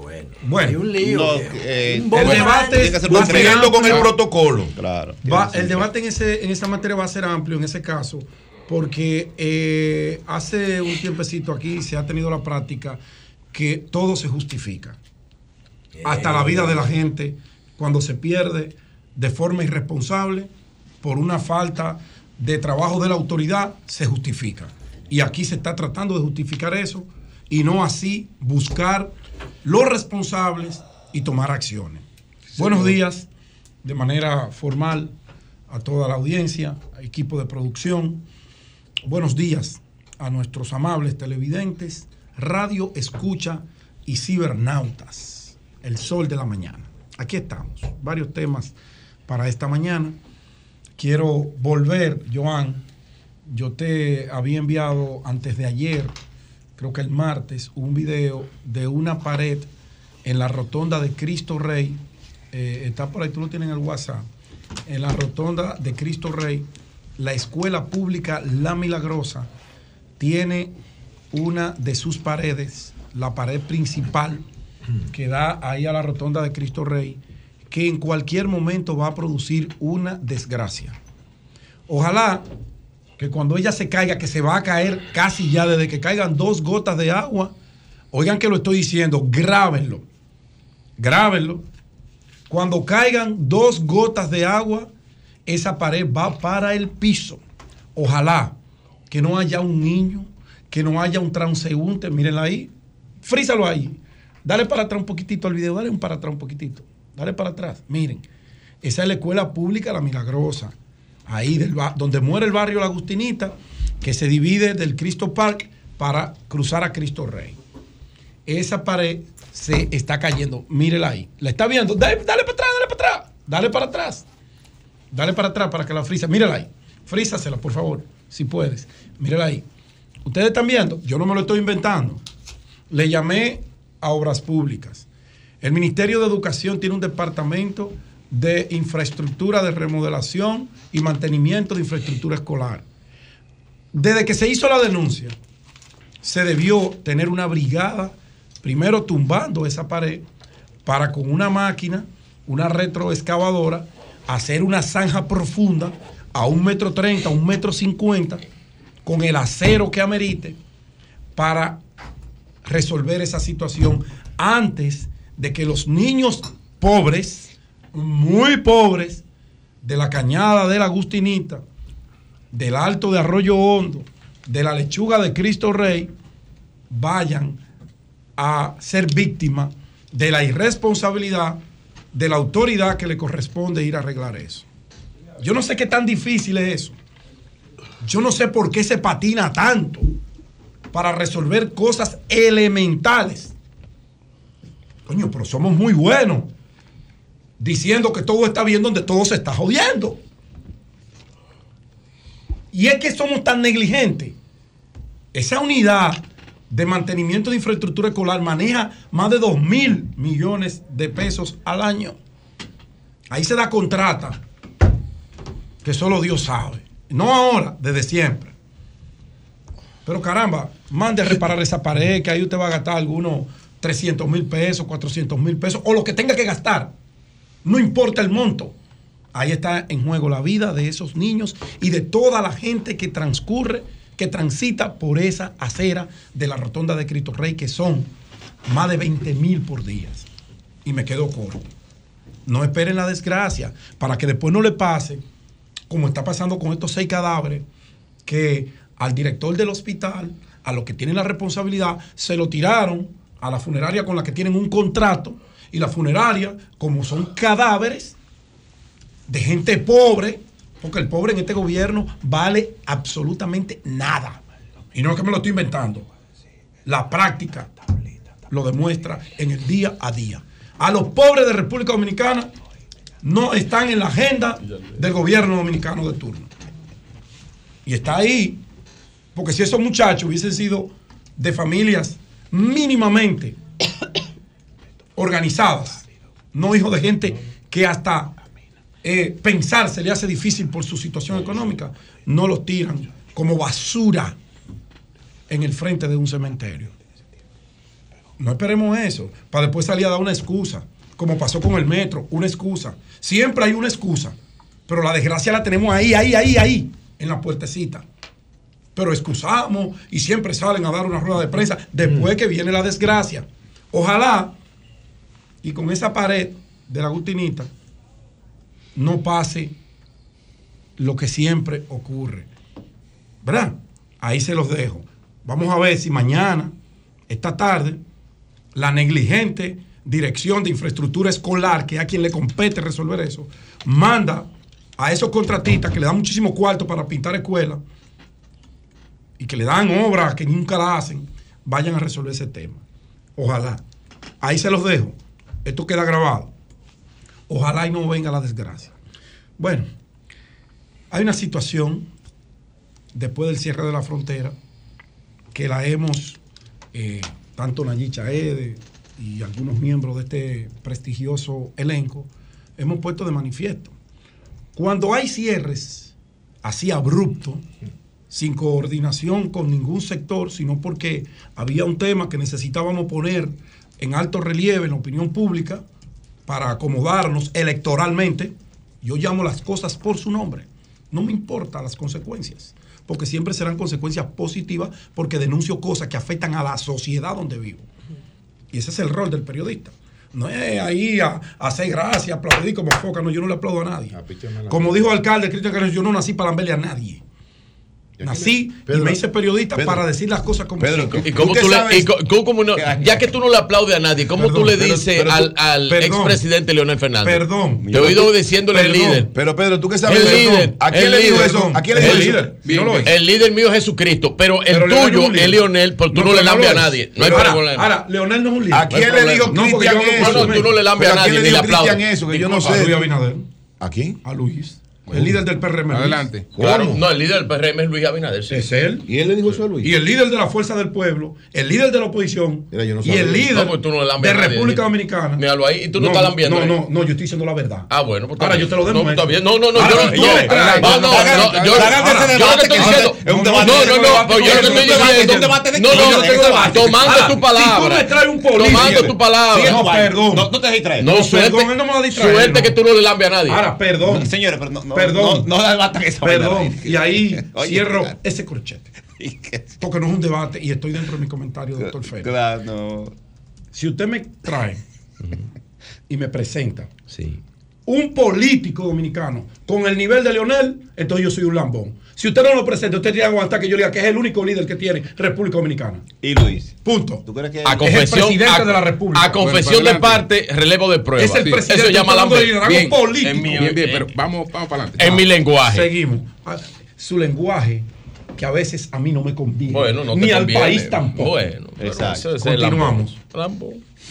Hay Bueno, un lío. No, eh, Un el debate tiene que ser muy Cumpliendo con el protocolo. Claro. Va- el debate en, ese, en esa materia va a ser amplio en ese caso, porque eh, hace un tiempecito aquí se ha tenido la práctica que todo se justifica. Hasta la vida de la gente, cuando se pierde de forma irresponsable por una falta de trabajo de la autoridad, se justifica. Y aquí se está tratando de justificar eso y no así buscar los responsables y tomar acciones. Buenos días, de manera formal, a toda la audiencia, a equipo de producción. Buenos días a nuestros amables televidentes, radio, escucha y cibernautas. El sol de la mañana. Aquí estamos. Varios temas para esta mañana. Quiero volver, Joan. Yo te había enviado antes de ayer, creo que el martes, un video de una pared en la rotonda de Cristo Rey. Eh, está por ahí, tú lo tienes en el WhatsApp. En la rotonda de Cristo Rey, la escuela pública La Milagrosa tiene una de sus paredes, la pared principal que da ahí a la rotonda de Cristo Rey, que en cualquier momento va a producir una desgracia. Ojalá que cuando ella se caiga, que se va a caer casi ya desde que caigan dos gotas de agua, oigan que lo estoy diciendo, grábenlo, grábenlo. Cuando caigan dos gotas de agua, esa pared va para el piso. Ojalá que no haya un niño, que no haya un transeúnte, mírenla ahí, frízalo ahí. Dale para atrás un poquitito al video, dale un para atrás un poquitito. Dale para atrás. Miren, esa es la escuela pública La Milagrosa. Ahí donde muere el barrio La Agustinita, que se divide del Cristo Park para cruzar a Cristo Rey. Esa pared se está cayendo. Mírela ahí. ¿La está viendo? Dale, dale para atrás, dale para atrás. Dale para atrás. Dale para atrás para que la frisa. Mírala ahí. Frízasela, por favor, si puedes. Mírala ahí. Ustedes están viendo, yo no me lo estoy inventando. Le llamé a Obras Públicas. El Ministerio de Educación tiene un departamento de infraestructura de remodelación y mantenimiento de infraestructura escolar. Desde que se hizo la denuncia, se debió tener una brigada, primero tumbando esa pared, para con una máquina, una retroexcavadora, hacer una zanja profunda a un metro treinta, un metro cincuenta, con el acero que amerite, para resolver esa situación antes de que los niños pobres, muy pobres, de la cañada de la Agustinita, del Alto de Arroyo Hondo, de la lechuga de Cristo Rey, vayan a ser víctimas de la irresponsabilidad de la autoridad que le corresponde ir a arreglar eso. Yo no sé qué tan difícil es eso. Yo no sé por qué se patina tanto para resolver cosas elementales. Coño, pero somos muy buenos diciendo que todo está bien donde todo se está jodiendo. Y es que somos tan negligentes. Esa unidad de mantenimiento de infraestructura escolar maneja más de 2 mil millones de pesos al año. Ahí se da contrata, que solo Dios sabe. No ahora, desde siempre. Pero caramba, mande a reparar esa pared, que ahí usted va a gastar algunos 300 mil pesos, 400 mil pesos, o lo que tenga que gastar. No importa el monto. Ahí está en juego la vida de esos niños y de toda la gente que transcurre, que transita por esa acera de la rotonda de Cristo Rey, que son más de 20 mil por día. Y me quedo corto. No esperen la desgracia para que después no le pase, como está pasando con estos seis cadáveres, que al director del hospital, a los que tienen la responsabilidad, se lo tiraron a la funeraria con la que tienen un contrato. Y la funeraria, como son cadáveres de gente pobre, porque el pobre en este gobierno vale absolutamente nada. Y no es que me lo estoy inventando. La práctica lo demuestra en el día a día. A los pobres de República Dominicana no están en la agenda del gobierno dominicano de turno. Y está ahí, porque si esos muchachos hubiesen sido de familias mínimamente organizadas, no hijos de gente que hasta eh, pensar se le hace difícil por su situación económica, no los tiran como basura en el frente de un cementerio. No esperemos eso, para después salir a dar una excusa, como pasó con el metro, una excusa. Siempre hay una excusa, pero la desgracia la tenemos ahí, ahí, ahí, ahí, en la puertecita. Pero excusamos y siempre salen a dar una rueda de prensa después que viene la desgracia. Ojalá, y con esa pared de la Agustinita, no pase lo que siempre ocurre. ¿Verdad? Ahí se los dejo. Vamos a ver si mañana, esta tarde, la negligente dirección de infraestructura escolar, que a quien le compete resolver eso, manda a esos contratistas que le dan muchísimo cuarto para pintar escuelas, y que le dan obras que nunca la hacen, vayan a resolver ese tema. Ojalá. Ahí se los dejo. Esto queda grabado. Ojalá y no venga la desgracia. Bueno, hay una situación después del cierre de la frontera que la hemos, eh, tanto Nayicha Ede y algunos miembros de este prestigioso elenco, hemos puesto de manifiesto. Cuando hay cierres así abruptos, sin coordinación con ningún sector, sino porque había un tema que necesitábamos poner en alto relieve en la opinión pública para acomodarnos electoralmente, yo llamo las cosas por su nombre. No me importan las consecuencias, porque siempre serán consecuencias positivas porque denuncio cosas que afectan a la sociedad donde vivo. Y ese es el rol del periodista. No es ahí a, a hacer gracia, aplaudir como foca, no, yo no le aplaudo a nadie. Como dijo el alcalde Cristian Carlos, yo no nací para lamberle a nadie. Nací y me hice periodista Pedro. para decir las cosas como son. ¿Y cómo tú le, y cómo- cómo no- ya que tú no le aplaudes a nadie, ¿cómo Perdón, tú le pero- dices pero tú- al, al perdón. expresidente Leonel Fernández? Perdón. Te he oído diciéndole el líder. Pero Pedro, ¿tú qué sabes El líder. ¿A quién el le dijo líder. eso? ¿A quién le El dijo eso? líder. No. El líder mío es Jesucristo, pero el Pero no tuyo es Leonel, porque tú no, pero le lambes a nadie. No hay Pero ahora- problema. Ahora, Leonel no es un líder. ¿A quién No le dijo No, porque Cristian eso? No, no, tú no le lambes a ¿Pero nadie, ni le aplaudes. eso? Que yo no sé. ¿A quién? A Luis. El líder del PRM. Luis. Adelante. Claro, ¿Cómo? no, el líder del PRM es Luis Abinader. sí. Es él. ¿Y él le dijo eso a Luis? Y el líder de la Fuerza del Pueblo, el líder de la oposición Mira, yo no y el líder No, no de República. Dominicana. Míralo ahí, y tú no estás lambiendo No, ahí. no, no, yo estoy diciendo la verdad. Ah, bueno, pues Ahora yo te lo No, demuestro. está bien. No, no, no, Ahora, yo no. yo- No, no, no, yo- lo que estoy diciendo. es un No, debate- no, un no, debate- pues yo es lo que un estoy debate- diciendo. de No, no, debate. tomando tu Si tú palabra. me traes un político. Tomando tu palabra. No, perdón. No, no te distraes. No, No, suerte, no suerte no. que tú no le lambes a nadie. Ahora, perdón. Señores, pero no, no, Perdón. no, no debatan esa. Perdón. Y ahí Oye, cierro claro. ese corchete. Porque no es un debate y estoy dentro de mi comentario, doctor Félix. Claro, no. Si usted me trae y me presenta Sí. un político dominicano con el nivel de Leonel, entonces yo soy un lambón. Si usted no lo presenta, usted tiene que aguantar que yo diga que es el único líder que tiene República Dominicana. Y Luis. Punto. ¿Tú crees que A el confesión, presidente a, de la República. a confesión Bueno, de parte, relevo de prueba. Es el Sí. presidente, Eso llama liderazgo Bien, político. en mi- Bien, bien, en- pero vamos, vamos para adelante. En mi lenguaje. Seguimos. Ah, Su lenguaje, que a veces a mí no me conviene. Bueno, no te ni al país tampoco. Bueno, Exacto. eso es el Continuamos.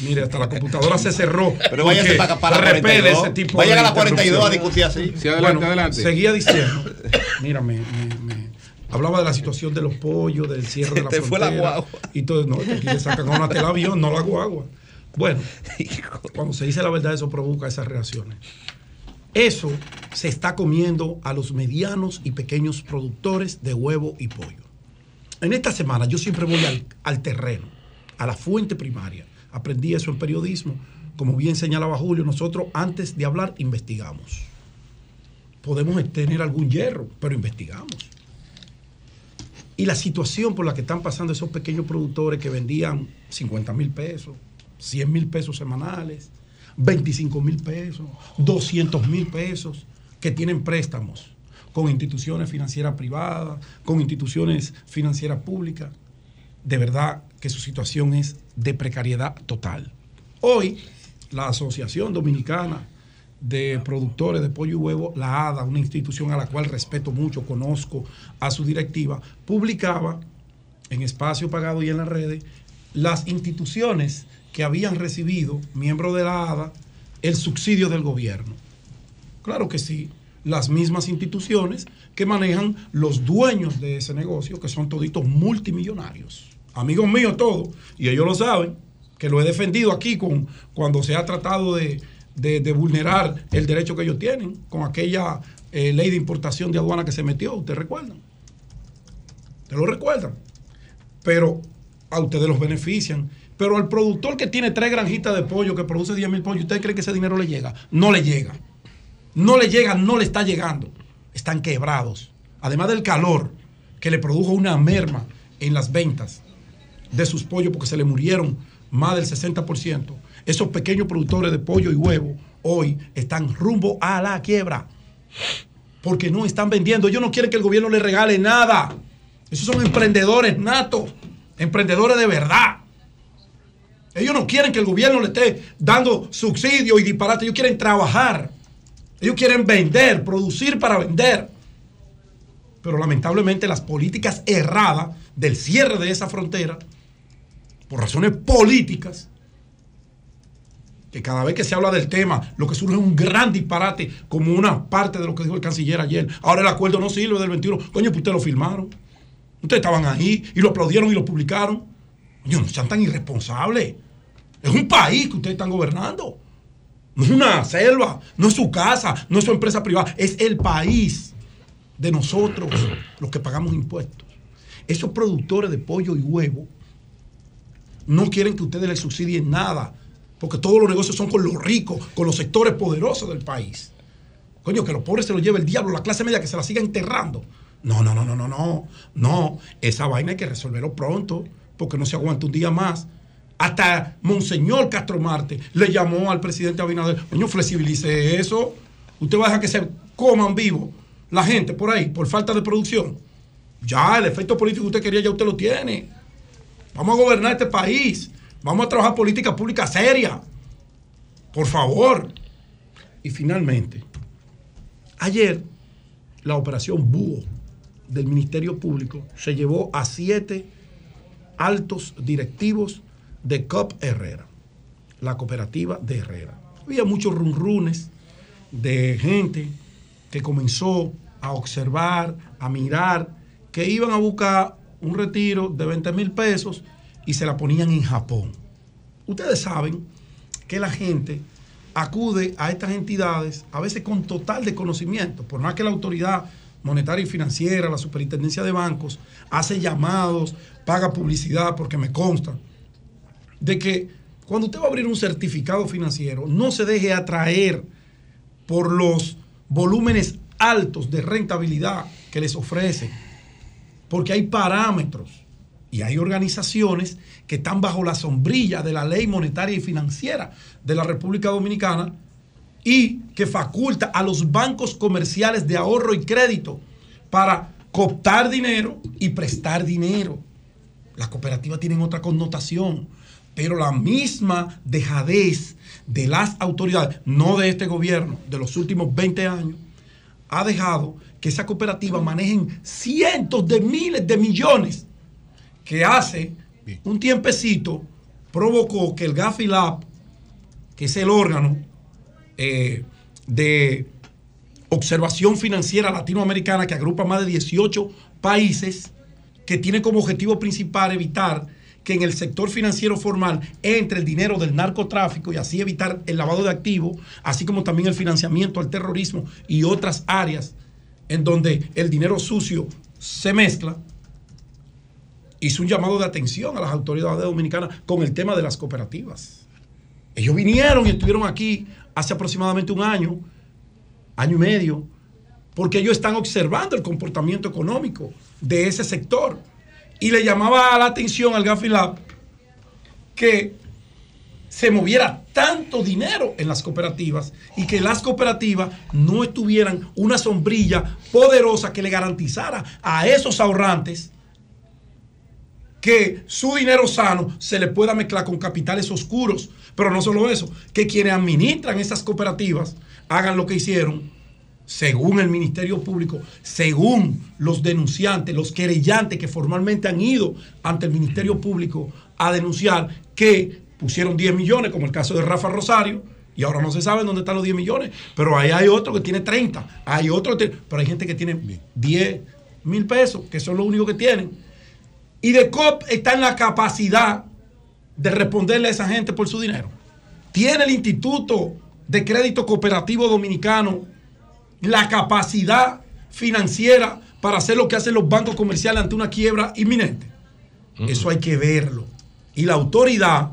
Mire, hasta la computadora se cerró. Pero váyase para, para la repele 42. ese tipo Vayan de a la 42 a discutir así. Sí, adelante, Bueno, adelante. Seguía diciendo, mira, me, me- me- hablaba de la situación de los pollos, del cierre de la te fue la frontera. guagua. Y todo, no, aquí le sacan a una tela avión, no la guagua. Bueno, cuando se dice la verdad, eso provoca esas reacciones. Eso se está comiendo a los medianos y pequeños productores de huevo y pollo. En esta semana yo siempre voy al, al terreno, a la fuente primaria. Aprendí eso en periodismo. Como bien señalaba Julio, nosotros antes de hablar investigamos. Podemos tener algún hierro, pero investigamos. Y la situación por la que están pasando esos pequeños productores que vendían 50 mil pesos, 100 mil pesos semanales, 25 mil pesos, 200 mil pesos, que tienen préstamos con instituciones financieras privadas, con instituciones financieras públicas, de verdad que su situación es de precariedad total. Hoy, la Asociación Dominicana de Productores de Pollo y Huevo, la ADA, una institución a la cual respeto mucho, conozco a su directiva, publicaba en espacio pagado y en las redes las instituciones que habían recibido, miembros de la ADA, el subsidio del gobierno. Claro que sí, las mismas instituciones que manejan los dueños de ese negocio, que son toditos multimillonarios. Amigos míos todos, y ellos lo saben, que lo he defendido aquí con, cuando se ha tratado de, de- vulnerar el derecho que ellos tienen, con aquella eh, ley de importación de aduana que se metió, ¿ustedes recuerdan? ¿Ustedes lo recuerdan? Pero a ustedes los benefician. Pero al productor que tiene tres granjitas de pollo, que produce 10 mil pollos, ¿usted cree que ese dinero le llega? No le llega. No le llega, no le está llegando. Están quebrados. Además del calor que le produjo una merma en las ventas de sus pollos porque se le murieron más del 60%. Esos pequeños productores de pollo y huevo hoy están rumbo a la quiebra porque no están vendiendo. Ellos no quieren que el gobierno les regale nada. Esos son emprendedores natos, emprendedores de verdad. Ellos no quieren que el gobierno le esté dando subsidio y disparate. Ellos quieren trabajar. Ellos quieren vender, producir para vender. Pero lamentablemente las políticas erradas del cierre de esa frontera, por razones políticas, que cada vez que se habla del tema, lo que surge es un gran disparate, como una parte de lo que dijo el canciller ayer. Ahora el acuerdo no sirve del 21. Coño, pues ustedes lo firmaron. Ustedes estaban ahí y lo aplaudieron y lo publicaron. Coño, no sean tan irresponsables. Es un país que ustedes están gobernando. No es una selva, no es su casa, no es su empresa privada, es el país de nosotros, los que pagamos impuestos. Esos productores de pollo y huevo no quieren que ustedes les subsidien nada, porque todos los negocios son con los ricos, con los sectores poderosos del país. Coño, que los pobres se los lleve el diablo, la clase media que se la siga enterrando. No, no, no, no, no, no. No, esa vaina hay que resolverlo pronto, porque no se aguanta un día más. Hasta Monseñor Castro Marte le llamó al presidente Abinader, coño, flexibilice eso. Usted va a dejar que se coman vivo la gente por ahí, por falta de producción. Ya, el efecto político que usted quería, ya usted lo tiene. Vamos a gobernar este país. Vamos a trabajar política pública seria. Por favor. Y finalmente, ayer la operación Búho del Ministerio Público se llevó a siete altos directivos de COP Herrera, la cooperativa de Herrera. Había muchos runrunes de gente que comenzó a observar, a mirar, que iban a buscar un retiro de 20 mil pesos y se la ponían en Japón. Ustedes saben que la gente acude a estas entidades a veces con total desconocimiento, por más que la autoridad monetaria y financiera, la superintendencia de bancos, hace llamados, paga publicidad, porque me consta, de que cuando usted va a abrir un certificado financiero, no se deje atraer por los volúmenes altos de rentabilidad que les ofrecen, porque hay parámetros y hay organizaciones que están bajo la sombrilla de la ley monetaria y financiera de la República Dominicana y que faculta a los bancos comerciales de ahorro y crédito para cooptar dinero y prestar dinero. Las cooperativas tienen otra connotación, pero la misma dejadez de las autoridades, no de este gobierno, de los últimos 20 años, ha dejado que esas cooperativas manejen cientos de miles de millones que hace un tiempecito provocó que el GAFILAB, que es el órgano eh, de observación financiera latinoamericana que agrupa más de 18 países, que tiene como objetivo principal evitar que en el sector financiero formal entre el dinero del narcotráfico y así evitar el lavado de activos, así como también el financiamiento al terrorismo y otras áreas en donde el dinero sucio se mezcla, hizo un llamado de atención a las autoridades dominicanas con el tema de las cooperativas. Ellos vinieron y estuvieron aquí hace aproximadamente un año, año y medio, porque ellos están observando el comportamiento económico de ese sector. Y le llamaba la atención al Gafilab que se moviera tanto dinero en las cooperativas y que las cooperativas no tuvieran una sombrilla poderosa que le garantizara a esos ahorrantes que su dinero sano se le pueda mezclar con capitales oscuros. Pero no solo eso, que quienes administran esas cooperativas hagan lo que hicieron según el Ministerio Público, según los denunciantes, los querellantes que formalmente han ido ante el Ministerio Público a denunciar que pusieron 10 millones, como el caso de Rafa Rosario, y ahora no se sabe dónde están los 10 millones, pero ahí hay otro que tiene 30, hay otro, que tiene- pero hay gente que tiene 10 mil pesos, que son los únicos que tienen. Y de COP está en la capacidad de responderle a esa gente por su dinero. Tiene el Instituto de Crédito Cooperativo Dominicano la capacidad financiera para hacer lo que hacen los bancos comerciales ante una quiebra inminente. Eso hay que verlo. Y la autoridad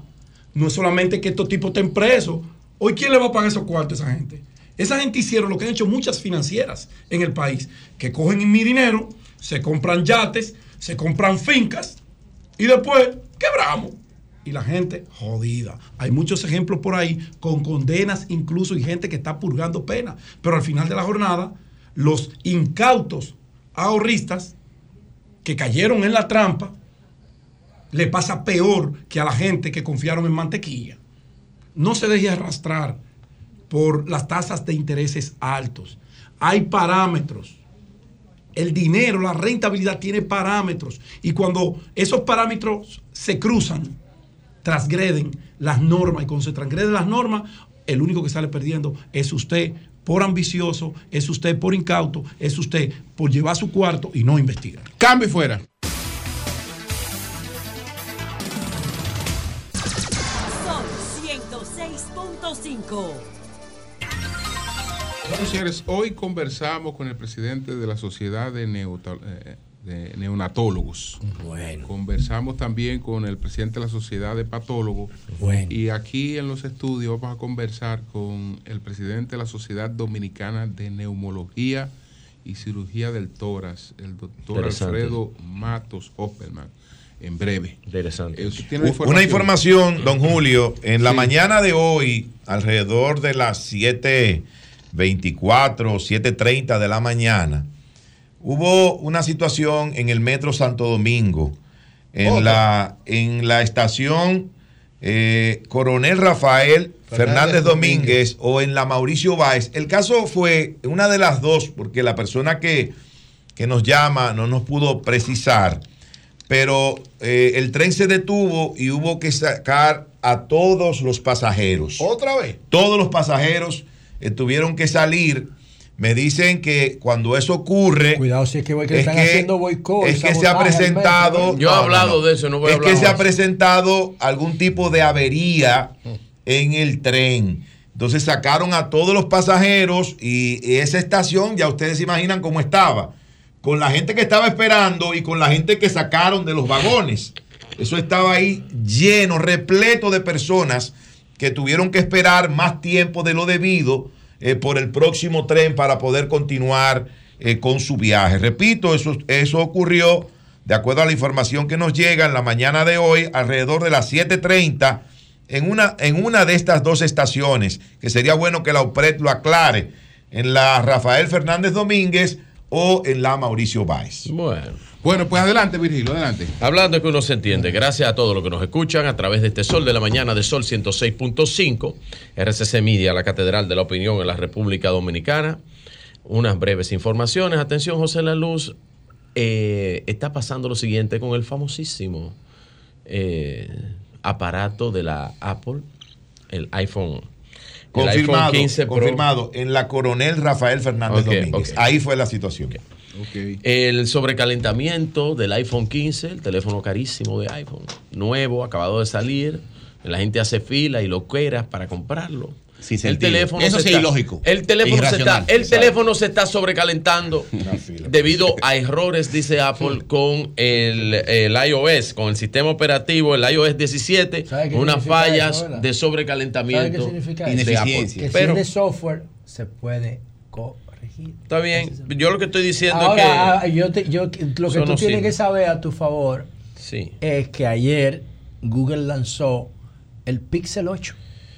no es solamente que estos tipos estén presos. Hoy, ¿quién le va a pagar esos cuartos a esa gente? Esa gente hicieron lo que han hecho muchas financieras en el país, que cogen mi dinero, se compran yates, se compran fincas y después quebramos. Y la gente jodida. Hay muchos ejemplos por ahí con condenas incluso y gente que está purgando pena. Pero al final de la jornada, los incautos ahorristas que cayeron en la trampa, le pasa peor que a la gente que confiaron en mantequilla. No se deje arrastrar por las tasas de intereses altos. Hay parámetros El dinero, la rentabilidad tiene parámetros. Y cuando esos parámetros se cruzan, transgreden las normas. Y cuando se transgreden las normas, el único que sale perdiendo es usted por ambicioso, es usted por incauto, es usted por llevar su cuarto y no investigar. Cambio y fuera. 106.5. Bueno, señores, hoy conversamos con el presidente de la Sociedad de, Neota- eh, de Neonatólogos. Bueno. Conversamos también con el presidente de la Sociedad de Patólogos. Bueno. Y aquí en los estudios vamos a conversar con el presidente de la Sociedad Dominicana de Neumología y Cirugía del Tórax, el doctor. Alfredo Matos Hopperman, en breve. Interesante. Eh, tiene Una información, don Julio, en la Sí. mañana de hoy, alrededor de las 7.24, 7.30 de la mañana, hubo una situación en el Metro Santo Domingo, en, la, en la estación eh, Coronel Rafael Fernández Fernández Domínguez o en la Mauricio Báez. El caso fue una de las dos, porque la persona que, que nos llama no nos pudo precisar pero eh, el tren se detuvo y hubo que sacar a todos los pasajeros. ¿Otra vez? Todos los pasajeros eh, tuvieron que salir. Me dicen que cuando eso ocurre. Cuidado si es que, que están haciendo boicot. Es que se ha presentado. Yo he hablado de eso, no voy a Es hablar que se ha presentado algún tipo de avería en el tren. Entonces sacaron a todos los pasajeros y esa estación, ya ustedes se imaginan cómo estaba. Con la gente que estaba esperando y con la gente que sacaron de los vagones. Eso estaba ahí lleno, repleto de personas que tuvieron que esperar más tiempo de lo debido eh, por el próximo tren para poder continuar eh, con su viaje. Repito, eso, eso ocurrió de acuerdo a la información que nos llega en la mañana de hoy, alrededor de las 7.30, en una, en una de estas dos estaciones, que sería bueno que la UPRED lo aclare, en la Rafael Fernández Domínguez o en la Mauricio Báez. Bueno. Bueno, pues adelante, Virgilio, adelante. Hablando de que uno se entiende, gracias a todos los que nos escuchan a través de este Sol de la Mañana de Sol 106.5, RCC Media, la Catedral de la Opinión en la República Dominicana. Unas breves informaciones. Atención, José La Luz. eh, está pasando lo siguiente con el famosísimo eh, aparato de la Apple, el iPhone. Confirmado, iPhone 15 Pro. confirmado, en la Coronel Rafael Fernández Domínguez. Ahí fue la situación. El sobrecalentamiento del iPhone 15, el teléfono carísimo de iPhone, nuevo, acabado de salir. La gente hace fila y loqueras para comprarlo. Sin el teléfono Eso se sí es ilógico. El teléfono, se está, el teléfono se está sobrecalentando debido a errores, dice Apple, con el, el iOS, con el sistema operativo, el iOS 17, ¿Sabe qué unas fallas eso, de ¿Sabe qué sobrecalentamiento significa? Apple. Que si Pero es de software, se puede corregir. está bien. Yo lo que estoy diciendo Ahora, es ah, yo te- yo- lo que tú no tienes sirve. que saber a tu favor Sí. es que ayer Google lanzó el Pixel 8,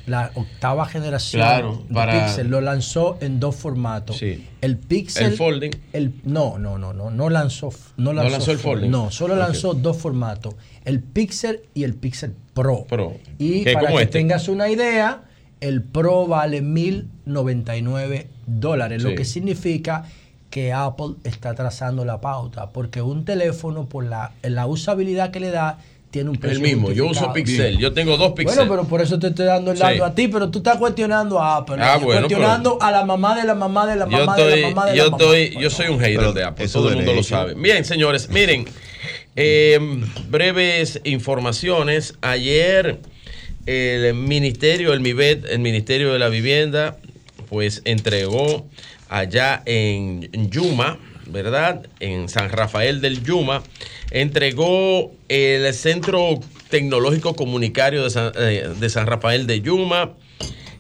la octava generación Claro, de para- Pixel. Lo lanzó en dos formatos. Sí. El Pixel. El folding. el- no, no, no, no, no lanzó. No No lanzó, el fold- folding. No, solo lanzó dos formatos: el Pixel y el Pixel Pro. Pro. Y para que este. tengas una idea, el Pro vale 1099 dólares, Sí. lo que significa que Apple está trazando la pauta, porque un teléfono, por la, la usabilidad que le da, tiene un precio El mismo, yo uso. Pixel, yo tengo dos Pixel. Bueno, pero por eso te estoy dando el dato Sí. a ti, pero tú estás cuestionando a Apple. Ah, ¿no? bueno, cuestionando a la mamá de la mamá de la yo mamá de la mamá de yo la mamá. estoy, yo soy un hater Pero de Apple, todo el mundo lo sabe. Bien, señores, miren, eh, breves informaciones. Ayer el ministerio, el MIBET, el Ministerio de la Vivienda, pues entregó allá en Yuma, ¿verdad? En San Rafael del Yuma, entregó el Centro Tecnológico Comunicario de San, eh, de San Rafael de Yuma.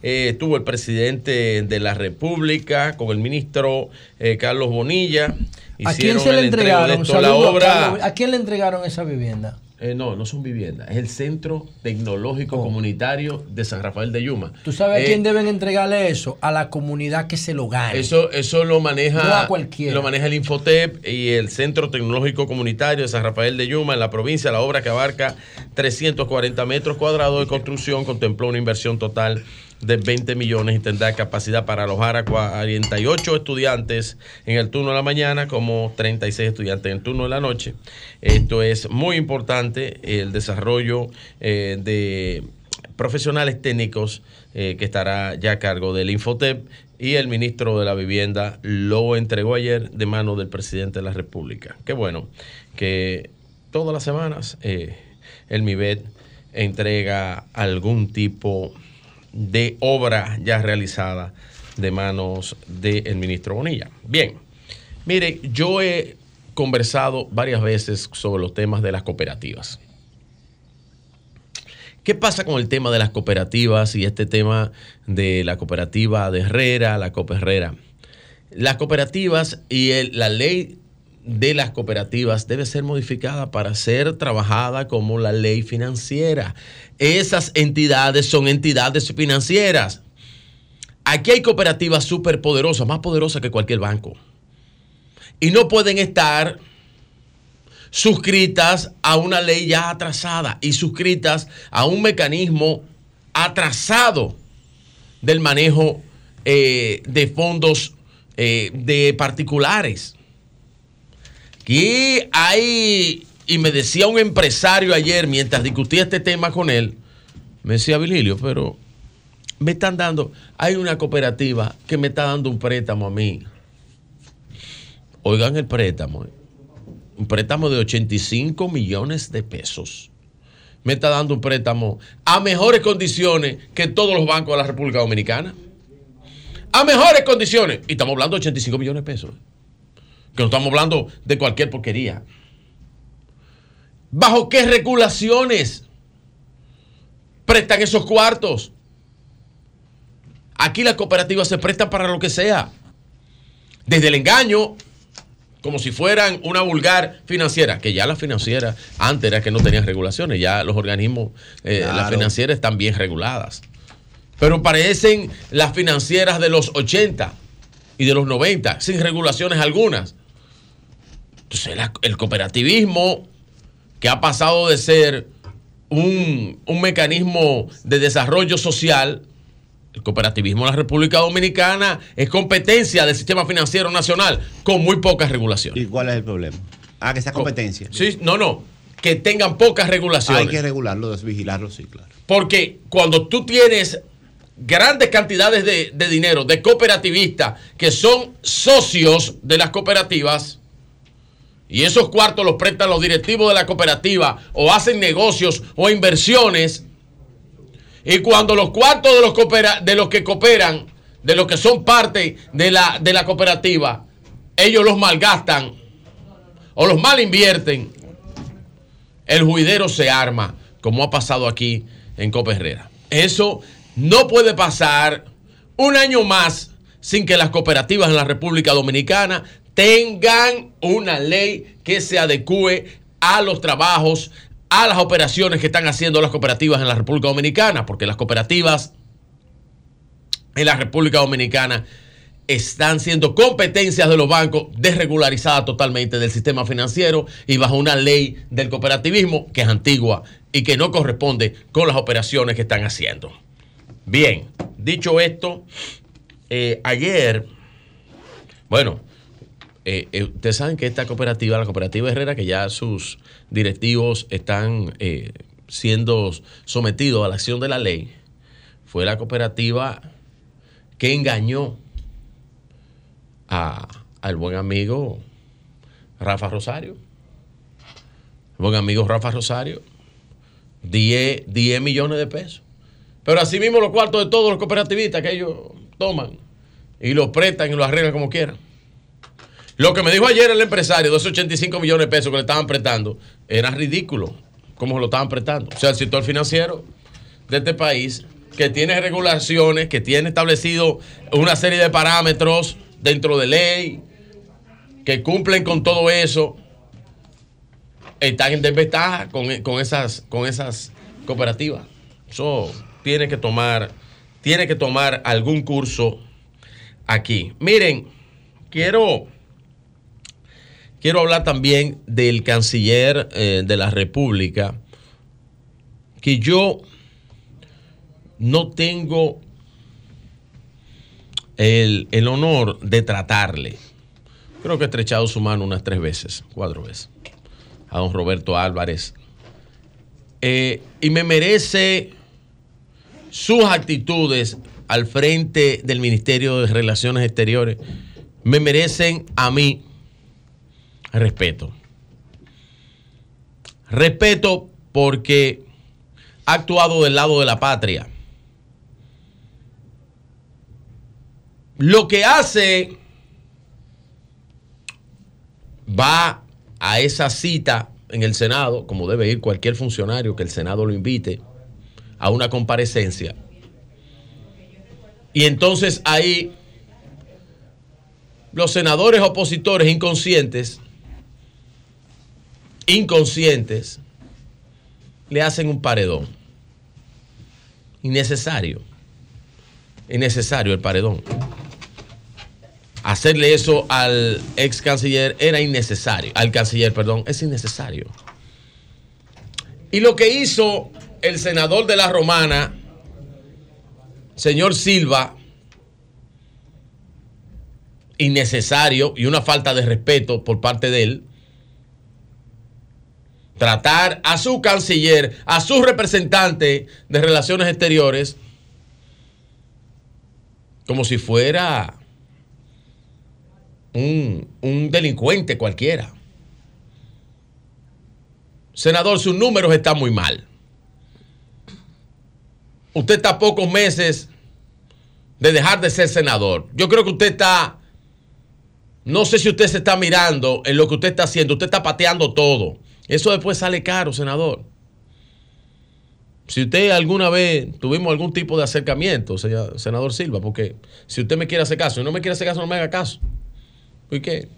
Eh, estuvo el presidente de la República con el ministro eh, Carlos Bonilla. ¿A quién se le de entregaron? esto. La obra. ¿A quién le entregaron esa vivienda? Eh, no, no son viviendas, es el Centro Tecnológico Comunitario de San Rafael de Yuma. ¿Tú sabes a Eh, quién deben entregarle eso? A la comunidad que se lo gane. Eso, eso lo maneja, No a cualquiera. lo maneja el Infotep y el Centro Tecnológico Comunitario de San Rafael de Yuma en la provincia, la obra que abarca 340 metros cuadrados de construcción, contempló una inversión total de 20 millones y tendrá capacidad para alojar a 48 estudiantes en el turno de la mañana como 36 estudiantes en el turno de la noche. Esto es muy importante, el desarrollo eh, de profesionales técnicos eh, que estará ya a cargo del Infotep y el ministro de la Vivienda lo entregó ayer de mano del presidente de la República. Qué bueno que todas las semanas eh, el MIBET entrega algún tipo de obra ya realizada de manos del ministro Bonilla. Bien, mire, yo he conversado varias veces sobre los temas de las cooperativas. ¿Qué pasa con el tema de las cooperativas y este tema de la cooperativa de Herrera, la Copa Herrera? Las cooperativas y la ley de las cooperativas debe ser modificada para ser trabajada como la ley financiera. Esas entidades son entidades financieras. Aquí hay cooperativas súper poderosas, más poderosas que cualquier banco. Y no pueden estar suscritas a una ley ya atrasada y suscritas a un mecanismo atrasado del manejo eh, de fondos eh, de particulares. Aquí hay, y me decía un empresario ayer mientras discutía este tema con él, me decía Vililio, pero me están dando, hay una cooperativa que me está dando un préstamo a mí. Oigan el préstamo, eh. un préstamo de 85 millones de pesos. Me está dando un préstamo a mejores condiciones que todos los bancos de la República Dominicana. A mejores condiciones. Y estamos hablando de 85 millones de pesos. Que no estamos hablando de cualquier porquería. ¿Bajo qué regulaciones prestan esos cuartos? Aquí las cooperativas se prestan para lo que sea. Desde el engaño, como si fueran una vulgar financiera, que ya las financieras antes era que no tenían regulaciones, ya los organismos, eh, las financieras están bien reguladas. Pero parecen las financieras de los 80 y de los 90, sin regulaciones algunas. Entonces la- el cooperativismo, que ha pasado de ser un, un mecanismo de desarrollo social, el cooperativismo en la República Dominicana es competencia del sistema financiero nacional con muy pocas regulaciones. ¿Y cuál es el problema? Ah, que sea competencia. Sí, no, no, que tengan pocas regulaciones. Hay que regularlo, vigilarlo, sí, claro. Porque cuando tú tienes grandes cantidades de, de dinero de cooperativistas que son socios de las cooperativas y esos cuartos los prestan los directivos de la cooperativa o hacen negocios o inversiones y cuando los cuartos de los, coopera- de los que cooperan, de los que son parte de la, de la cooperativa, ellos los malgastan o los mal invierten, el juidero se arma, como ha pasado aquí en Copa Herrera. Eso no puede pasar un año más sin que las cooperativas en la República Dominicana tengan una ley que se adecue a los trabajos, a las operaciones que están haciendo las cooperativas en la República Dominicana, porque las cooperativas en la República Dominicana están siendo competencias de los bancos desregularizadas totalmente del sistema financiero y bajo una ley del cooperativismo que es antigua y que no corresponde con las operaciones que están haciendo. Bien, dicho esto, eh, ayer, bueno, eh, eh, ustedes saben que esta cooperativa, la cooperativa Herrera, que ya sus directivos están eh, siendo sometidos a la acción de la ley, fue la cooperativa que engañó a- al buen amigo Rafa Rosario. Buen amigo Rafa Rosario. 10, 10 millones de pesos. Pero así mismo los cuartos de todos los cooperativistas que ellos toman y los prestan y los arreglan como quieran. Lo que me dijo ayer el empresario de esos 85 millones de pesos que le estaban prestando era ridículo. Cómo se lo estaban prestando. O sea, el sector financiero de este país que tiene regulaciones, que tiene establecido una serie de parámetros dentro de ley, que cumplen con todo eso, están en desventaja con, con esas, con esas cooperativas. Eso tiene que tomar, tiene que tomar algún curso aquí. Miren, quiero, quiero hablar también del canciller eh, de la República, que yo no tengo el, el honor de tratarle. Creo que he estrechado su mano unas tres veces, cuatro veces, a don Roberto Álvarez. Eh, y me merece sus actitudes al frente del Ministerio de Relaciones Exteriores, me merecen a mí respeto. Respeto porque ha actuado del lado de la patria. Lo que hace va a esa cita en el Senado, como debe ir cualquier funcionario que el Senado lo invite, a una comparecencia. Y entonces ahí los senadores opositores inconscientes, inconscientes, le hacen un paredón. Innecesario. Innecesario el paredón. Hacerle eso al ex canciller era innecesario. Al canciller, perdón, es innecesario. Y lo que hizo el senador de la Romana, señor Silva, innecesario y una falta de respeto por parte de él, tratar a su canciller, a su representante de relaciones exteriores, como si fuera un, un delincuente cualquiera. Senador, sus números están muy mal. Usted está a pocos meses de dejar de ser senador. Yo creo que usted está, no sé si usted se está mirando en lo que usted está haciendo, usted está pateando todo. Eso después sale caro, senador. Si usted alguna vez tuvimos algún tipo de acercamiento, senador Silva, porque si usted me quiere hacer caso y no me quiere hacer caso, no me haga caso. ¿Y qué?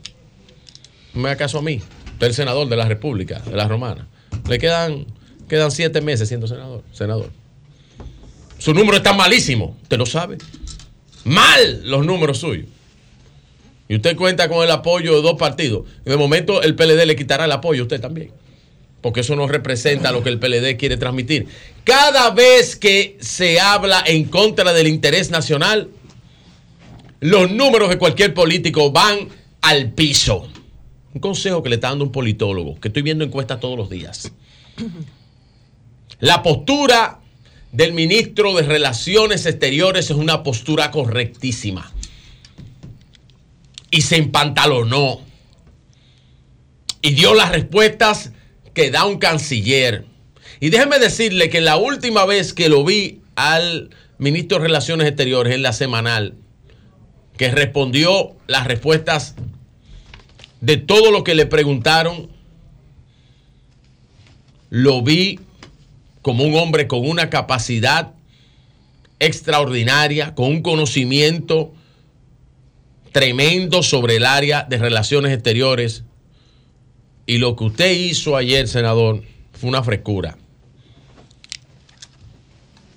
No me haga caso a mí. Usted el senador de la República, de la Romana. Le quedan, quedan siete meses siendo senador. senador. Su número está malísimo. Usted lo sabe. Mal los números suyos. Usted cuenta con el apoyo de dos partidos. De momento el PLD le quitará el apoyo a usted también. Porque eso no representa lo que el PLD quiere transmitir. Cada vez que se habla en contra del interés nacional, los números de cualquier político van al piso. Un consejo que le está dando un politólogo, que estoy viendo encuestas todos los días. La postura del ministro de Relaciones Exteriores es una postura correctísima. Y se empantalonó. Y dio las respuestas que da un canciller. Y déjeme decirle que la última vez que lo vi al ministro de Relaciones Exteriores en la semanal, que respondió las respuestas de todo lo que le preguntaron, lo vi como un hombre con una capacidad extraordinaria, con un conocimiento tremendo sobre el área de relaciones exteriores. Y lo que usted hizo ayer, senador, fue una frescura.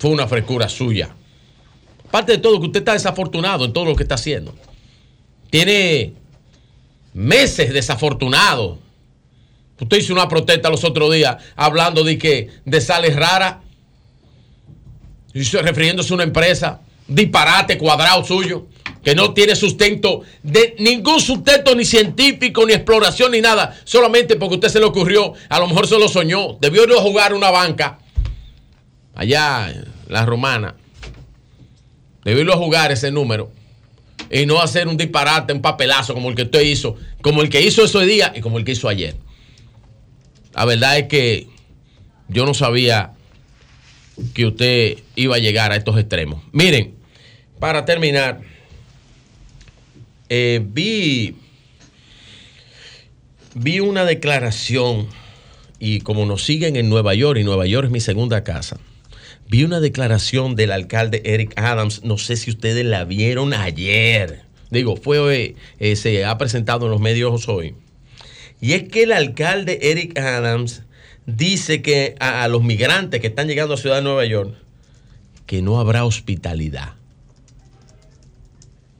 Fue una frescura suya. Aparte de todo, que usted está desafortunado en todo lo que está haciendo. Tiene meses desafortunado. Usted hizo una protesta los otros días hablando de que de sales raras. Refiriéndose a una empresa, disparate cuadrado suyo, que no tiene sustento, de ningún sustento ni científico, ni exploración, ni nada, solamente porque usted se le ocurrió, a lo mejor se lo soñó, debió ir a jugar una banca, allá la romana, debió ir a jugar ese número, y no hacer un disparate, un papelazo como el que usted hizo, como el que hizo ese día y como el que hizo ayer. La verdad es que yo no sabía que usted iba a llegar a estos extremos. Miren, para terminar, eh, vi, vi una declaración y como nos siguen en Nueva York, y Nueva York es mi segunda casa, vi una declaración del alcalde Eric Adams, no sé si ustedes la vieron ayer, digo, fue, eh, se ha presentado en los medios hoy y es que el alcalde Eric Adams dice que a, los migrantes que están llegando a Ciudad de Nueva York, que no habrá hospitalidad.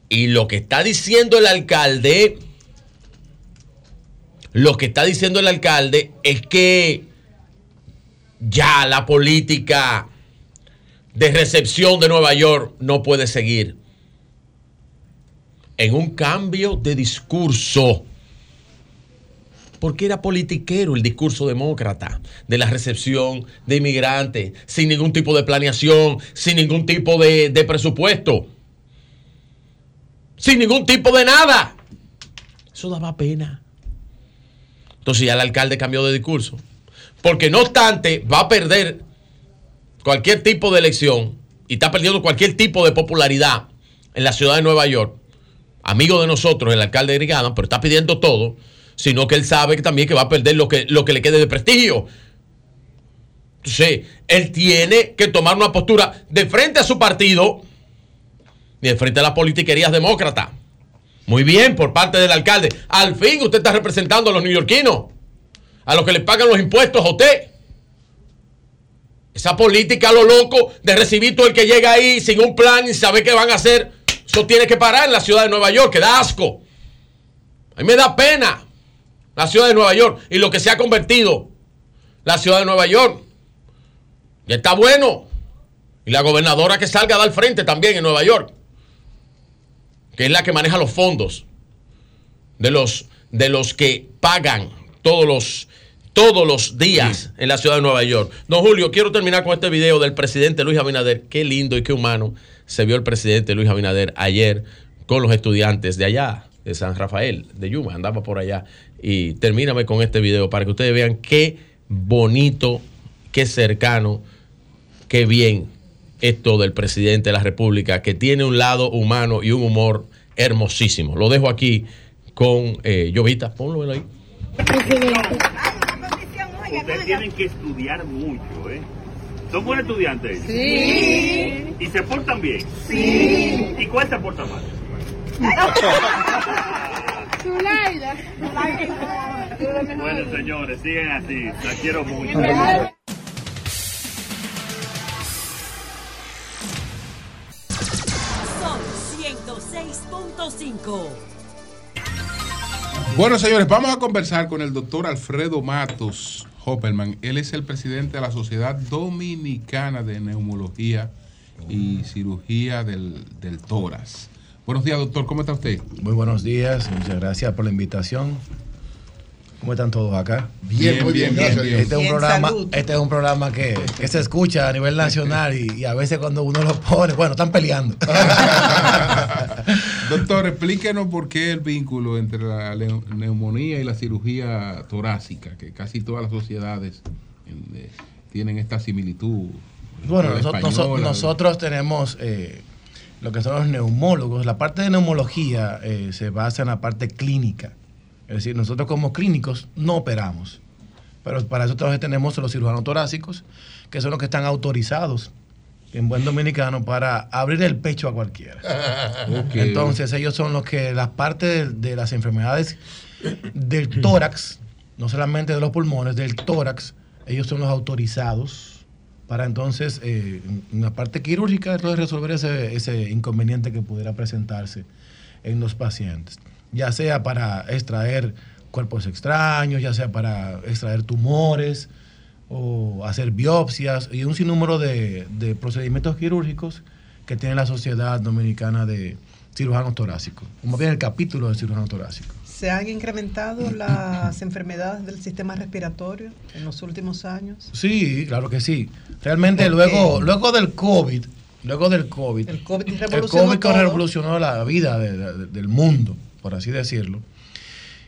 Y lo que está diciendo el alcalde, lo que está diciendo el alcalde es que ya la política de recepción de Nueva York no puede seguir. En un cambio de discurso. Porque era politiquero el discurso demócrata de la recepción de inmigrantes, sin ningún tipo de planeación, sin ningún tipo de, de presupuesto, sin ningún tipo de nada. Eso daba pena. Entonces ya el alcalde cambió de discurso. Porque no obstante, va a perder cualquier tipo de elección y está perdiendo cualquier tipo de popularidad en la ciudad de Nueva York. Amigo de nosotros, el alcalde de Reagan, pero está pidiendo todo, sino que él sabe que también que va a perder lo que, lo que le quede de prestigio. Entonces, él tiene que tomar una postura de frente a su partido y de frente a las politiquerías demócratas. Muy bien, por parte del alcalde. Al fin usted está representando a los neoyorquinos, a los que le pagan los impuestos a usted. Esa política a lo loco de recibir todo el que llega ahí sin un plan y saber qué van a hacer, eso tiene que parar en la ciudad de Nueva York, que da asco. A mí me da pena la ciudad de Nueva York y lo que se ha convertido la ciudad de Nueva York. Y está bueno. Y la gobernadora que salga a dar frente también en Nueva York que es la que maneja los fondos de los, de los que pagan todos los, todos los días en la ciudad de Nueva York. Don Julio, quiero terminar con este video del presidente Luis Abinader. Qué lindo y qué humano se vio el presidente Luis Abinader ayer con los estudiantes de allá, de San Rafael, de Yuma, andaba por allá. Y termíname con este video para que ustedes vean qué bonito, qué cercano, qué bien esto del presidente de la República, que tiene un lado humano y un humor hermosísimo. Lo dejo aquí con eh, Llovita. Ponlo ahí. Ustedes tienen que estudiar mucho, ¿eh? ¿Son buenos estudiantes? Sí. ¿Y se portan bien? Sí. ¿Y cuál se porta mal? Bueno, señores, sigan así. La quiero mucho. Bueno, señores, vamos a conversar con el doctor Alfredo Matos Hopperman. Él es el presidente de la Sociedad Dominicana de Neumología y Cirugía del, del Tórax. Buenos días, doctor. ¿Cómo está usted? Muy buenos días, muchas gracias por la invitación. ¿Cómo están todos acá? Bien, muy bien, gracias a Dios. Este es un Bien, programa, salud. este es un programa que, que se escucha a nivel nacional y, y a veces cuando uno lo pone, bueno, están peleando. Doctor, explíquenos por qué el vínculo entre la neumonía y la cirugía torácica, que casi todas las sociedades eh, tienen esta similitud. Bueno, española, nosotros tenemos eh, lo que son los neumólogos. La parte de neumología eh, se basa en la parte clínica. Es decir, nosotros como clínicos no operamos. Pero para eso tenemos los cirujanos torácicos, que son los que están autorizados en buen dominicano para abrir el pecho a cualquiera. Entonces ellos son los que las partes de, de las enfermedades del tórax, no solamente de los pulmones, del tórax, ellos son los autorizados para entonces, eh, en la parte quirúrgica, entonces resolver ese, ese inconveniente que pudiera presentarse en los pacientes, ya sea para extraer cuerpos extraños, ya sea para extraer tumores o hacer biopsias y un sinnúmero de, de procedimientos quirúrgicos que tiene la Sociedad Dominicana de Cirujanos Torácicos, como bien el capítulo de cirujano torácico. ¿Se han incrementado las enfermedades del sistema respiratorio en los últimos años? Sí, claro que sí. Realmente ¿Por luego, luego del COVID, luego del COVID, El COVID el revolucionó COVID todo. revolucionó la vida de- de- del mundo, por así decirlo.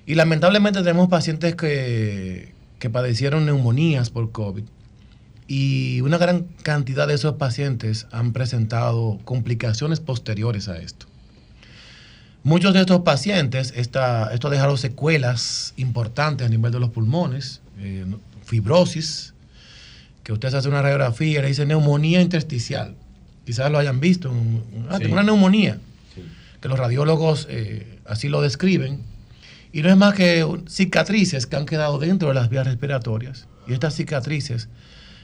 Y lamentablemente tenemos pacientes que, que padecieron neumonías por COVID. Y una gran cantidad de esos pacientes han presentado complicaciones posteriores a esto. Muchos de estos pacientes, esta, esto ha dejado secuelas importantes a nivel de los pulmones, eh, fibrosis, que usted se hace una radiografía y le dice neumonía intersticial. Quizás lo hayan visto. ah, Sí. tengo una neumonía. Que los radiólogos eh, así lo describen. Y no es más que cicatrices que han quedado dentro de las vías respiratorias. Y estas cicatrices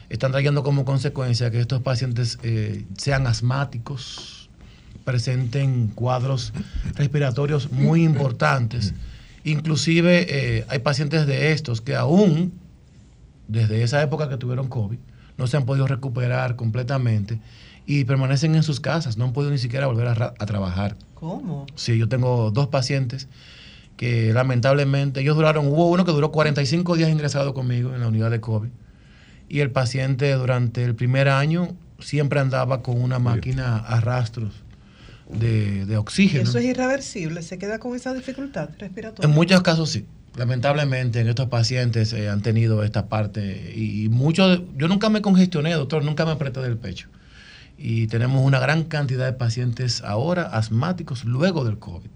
están trayendo como consecuencia que estos pacientes eh, sean asmáticos, presenten cuadros respiratorios muy importantes. Inclusive eh, hay pacientes de estos que aún desde esa época que tuvieron COVID, no se han podido recuperar completamente y permanecen en sus casas, no han podido ni siquiera volver a trabajar. ¿Cómo? Sí, yo tengo dos pacientes que lamentablemente, ellos duraron, hubo uno que duró 45 días ingresado conmigo en la unidad de COVID y el paciente durante el primer año siempre andaba con una máquina a rastros de, de oxígeno. eso es irreversible, se queda con esa dificultad respiratoria. En muchos casos sí. Lamentablemente en estos pacientes eh, han tenido esta parte y, y muchos, yo nunca me congestioné, doctor, nunca me apreté del pecho. Y tenemos una gran cantidad de pacientes ahora asmáticos luego del COVID.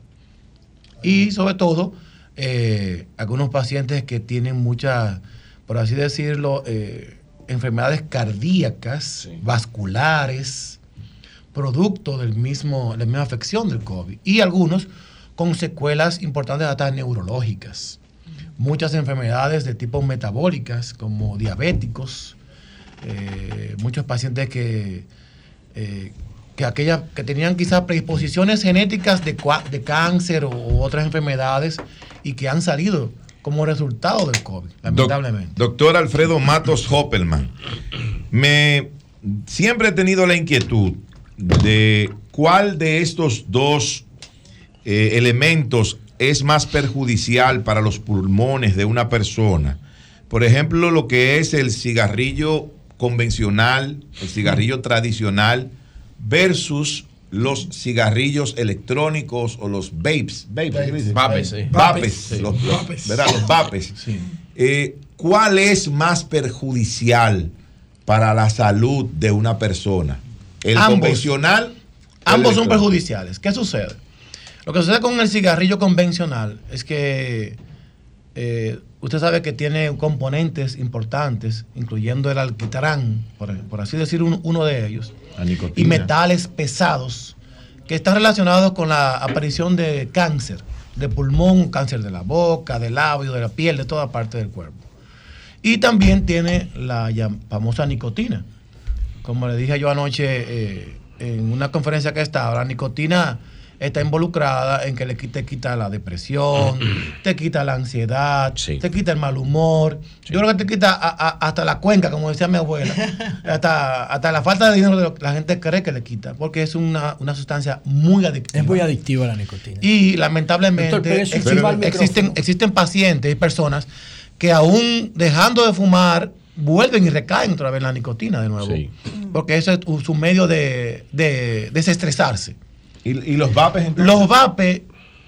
Y sobre todo, eh, algunos pacientes que tienen muchas, por así decirlo, eh, enfermedades cardíacas, vasculares, producto del mismo, de la misma afección del COVID. Y algunos con secuelas importantes hasta neurológicas. Muchas enfermedades de tipo metabólicas, como diabéticos, eh, muchos pacientes que, eh, que, aquellas, que tenían quizás predisposiciones genéticas de, de cáncer o, u otras enfermedades y que han salido como resultado del COVID, lamentablemente. Doctor Alfredo Matos Hoppelman, me siempre he tenido la inquietud de cuál de estos dos eh, elementos es más perjudicial para los pulmones de una persona. Por ejemplo, lo que es el cigarrillo convencional, el cigarrillo tradicional, versus los cigarrillos electrónicos o los vapes. Vapes. Vapes, sí. Vapes, Sí. los, los- Vapes. ¿verdad? Los vapes. Eh, ¿Cuál es más perjudicial para la salud de una persona? ¿El Ambos. convencional? o el Ambos son perjudiciales. ¿Qué sucede? Lo que sucede con el cigarrillo convencional es que eh, usted sabe que tiene componentes importantes, incluyendo el alquitrán, por, por así decir un- uno de ellos, y metales pesados que están relacionados con la aparición de cáncer, de pulmón, cáncer de la boca, del labio, de la piel, de toda parte del cuerpo. Y también tiene la famosa nicotina. Como le dije yo anoche eh, en una conferencia que estaba, la nicotina está involucrada en que le quita, te quita la depresión, te quita la ansiedad, te quita el mal humor. Yo creo que te quita a- a- hasta la cuenca, como decía mi abuela. hasta, hasta la falta de dinero de lo que la gente cree que le quita, porque es una, una sustancia muy adictiva. Es muy adictiva la nicotina. Y lamentablemente Doctor, existen, existen, pacientes y personas que aún dejando de fumar vuelven y recaen otra vez en la nicotina de nuevo. Porque eso es su medio de, de desestresarse. ¿Y, los vapes Los vapes,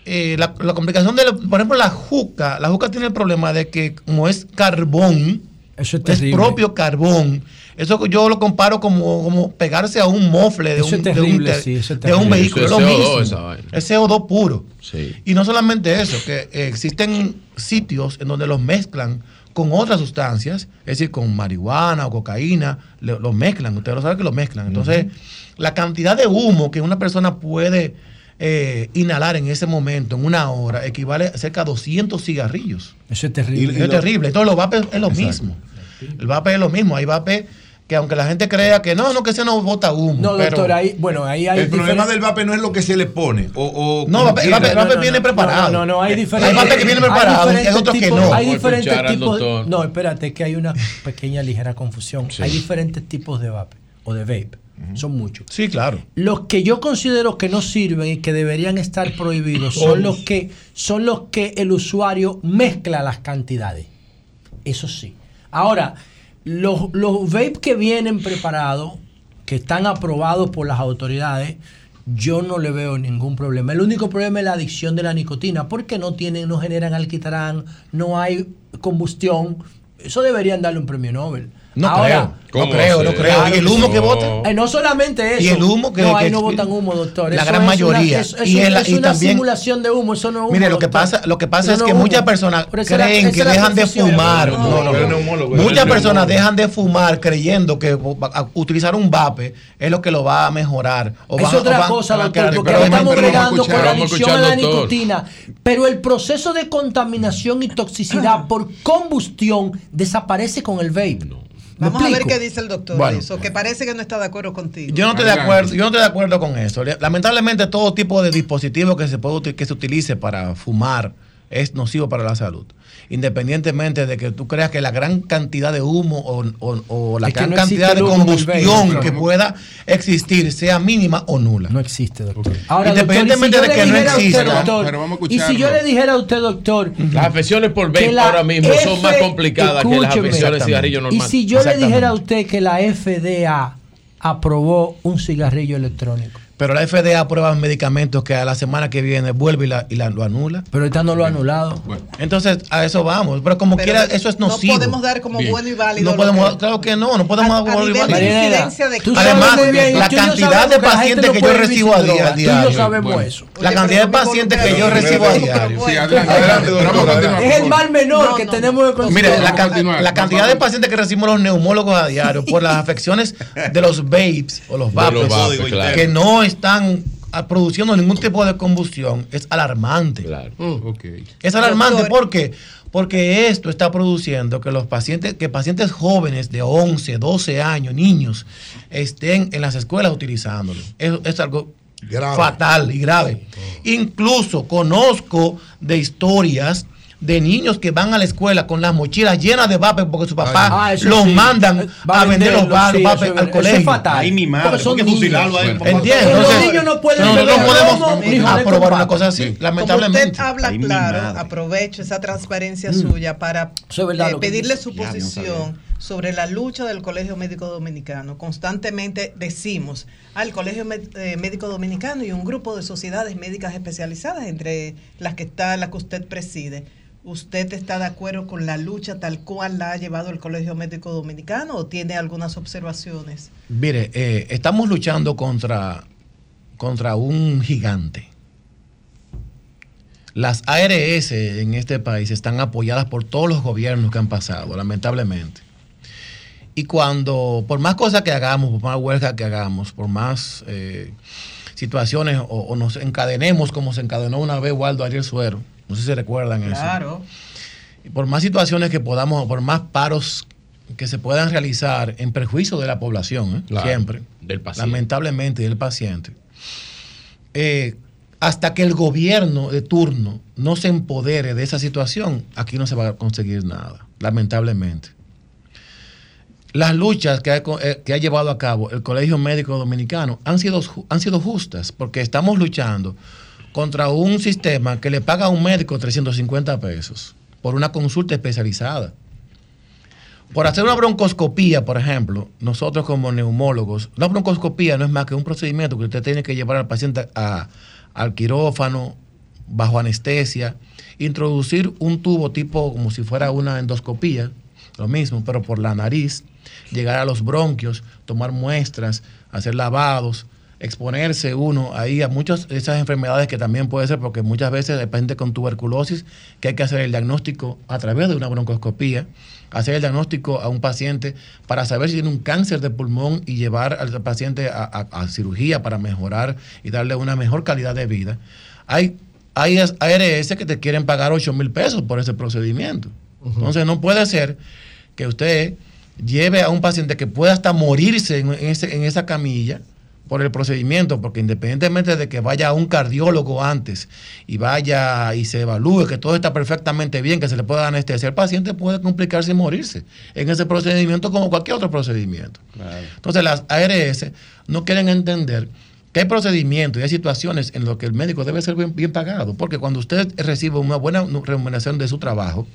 eh, la, la complicación de, por ejemplo, la juca, la juca tiene el problema de que como es carbón, Eso es es terrible. propio carbón. Eso yo lo comparo como, como pegarse a un mofle de Eso un, es de un terrible, sí, eso es de un terrible. vehículo. Eso Es es lo CO2 mismo. esa vaina. Es CO2 puro. Sí. Y no solamente eso, que eh, existen sitios en donde los mezclan con otras sustancias, es decir, con marihuana o cocaína, lo- mezclan, ustedes lo saben que lo mezclan. Entonces, la cantidad de humo que una persona puede eh, inhalar en ese momento, en una hora, equivale a cerca a 200 cigarrillos. Eso es terrible. es terrible. Entonces, los vapes es lo mismo. El vape es lo mismo. Hay vape que aunque la gente crea que no, no, que ese no bota humo. No, pero- doctor, ahí, bueno, ahí hay El problema del vape no es lo que se le pone. O, o No, vape- el vape- el vape viene preparado. No, no, no, hay Hay diferentes. vape que viene preparado hay diferentes otros que tipos- no. Hay diferentes tipos. No, espérate, que hay una pequeña ligera confusión. Sí. Hay diferentes tipos de vape o de vape. Son muchos. Sí, claro. Los que yo considero que no sirven y que deberían estar prohibidos son Todos. los que son los que el usuario mezcla las cantidades. Eso sí. Ahora, los, los vape que vienen preparados, que están aprobados por las autoridades, yo no le veo ningún problema. El único problema es la adicción de la nicotina, porque no tienen, no generan alquitrán, no hay combustión. Eso deberían darle un premio Nobel. No Ahora, creo, no creo, no creo. ¿Y el humo que bota? Eh, no solamente eso. Y el humo que- No, ahí que- no botan humo, doctor. la Eso gran es mayoría. Una, es, es Y un- el- es y una también- simulación de humo. Eso no es humo. Mire, lo que pasa, lo que pasa es no que humo. muchas personas creen que dejan de fumar. No, No, no, pero no. neumólogo, Muchas personas dejan de fumar creyendo que utilizar un vape es lo que lo va a mejorar. O Es van- o otra van- cosa, doctor, porque pero estamos bregando con la adicción a la nicotina. Pero el proceso de contaminación y toxicidad por combustión desaparece con el vape. ¿Me Vamos a ver qué dice el doctor Bueno. eso, que parece que no está de acuerdo contigo. Yo no estoy de acuerdo, yo no estoy de acuerdo con eso. Lamentablemente todo tipo de dispositivo que se puede que se utilice para fumar es nocivo para la salud. Independientemente de que tú creas que la gran cantidad de humo o, o- o la Es gran no cantidad de combustión que pueda existir sea mínima o nula. No existe, doctor. Independientemente de que no exista. y si yo le dijera a usted, doctor, Las afecciones por vape la ahora mismo son más complicadas que las afecciones de cigarrillo Y normal. si yo le dijera a usted que la FDA aprobó un cigarrillo electrónico. Pero la FDA aprueba medicamentos que a la semana que viene vuelve y, la, y la- lo anula. Pero ahorita no lo ha anulado. Entonces, a eso vamos. Pero como Pero quiera, eso es no nocivo. podemos dar como bueno y válido No podemos, que- claro que no, no podemos A- dar bueno y válido. de Además, bien, la cantidad de pacientes no que yo recibo a día- a Tú yo diario. sabemos Bueno. eso. La cantidad de pacientes que yo recibo a diario. Es el mal menor que tenemos de Mire, la, can- la cantidad de pacientes que recibimos los neumólogos a diario por las afecciones de los vapes o los vapes que no están ah, produciendo ningún tipo de combustión es alarmante. Es alarmante ¿por qué? Porque esto está produciendo que los pacientes, que pacientes jóvenes de 11, 12 años, niños, estén en las escuelas utilizándolo. Eso es algo fatal y grave. Incluso conozco de historias de niños que van a la escuela con las mochilas llenas de vapes porque su papá Ah, los sí. mandan Va a vender los sí, vapes eso es- al eso es colegio. fatal. Ay, mi madre, Porque son ¿por qué niños. fusilarlo ahí? Bueno, ¿Entiendes? Los niños no pueden beber no podemos aprobar una cosa así, lamentablemente. usted habla Ay, claro, aprovecho esa transparencia Mm. suya para eh, que pedirle su posición sobre la lucha del Colegio Médico Dominicano. Constantemente decimos al Colegio eh, Médico Dominicano y un grupo de sociedades médicas especializadas, entre las que está la que usted preside. ¿Usted está de acuerdo con la lucha tal cual la ha llevado el Colegio Médico Dominicano o tiene algunas observaciones? Mire, eh, estamos luchando contra, contra un gigante. Las ARS en este país están apoyadas por todos los gobiernos que han pasado, lamentablemente. Y cuando, por más cosas que hagamos, por más huelga que hagamos, por más eh, situaciones o, o nos encadenemos como se encadenó una vez Waldo Ariel Suero, no sé si recuerdan eso. Claro. Y por más situaciones que podamos, por más paros que se puedan realizar en perjuicio de la población, ¿eh? Claro, siempre, del paciente. lamentablemente del paciente, eh, hasta que el gobierno de turno no se empodere de esa situación, aquí no se va a conseguir nada, lamentablemente. Las luchas que ha, eh, que ha llevado a cabo el Colegio Médico Dominicano han sido, han sido justas, porque estamos luchando contra un sistema que le paga a un médico 350 pesos por una consulta especializada. Por hacer una broncoscopía, por ejemplo, nosotros como neumólogos, una broncoscopía no es más que un procedimiento que usted tiene que llevar al paciente a- al quirófano, bajo anestesia, introducir un tubo tipo como si fuera una endoscopía, lo mismo, pero por la nariz, llegar a los bronquios, tomar muestras, hacer lavados, exponerse uno ahí a muchas de esas enfermedades que también puede ser, porque muchas veces hay pacientes con tuberculosis que hay que hacer el diagnóstico a través de una broncoscopía, hacer el diagnóstico a un paciente para saber si tiene un cáncer de pulmón y llevar al paciente a, a- a cirugía para mejorar y darle una mejor calidad de vida. Hay, hay ARS que te quieren pagar 8 mil pesos por ese procedimiento. Entonces no puede ser que usted lleve a un paciente que pueda hasta morirse en ese- en esa camilla por el procedimiento, porque independientemente de que vaya a un cardiólogo antes y vaya y se evalúe que todo está perfectamente bien, que se le pueda dar anestesia, el paciente puede complicarse y morirse en ese procedimiento como cualquier otro procedimiento. Entonces las ARS no quieren entender que hay procedimientos y hay situaciones en las que el médico debe ser bien, bien pagado, porque cuando usted recibe una buena remuneración de su trabajo,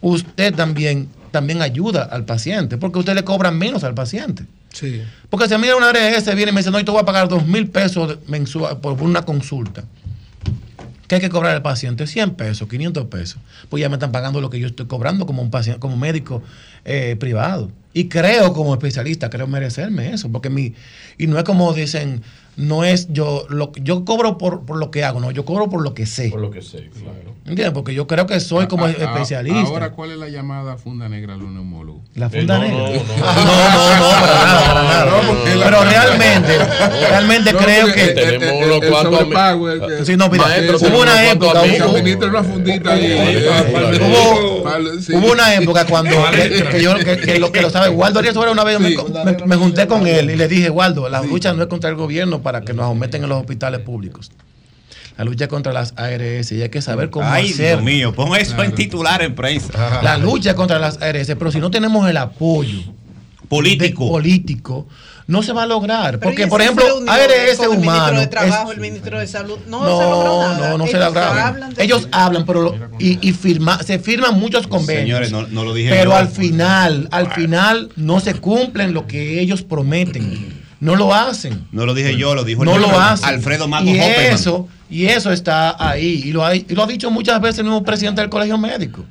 usted también, también ayuda al paciente, porque usted le cobra menos al paciente. Sí. Porque si a mí una ARS viene y me dice, no, yo te voy a pagar dos mil pesos mensual por una consulta. ¿Qué hay que cobrar al paciente? 100 pesos, 500 pesos. Pues ya me están pagando lo que yo estoy cobrando como un paciente, como médico eh, privado. Y creo como especialista, creo merecerme eso. Porque mi, y no es como dicen, no es yo, lo, yo cobro por, por lo que hago, no, yo cobro por lo que sé. Por lo que sé, claro. ¿Entiendes? Porque yo creo que soy como A- a- especialista. Ahora, ¿cuál es la llamada funda negra a los neumólogos? La funda Eh, no, negra. no, no. Ah, no, para nada, para nada. Pero realmente, realmente No, creo que. tenemos unos cuantos Sí, no, mira, Maestro, hubo una época. hubo- una época cuando que, yo que, que lo que lo sabe Waldo Arias una vez me junté con él y le dije Waldo la lucha no es contra el gobierno para que nos aumenten en los hospitales públicos la lucha contra las ARS y hay que saber cómo Ay, hacer. Dios mío, pon eso en titular en prensa. La lucha contra las ARS, pero si no tenemos el apoyo político, político no se va a lograr. Pero Porque, por ejemplo, ARS con el ministro humano. de es- Trabajo, el ministro de Salud. No, no, se logró nada. no, no se lograron. hablan de- Ellos hablan, pero lo- y, y firma, se firman muchos convenios. Señores, no, no lo dije pero yo. al final, al final no se cumplen lo que ellos prometen. No lo hacen. No lo dije yo, lo dijo el no lo mismo hacen. Alfredo Mato y Hopperman. eso, y eso está ahí. Y lo, ha, y lo ha dicho muchas veces el mismo presidente del colegio médico.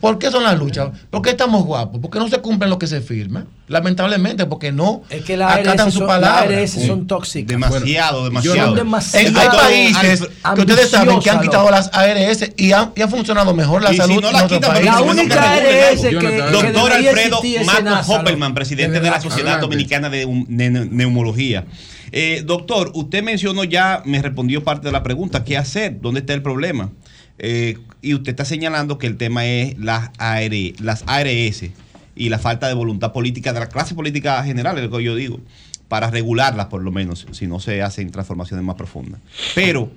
¿Por qué son las luchas? ¿Por qué estamos guapos? ¿Por qué no se cumplen lo que se firma? Lamentablemente, porque no Es que las acatan ARS su son, palabra. las ARS son tóxicas. Demasiado, demasiado. Son demasiado En- hay países que ustedes saben que han quitado las ARS y han, y funcionado mejor la Y si salud no la La única ARS que- que Doctor Alfredo Senasa, Hopperman, presidente De de la. Sociedad Adelante. Dominicana de, de ne- Neumología. Eh, doctor, usted mencionó ya, me respondió parte de la pregunta, ¿qué hacer? ¿Dónde está el problema? Eh, y usted está señalando que el tema es las, AR, las ARS y la falta de voluntad política de la clase política general, es lo que yo digo, para regularlas por lo menos, si no se hacen transformaciones más profundas. Pero,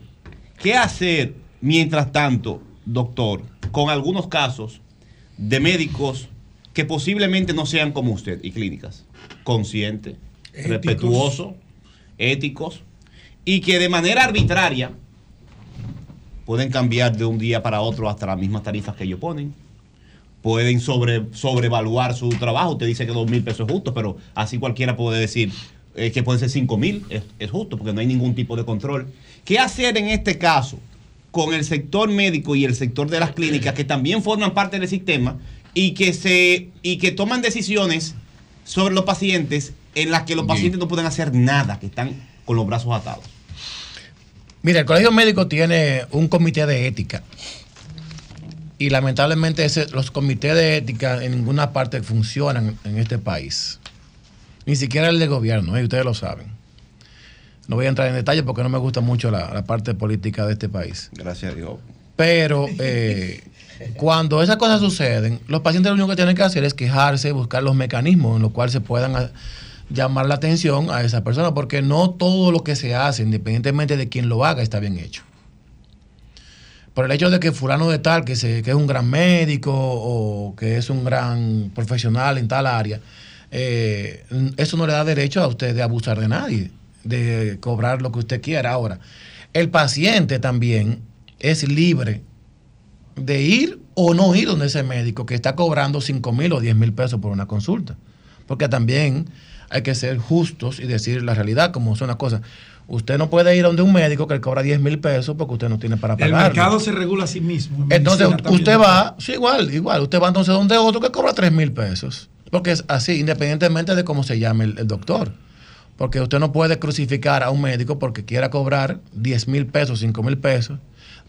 ¿qué hacer mientras tanto, doctor, con algunos casos de médicos que posiblemente no sean como usted y clínicas? Conscientes, Éticos. respetuosos, éticos, y que de manera arbitraria pueden cambiar de un día para otro hasta las mismas tarifas que ellos ponen. Pueden sobre, sobrevaluar su trabajo. Usted dice que dos mil pesos es justo, pero así cualquiera puede decir eh, que pueden ser cinco mil. Es, es justo porque no hay ningún tipo de control. ¿Qué hacer en este caso con el sector médico y el sector de las clínicas que también forman parte del sistema y que, se, y que toman decisiones sobre los pacientes en las que los pacientes no pueden hacer nada, que están con los brazos atados? Mira, el colegio médico tiene un comité de ética. Y lamentablemente ese- los comités de ética en ninguna parte funcionan en este país. Ni siquiera el de gobierno, ¿eh? ustedes lo saben. No voy a entrar en detalle porque no me gusta mucho la, la parte política de este país. Gracias a Dios. Pero eh, cuando esas cosas suceden, los pacientes lo único que tienen que hacer es quejarse, buscar los mecanismos en los cuales se puedan llamar la atención a esa persona, porque no todo lo que se hace, independientemente de quién lo haga, está bien hecho. Por el hecho de que fulano de tal, que, se, que es un gran médico o que es un gran profesional en tal área, eh, eso no le da derecho a usted de abusar de nadie, de cobrar lo que usted quiera. Ahora, el paciente también es libre de ir o no ir donde ese médico que está cobrando 5 mil o 10 mil pesos por una consulta. Porque también hay que ser justos y decir la realidad como son las cosas. Usted no puede ir a donde un médico que le cobra 10 mil pesos porque usted no tiene para El pagar. mercado se regula a sí mismo. en Entonces también. usted va, sí, igual, igual, usted va entonces donde otro que cobra 3 mil pesos. Porque es así, independientemente de cómo se llame el, el doctor. Porque usted no puede crucificar a un médico porque quiera cobrar 10 mil pesos, 5 mil pesos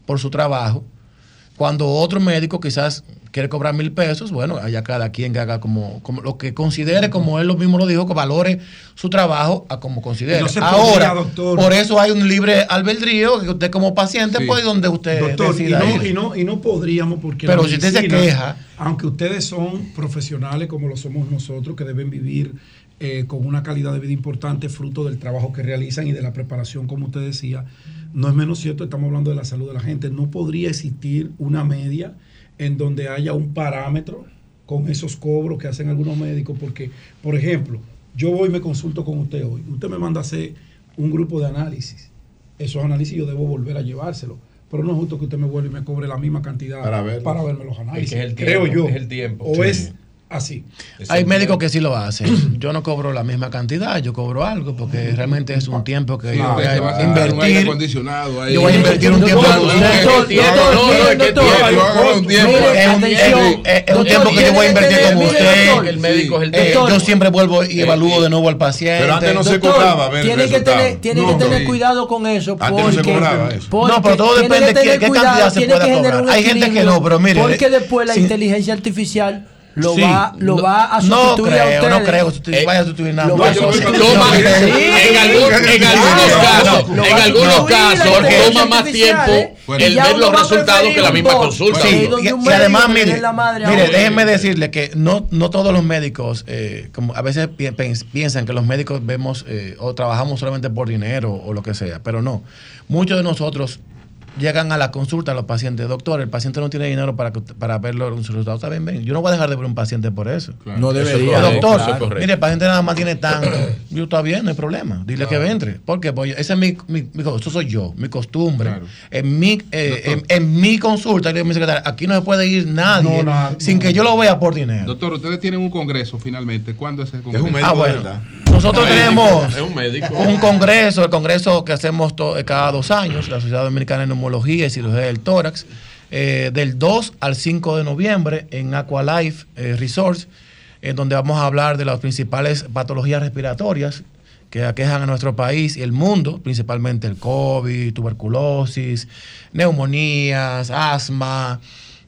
por su trabajo. Cuando otro médico quizás quiere cobrar mil pesos, bueno, allá cada quien que haga como, como lo que considere, como él lo mismo lo dijo, que valore su trabajo a como considere. No Ahora, podría, por eso hay un libre albedrío que usted como paciente puede ir donde usted Doctor, y no, ir. y, no, y no podríamos porque Pero la si usted se queja- aunque ustedes son profesionales como lo somos nosotros, que deben vivir eh, con una calidad de vida importante, fruto del trabajo que realizan y de la preparación, como usted decía, no es menos cierto, estamos hablando de la salud de la gente, no podría existir una media en donde haya un parámetro con esos cobros que hacen algunos médicos, porque, por ejemplo, yo voy y me consulto con usted hoy, usted me manda a hacer un grupo de análisis, esos análisis yo debo volver a llevárselo. Pero no es justo que usted me vuelva y me cobre la misma cantidad Para para verme los análisis. Es que es el Creo tiempo, yo. es el tiempo. O Sí. es así. Hay médicos que sí lo hacen. Yo no cobro la misma cantidad, yo cobro algo porque realmente es un tiempo que yo No, voy a invertir. acondicionado ahí. Yo voy a invertir un tiempo es un tiempo. Que yo voy a invertir mire, usted. doctor, el médico es el Eh, doctor. Yo siempre vuelvo y Eh, evalúo de nuevo al paciente. Pero antes no se cobraba tiene que tener, cuidado con eso Antes no pero todo depende de qué- cantidad se pueda cobrar. Hay gente que no, pero mire, porque después la inteligencia artificial lo Sí. va lo No- va a no sustituir a creo, ustedes. no creo sustituir- vaya a sustituir nada. lo No, va a yo- sustituir. Toma, Sí, en, algún- en claro, algunos no, casos, no, en algunos casos toma más tiempo ¿eh? el ver los resultados que la misma bot. consulta. Sí, y, además, mire, mire uno. déjenme decirle que no, no todos los médicos, eh, como a veces piensan que los médicos vemos eh, o trabajamos solamente por dinero o lo que sea, pero no. Muchos de nosotros llegan a la consulta los pacientes, doctor, el paciente no tiene dinero para, que- para ver los resultados. Está bien, ven, yo no voy a dejar de ver un paciente por eso. No debería, doctor, Eso es correcto. mire, el paciente nada más tiene tanto. Yo está bien, no hay problema. Dile que entre. ¿Por qué? Porque ese es mi, mi, mi- eso soy yo, mi costumbre. En, mi, eh, en, en mi consulta, le digo a mi secretaria, aquí no se puede ir nadie No, no, sin que yo lo vea por dinero. Doctor, ustedes tienen un congreso finalmente. ¿Cuándo es el congreso? Ah, bueno. Nosotros un tenemos médico, un médico. un congreso, el congreso que hacemos eh, cada dos años, la Sociedad Dominicana de Neumología y Cirugía del Tórax, eh, del 2 al 5 de noviembre en Aqualife eh, Resorts, en donde vamos a hablar de las principales patologías respiratorias que aquejan a nuestro país y el mundo, principalmente el COVID, tuberculosis, neumonías, asma,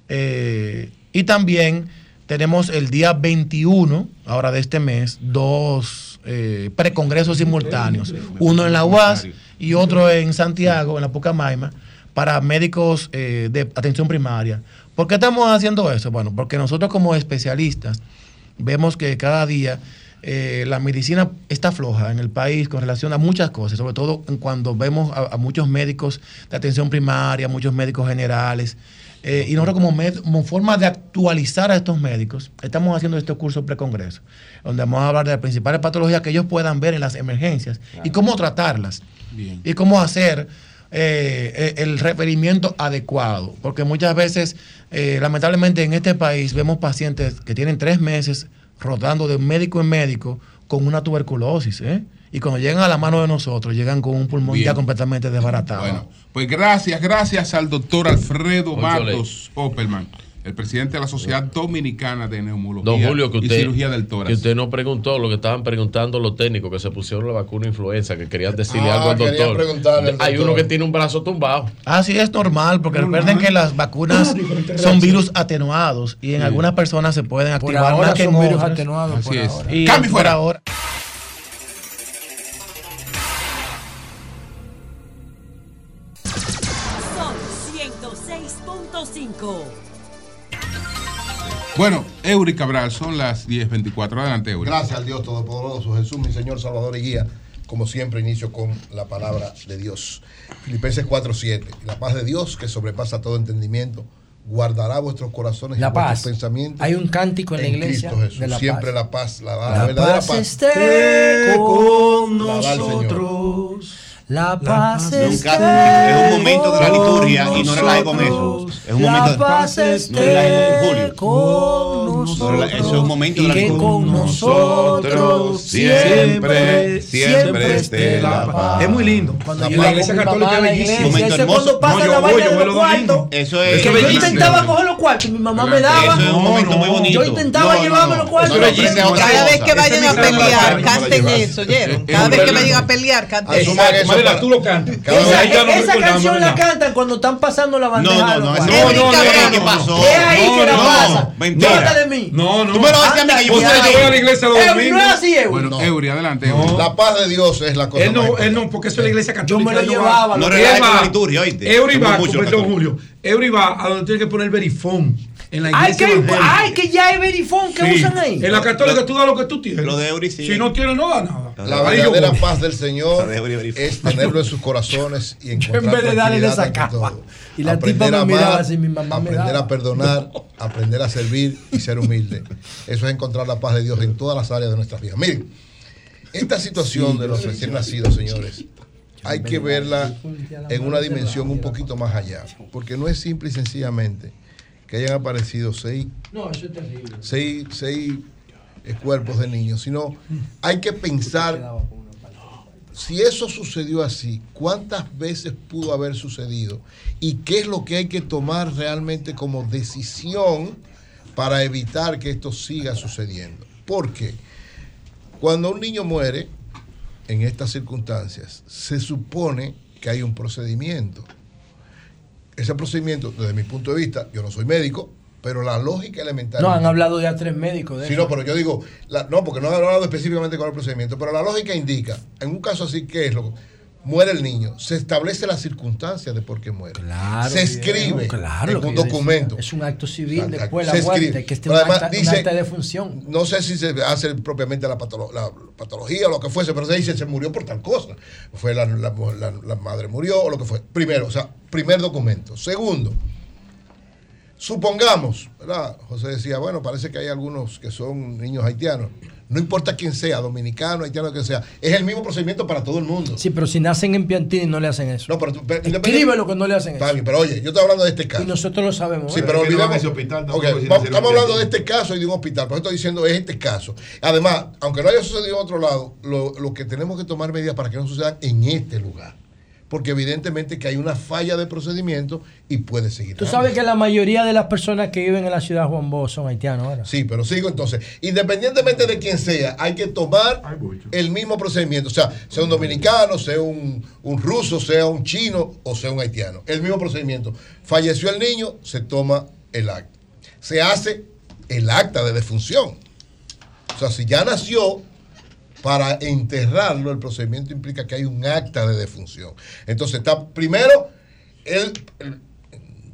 eh, y también tenemos el día 21, ahora de este mes, dos eh, precongresos simultáneos. Uno en la UAS y otro en Santiago, en la Pucamaima, para médicos eh, de atención primaria. ¿Por qué estamos haciendo eso? Bueno, porque nosotros como especialistas vemos que cada día eh, la medicina está floja en el país con relación a muchas cosas, sobre todo cuando vemos a muchos médicos de atención primaria, muchos médicos generales. Eh, y nosotros como, med- como forma de actualizar a estos médicos, estamos haciendo este curso precongreso, donde vamos a hablar de las principales patologías que ellos puedan ver en las emergencias y cómo tratarlas Bien. y cómo hacer eh, eh, el referimiento adecuado. Porque muchas veces, eh, lamentablemente en este país, vemos pacientes que tienen tres meses rodando de médico en médico con una tuberculosis. ¿eh? Y cuando llegan a la mano de nosotros, llegan con un pulmón Bien. ya completamente desbaratado. Bueno, pues gracias, gracias al doctor Alfredo Matos Opperman, el presidente de la Sociedad Dominicana de Neumología Don Julio, que y usted, Cirugía del que Tórax. usted no preguntó lo que estaban preguntando los técnicos que se pusieron la vacuna influenza, que querían decirle Ah, algo al quería doctor. preguntarle al Hay doctor. uno que tiene un brazo tumbado. Así es normal, porque recuerden que las vacunas son virus atenuados y en Sí. algunas personas se pueden Por activar ahora más que son virus atenuados, Así por es. ahora. Y Cambio por fuera. ahora. Bueno, Eury Cabral, son las 10.24. Adelante, Eury. Gracias al Dios Todopoderoso, Jesús, mi Señor, Salvador y Guía. Como siempre, inicio con la palabra de Dios. Filipenses 4:7. La paz de Dios, que sobrepasa todo entendimiento, guardará vuestros corazones La y vuestros paz. pensamientos. Hay un cántico en la iglesia Cristo Jesús. de la siempre paz. la paz, la, da- la La verdadera paz paz. esté con La da el Señor. nosotros. La paz No es un esté caso, es un momento de la con liturgia y no relaje con eso. nosotros. Es un momento La de- paz no esté relaje, Julio. con No nosotros. relaje, eso es un momento de la y que liturgia. con nosotros siempre, siempre esté la paz. Es muy lindo. Cuando La yo con iglesia católica la es bellísimo. iglesia, Momento hermoso. cuando pasa No, yo la yo de voy los los cuartos, Eso que es. yo bellísimo. intentaba coger los cuartos y mi mamá me daba. Eso es un momento muy bonito. Yo intentaba llevarme los cuartos. Cada vez que vayan a pelear, canten eso, ¿oyeron? Cada vez que vayan a pelear, canten eso. Tú lo cantas. Esa, Ahí ya no esa recordamos, canción la cantan cuando están pasando la No, bandeja. no, no, no, no, no, Cabrera. ¿qué pasó? Es ahí que la no, pasa. mentira. De mí. No, no. Tú me lo vas a decir a mí que yo Anda, puse Usted ahí. yo voy a la iglesia los domingos. no es así, eh. Bueno, No. Eury, adelante, No. Eury. La paz de Dios es la cosa Él no, él no, porque eso es la iglesia católica. Yo me lo no llevaba, va. No lo relaje Él con la va- liturgia, oíste. Eury va. Julio. Eury va a donde tiene que poner verifón. En la Ay, iglesia que, evangélica. ay, que ya hay verifón que Sí. usan ahí. En la católica tú das lo que tú tienes. Lo de Eury sí. Si no tienes, no da nada. La verdadera paz del Señor es tenerlo en sus corazones y encontrar en vez de darle esa capa. todo. Y la aprender tipa a me miraba amar, así, mi mamá me aprender a perdonar, aprender a servir y ser humilde. Eso es encontrar la paz de Dios en todas las áreas de nuestras vidas. Miren, esta situación de los recién nacidos, señores, hay que verla en una dimensión un poquito más allá, porque no es simple y sencillamente que hayan aparecido seis No, eso es terrible. seis, seis cuerpos de niños, sino hay que pensar si eso sucedió así, cuántas veces pudo haber sucedido y qué es lo que hay que tomar realmente como decisión para evitar que esto siga sucediendo. Porque cuando un niño muere en estas circunstancias, se supone que hay un procedimiento. Ese procedimiento, desde mi punto de vista, yo no soy médico, pero la lógica elemental. No, han hablado ya tres médicos de Sí, eso. no, pero yo digo, la- no, porque no he hablado específicamente con el procedimiento, pero la lógica indica, en un caso así, ¿qué es lo muere el niño, se establece la circunstancia de por qué muere. Claro, se viejo, escribe claro, en que un decía. documento. Es un acto civil después de Se la muerte, escribe. que Pero un además acta, un dice- acta de función. No sé si se hace propiamente la, patolo- la patología o lo que fuese, pero se dice se murió por tal cosa. Fue la, la- la- la madre murió o lo que fue. Primero, o sea, primer documento. Segundo, supongamos, ¿verdad? José decía, bueno, parece que hay algunos que son niños haitianos. No importa quién sea, dominicano, haitiano, que sea, es el mismo procedimiento para todo el mundo. Sí, pero si nacen en Piantini no le hacen eso. No, pero, pero Escríbelo que no le hacen Está eso. bien, pero oye, yo estoy hablando de este caso. Y nosotros lo sabemos. Sí, ¿eh? pero no a olvidemos. ese hospital vamos- estamos hablando de este caso y de un hospital. Por eso estoy diciendo es este caso. Además, aunque no haya sucedido en otro lado, lo, lo que tenemos que tomar medidas para que no sucedan en este lugar. Porque evidentemente que hay una falla de procedimiento y puede seguir. Tú sabes que la mayoría de las personas que viven en la ciudad de Juan Bosch son haitianos ahora. Sí, pero sigo entonces. Independientemente de quién sea, hay que tomar el mismo procedimiento. O sea, sea un dominicano, sea un, un ruso, sea un chino o sea un haitiano. El mismo procedimiento. Falleció el niño, se toma el acta. Se hace el acta de defunción. O sea, si ya nació, para enterrarlo, el procedimiento implica que hay un acta de defunción. Entonces está primero el, el-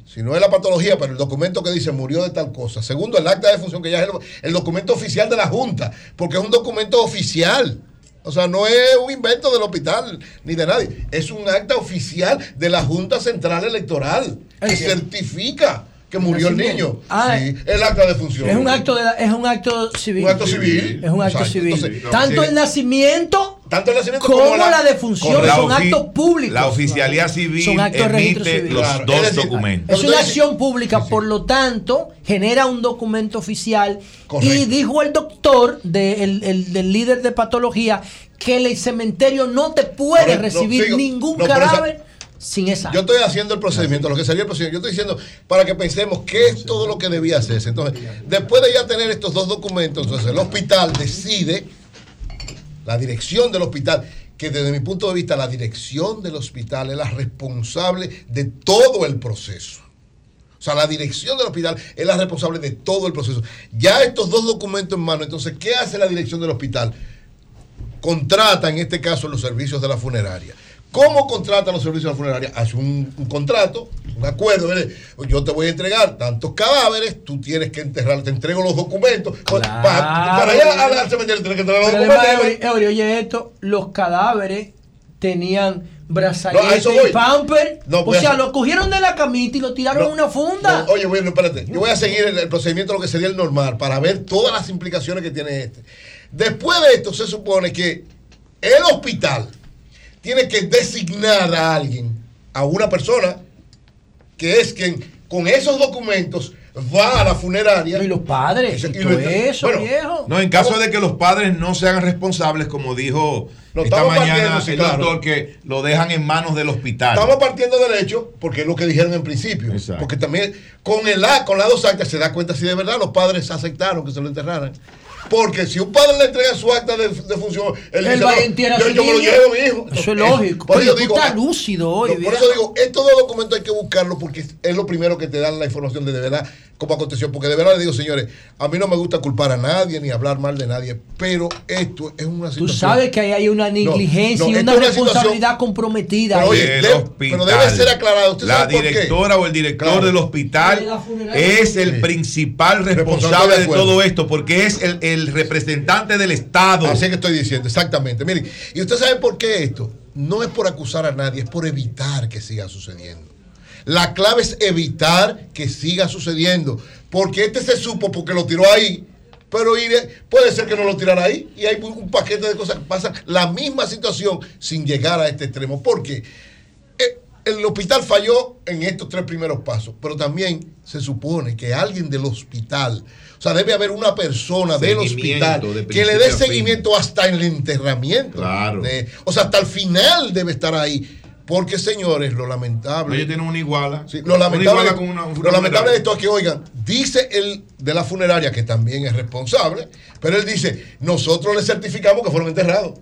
si no es la patología, pero el documento que dice murió de tal cosa. Segundo, el acta de defunción, que ya es el, el documento oficial de la Junta, porque es un documento oficial. O sea, no es un invento del hospital ni de nadie. Es un acta oficial de la Junta Central Electoral que certifica que murió el niño. Ah, Sí, el acta de defunción. Es un acto de la- es un acto civil. Un acto civil. Es un acto Exacto. civil. Entonces, Tanto el nacimiento, Tanto el nacimiento como, como la, la- defunción La son actos públicos. La oficialía civil Son actos emite civil. los Claro, dos es decir, documentos. Es una acción pública, por lo tanto, genera un documento oficial. Y dijo el doctor de- el- el- del líder de patología que el cementerio no te puede Correcto, recibir sigo. ningún No, cadáver sin esa. Yo estoy haciendo el procedimiento, lo que sería el procedimiento. Yo estoy diciendo para que pensemos qué es todo lo que debía hacerse. Entonces, después de ya tener estos dos documentos, entonces el hospital decide, la dirección del hospital, que desde mi punto de vista la dirección del hospital es la responsable de todo el proceso. O sea, la dirección del hospital es la responsable de todo el proceso. Ya estos dos documentos en mano, entonces, ¿qué hace la dirección del hospital? Contrata, en este caso, los servicios de la funeraria. ¿Cómo contrata los servicios de la funeraria? Hace un, un contrato, un acuerdo. ¿verdad? Yo te voy a entregar tantos cadáveres, tú tienes que enterrar, te entrego los documentos. Pa- para ir al, al cementerio tienes que entregar los Pero además, documentos. Eury, Eury, oye esto, los cadáveres tenían No, a y voy. pamper. No, o a sea, hacer- lo cogieron de la camita y lo tiraron en una funda. No, oye, bueno, espérate. Yo voy a seguir el, el procedimiento, lo que sería el normal, para ver todas las implicaciones que tiene este. Después de esto, se supone que el hospital tiene que designar a alguien, a una persona, que es quien con esos documentos va a la funeraria. Y los padres. y todo eso, viejo. No, en caso de que los padres no se hagan responsables, como dijo Lo esta mañana el claro. doctor, que lo dejan en manos del hospital. Estamos partiendo del hecho, porque es lo que dijeron en principio. Porque también con el A, con las dos actas, se da cuenta si de verdad los padres aceptaron que se lo enterraran. Porque si un padre le entrega su acta de, de función, él, Él dice, va no, yo, su yo me lo llevo, mi hijo. Eso es lógico. Por Oye, eso tú digo, estás ah, lúcido hoy, no, por eso digo, estos dos documentos hay que buscarlos porque es lo primero que te dan la información de de verdad cómo aconteció. Porque de verdad le digo, señores, a mí no me gusta culpar a nadie ni hablar mal de nadie, pero esto es una Tú situación. sabes que ahí hay una negligencia no, y una responsabilidad comprometida. Pero, oye, del de- hospital. pero debe ser aclarado. ¿Usted la sabe por qué? directora o el director Claro. del hospital es el principal Responsable responsable de todo esto, porque es el, el representante del Estado. Así que estoy diciendo, exactamente. Miren, y usted sabe por qué esto. No es por acusar a nadie, es por evitar que siga sucediendo. La clave es evitar que siga sucediendo. Porque este se supo porque lo tiró ahí. Pero puede ser que no lo tirara ahí. Y hay un paquete de cosas que pasan la misma situación sin llegar a este extremo. Porque eh, el hospital falló en estos tres primeros pasos. Pero también se supone que alguien del hospital, o sea, debe haber una persona del hospital de que le dé seguimiento hasta el enterramiento. Claro. de- o sea, hasta el final debe estar ahí. Porque, señores, lo lamentable. Ellos tienen una iguala. Sí, lo lamentable, Una iguala con una- lo lamentable de esto es que, oigan, dice el de la funeraria, que también es responsable, pero él dice, nosotros le certificamos que fueron enterrados.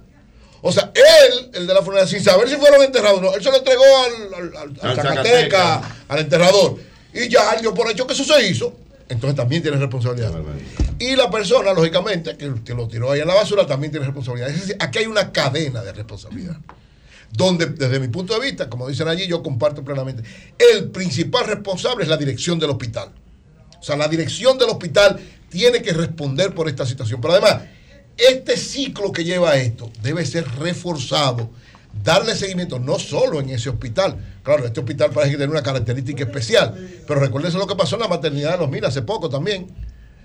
O sea, él, el de la funeraria, sin saber si fueron enterrados o no, él se lo entregó al, al, al- al Zacateca, al enterrador. Y ya dio por hecho que eso se hizo. Entonces también tiene responsabilidad. Y la persona, lógicamente, que, que lo tiró ahí en la basura, también tiene responsabilidad. Es decir, aquí hay una cadena de responsabilidad. donde desde mi punto de vista, como dicen allí, yo comparto plenamente, el principal responsable es la dirección del hospital. O sea, la dirección del hospital tiene que responder por esta situación. Pero además, este ciclo que lleva esto debe ser reforzado, darle seguimiento no solo en ese hospital. Claro, este hospital parece que tiene una característica especial, pero recuérdense lo que pasó en la maternidad de los Minas hace poco también.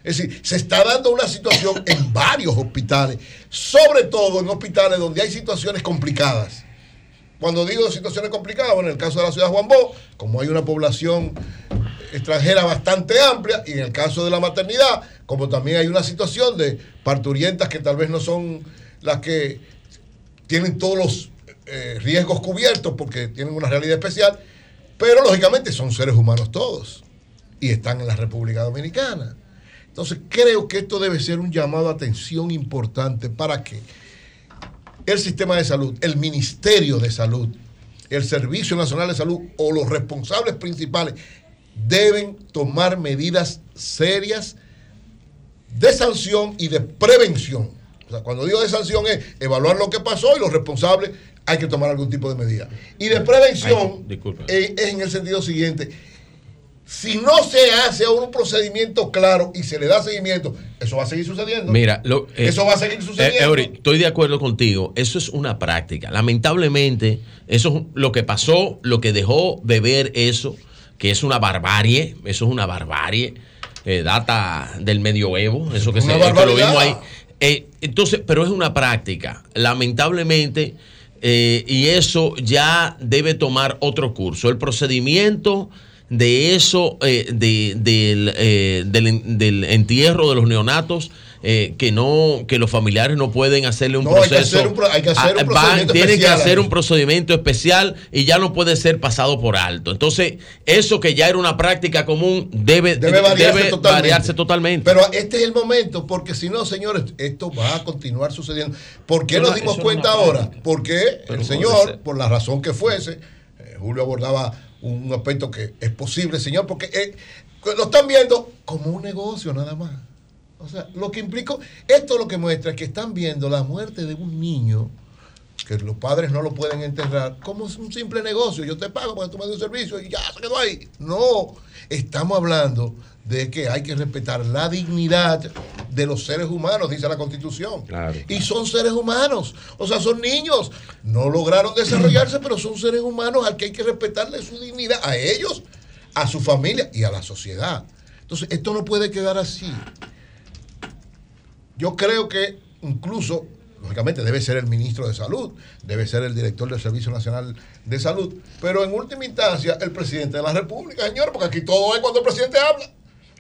Es decir, se está dando una situación en varios hospitales, sobre todo en hospitales donde hay situaciones complicadas. Cuando digo situaciones complicadas, bueno, en el caso de la ciudad de Juan Bó, como hay una población extranjera bastante amplia, y en el caso de la maternidad, como también hay una situación de parturientas que tal vez no son las que tienen todos los eh, riesgos cubiertos porque tienen una realidad especial, pero lógicamente son seres humanos todos y están en la República Dominicana. Entonces creo que esto debe ser un llamado a atención importante para que el sistema de salud, el Ministerio de Salud, el Servicio Nacional de Salud o los responsables principales deben tomar medidas serias de sanción y de prevención. O sea, cuando digo de sanción es evaluar lo que pasó y los responsables hay que tomar algún tipo de medida. Y de prevención eh, es en el sentido siguiente. Si no se hace un procedimiento claro y se le da seguimiento, eso va a seguir sucediendo. Mira, lo- eh, eso va a seguir sucediendo. eh, Eury, estoy de acuerdo contigo. Eso es una práctica. Lamentablemente, eso es lo que pasó, lo que dejó de ver eso, que es una barbarie. Eso es una barbarie. eh, data del medioevo. Eso que, se, que lo vimos ahí. Eh, entonces, pero es una práctica. Lamentablemente, eh, y eso ya debe tomar otro curso. El procedimiento de eso, eh, de- del, del entierro de los neonatos, eh, que no, que los familiares no pueden hacerle un No, hay que proceso. hacer un pro- hay que hacer un procedimiento tienen que especial a hacer un procedimiento especial y ya no puede ser pasado por alto. Entonces, eso que ya era una práctica común debe, Debe variarse debe totalmente. variarse totalmente. Pero este es el momento, porque si no, señores, esto va a continuar sucediendo. ¿Por qué nos no- dimos cuenta ahora? práctica. Porque Pero el señor, por la razón que fuese, eh, Julio abordaba un aspecto que es posible, señor, porque eh, lo están viendo como un negocio nada más. O sea, lo que implica, esto lo que muestra es que están viendo la muerte de un niño que los padres no lo pueden enterrar como es un simple negocio. Yo te pago porque tú me das un servicio y ya se quedó ahí. No, estamos hablando de que hay que respetar la dignidad de los seres humanos, dice la Constitución. Y son seres humanos, o sea, son niños. No lograron desarrollarse, pero son seres humanos al que hay que respetarle su dignidad a ellos, a su familia y a la sociedad. Entonces, esto no puede quedar así. Yo creo que incluso, lógicamente, debe ser el ministro de Salud, debe ser el director del Servicio Nacional de Salud, pero en última instancia el presidente de la República, señor, porque aquí todo es cuando el presidente habla.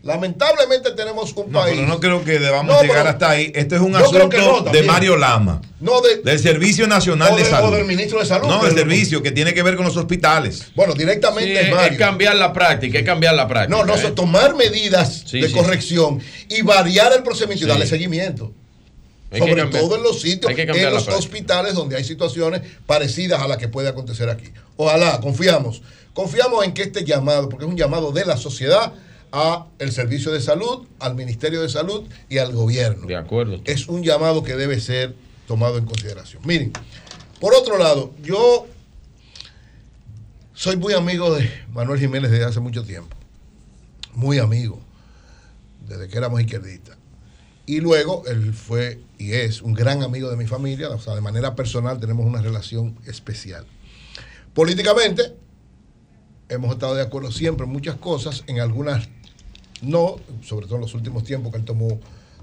Lamentablemente tenemos un No, país. pero no creo que debamos No, llegar hasta ahí. Este es un asunto no, de. Mario Lama. No de, Del Servicio Nacional o de de- Salud. o del ministro de Salud, No, del servicio que tiene que ver con los hospitales. Bueno, Sí, directamente es, es Mario. cambiar la práctica, es cambiar la práctica. No, no, ¿eh? tomar medidas Sí, de sí, corrección y variar el procedimiento y Sí. darle seguimiento. Hay Sobre cambiar- todo en los sitios, en los hospitales donde hay situaciones parecidas a las que puede acontecer aquí. Ojalá, confiamos. Confiamos en que este llamado, porque es un llamado de la sociedad a el servicio de salud, al Ministerio de Salud y al gobierno. De acuerdo. Es un llamado que debe ser tomado en consideración. Miren, por otro lado, yo soy muy amigo de Manuel Jiménez desde hace mucho tiempo. Muy amigo. Desde que éramos izquierdistas. Y luego él fue y es un gran amigo de mi familia. O sea, de manera personal tenemos una relación especial. Políticamente, hemos estado de acuerdo siempre en muchas cosas, en algunas no, sobre todo en los últimos tiempos que él tomó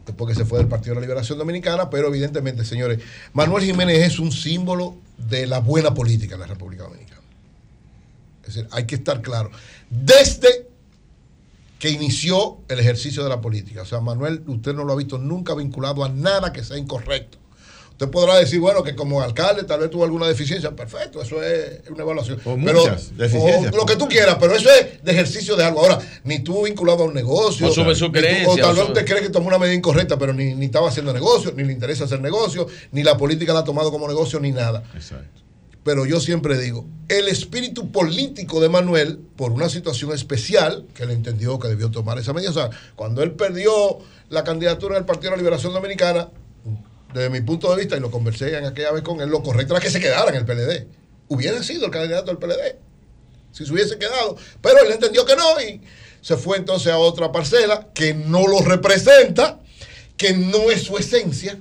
después que se fue del Partido de la Liberación Dominicana, pero evidentemente, señores, Manuel Jiménez es un símbolo de la buena política en la República Dominicana. Es decir, hay que estar claro. Desde que inició el ejercicio de la política. O sea, Manuel, usted no lo ha visto nunca vinculado a nada que sea incorrecto. Usted podrá decir, bueno, que como alcalde tal vez tuvo alguna deficiencia. Perfecto, eso es una evaluación. O Pero- muchas deficiencias. o lo que tú quieras, pero eso es de ejercicio de algo. Ahora, ni tú vinculado a un negocio. O sobre su ni tú- creencia, O tal o vez sobre- usted cree que tomó una medida incorrecta, pero ni, ni estaba haciendo negocio, ni le interesa hacer negocio, ni la política la ha tomado como negocio, ni nada. Pero yo siempre digo, el espíritu político de Manuel, por una situación especial, que él entendió que debió tomar esa medida. O sea, cuando él perdió la candidatura del Partido de la Liberación Dominicana, desde mi punto de vista, y lo conversé en aquella vez con él, lo correcto era que se quedara en el PLD. hubiera sido el candidato del PLD, si se hubiese quedado. Pero él entendió que no y se fue entonces a otra parcela que no lo representa, que no es su esencia.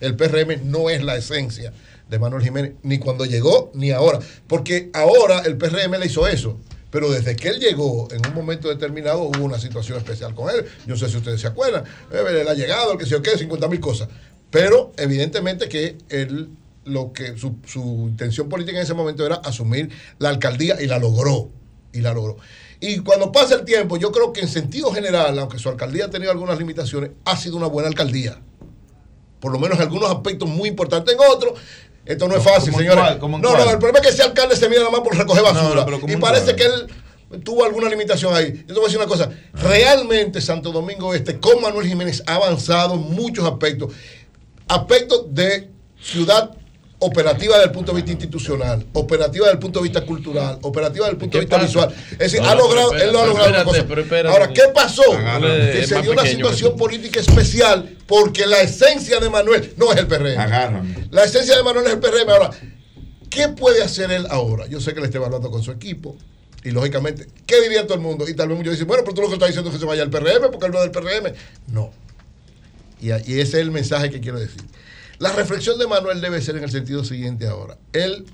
El PRM no es la esencia de Manuel Jiménez, ni cuando llegó, ni ahora. Porque ahora el PRM le hizo eso. Pero desde que él llegó, en un momento determinado, hubo una situación especial con él. Yo no sé si ustedes se acuerdan. Eh, La llegada, el que se yo qué, 50 mil cosas. Pero evidentemente que él, lo que su, su intención política en ese momento era asumir la alcaldía y la logró. Y la logró. Y cuando pasa el tiempo, yo creo que en sentido general, aunque su alcaldía ha tenido algunas limitaciones, ha sido una buena alcaldía. Por lo menos en algunos aspectos muy importantes. En otros, esto no es fácil, ¿Cómo en señores. no, cuál? no, el problema es que ese alcalde se mira nada más por recoger basura. No, pero ¿cómo y parece que él tuvo alguna limitación ahí. Yo te voy a decir una cosa. Realmente Santo Domingo Este, con Manuel Jiménez, ha avanzado en muchos aspectos. Aspectos de ciudad operativa desde el punto de vista institucional, operativa desde el punto de vista cultural, operativa desde el punto de vista pasa? visual. Es decir, No, ha logrado, él lo ha espérate, logrado una cosa. pero espérate. Ahora, ¿qué pasó? Agárrame. Que se dio una que situación política especial porque la esencia de Manuel no es el PRM. La esencia de Manuel es el PRM. Ahora, ¿qué puede hacer él ahora? Yo sé que le está evaluando con su equipo. Y lógicamente, ¿qué diría todo el mundo? Y tal vez muchos dicen, bueno, pero tú lo que estás diciendo es que se vaya al PRM porque él no es del PRM. No. Y, ese es el mensaje que quiero decir. La reflexión de Manuel debe ser en el sentido siguiente ahora. Él,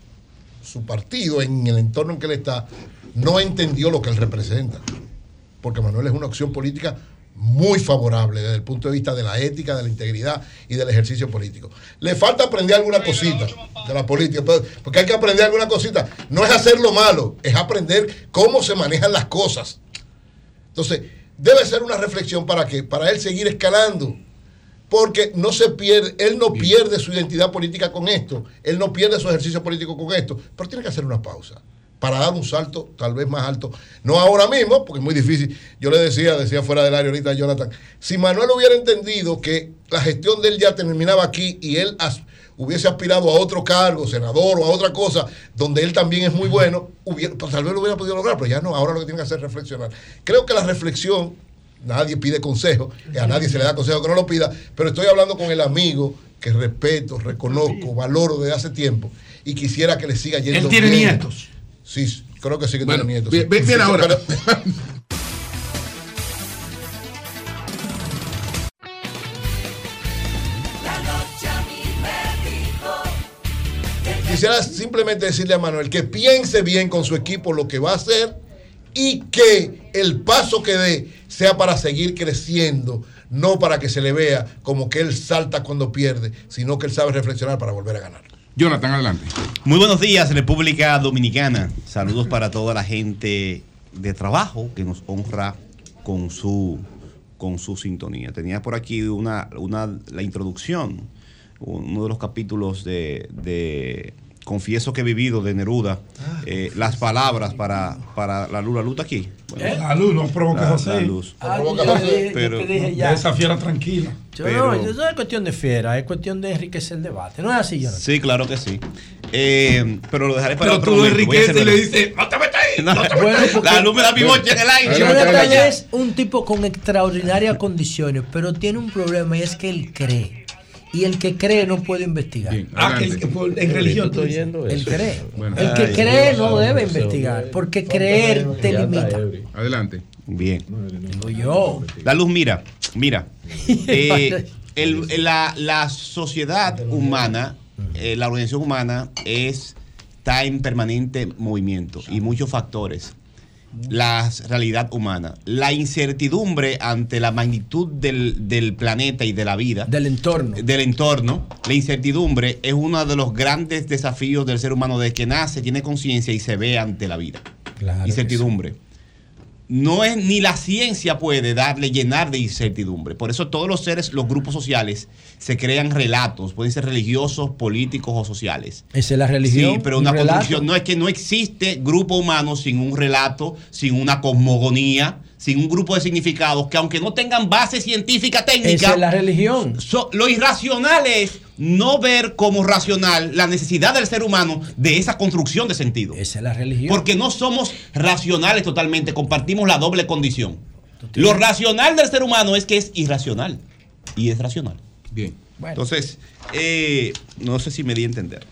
su partido, en el entorno en que él está, no entendió lo que él representa. Porque Manuel es una opción política muy favorable desde el punto de vista de la ética, de la integridad y del ejercicio político. Le falta aprender alguna cosita de la política, porque hay que aprender alguna cosita. No es hacer lo malo, es aprender cómo se manejan las cosas. Entonces, debe ser una reflexión para que para él seguir escalando. Porque no se pierde, él no pierde su identidad política con esto, él no pierde su ejercicio político con esto, pero tiene que hacer una pausa para dar un salto tal vez más alto. No ahora mismo, porque es muy difícil. Yo le decía, decía fuera del área ahorita a Jonathan, si Manuel hubiera entendido que la gestión de él ya terminaba aquí y él as- hubiese aspirado a otro cargo, senador o a otra cosa, donde él también es muy bueno, hubiera, pues, tal vez lo hubiera podido lograr, pero ya no, ahora lo que tiene que hacer es reflexionar. Creo que la reflexión, nadie pide consejo, a nadie se le da consejo que no lo pida, pero estoy hablando con el amigo que respeto, reconozco, valoro desde hace tiempo y quisiera que le siga yendo Él tiene bien. nietos. Sí, creo que sí que Bueno, tiene nietos. bien- sí. bien- ahora. pero- Quisiera simplemente decirle a Manuel que piense bien con su equipo lo que va a hacer y que el paso que dé sea para seguir creciendo, no para que se le vea como que él salta cuando pierde, sino que él sabe reflexionar para volver a ganar. Jonathan, adelante. Muy buenos días, República Dominicana. Saludos para toda la gente de trabajo que nos honra con su, con su sintonía. Tenía por aquí una, una, la introducción, uno de los capítulos de, de Confieso que he vivido de Neruda, eh, las palabras para, para la luz. La luz está aquí. Bueno, La luz no provoca la, José. la luz. Ah, yo te dije- yo Pero- esa fiera tranquila. Yo Pero- no, eso no es cuestión de fiera, es cuestión de enriquecer el debate. No es así, Jonathan. Sí, claro que sí. Eh, pero lo dejaré para Pero otro tú momento. Enriqueces y le dices, no te metas ahí. No, no te Bueno, metas ahí". porque- La luz me da pivoche en el aire. Jonathan es un tipo con extraordinarias condiciones, pero tiene un problema y es que él cree. Y el que cree no puede investigar. Ah, que el que por- en religión. Él cree. Bueno. El que Ay, cree no debe investigar, porque creer te limita. Adelante. Bien. Digo yo. La luz, mira, mira. eh, el- el- la, la sociedad humana, eh, la organización humana es, está en permanente movimiento y muchos factores. La realidad humana, la incertidumbre ante la magnitud del, del planeta y de la vida, del entorno, del entorno, la incertidumbre es uno de los grandes desafíos del ser humano desde que nace, tiene conciencia y se ve ante la vida. incertidumbre no es ni la ciencia puede darle llenar de incertidumbre. Por eso todos los seres, los grupos sociales, se crean relatos, pueden ser religiosos, políticos o sociales. Esa es la religión. Sí, pero un una relato. construcción no es que no existe grupo humano sin un relato, sin una cosmogonía, sin un grupo de significados que aunque no tengan base científica técnica, Esa es la religión. so- lo irracional es no ver como racional la necesidad del ser humano de esa construcción de sentido. Esa es la religión. Porque no somos racionales totalmente, compartimos la doble condición. Lo racional del ser humano es que es irracional y es racional. Bien. Entonces, eh, no sé si me di a entender.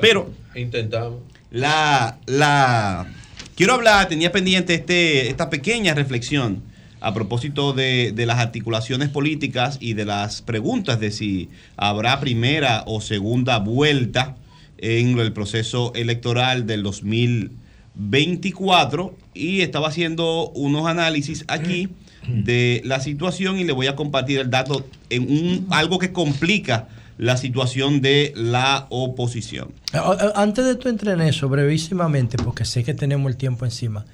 Pero intentamos. La, la, quiero hablar, tenía pendiente este, esta pequeña reflexión a propósito de, de las articulaciones políticas y de las preguntas de si habrá primera o segunda vuelta en el proceso electoral del 2024 y estaba haciendo unos análisis aquí de la situación y le voy a compartir el dato en un, algo que complica la situación de la oposición. Antes de tú entrar en eso, brevísimamente, porque sé que tenemos el tiempo encima.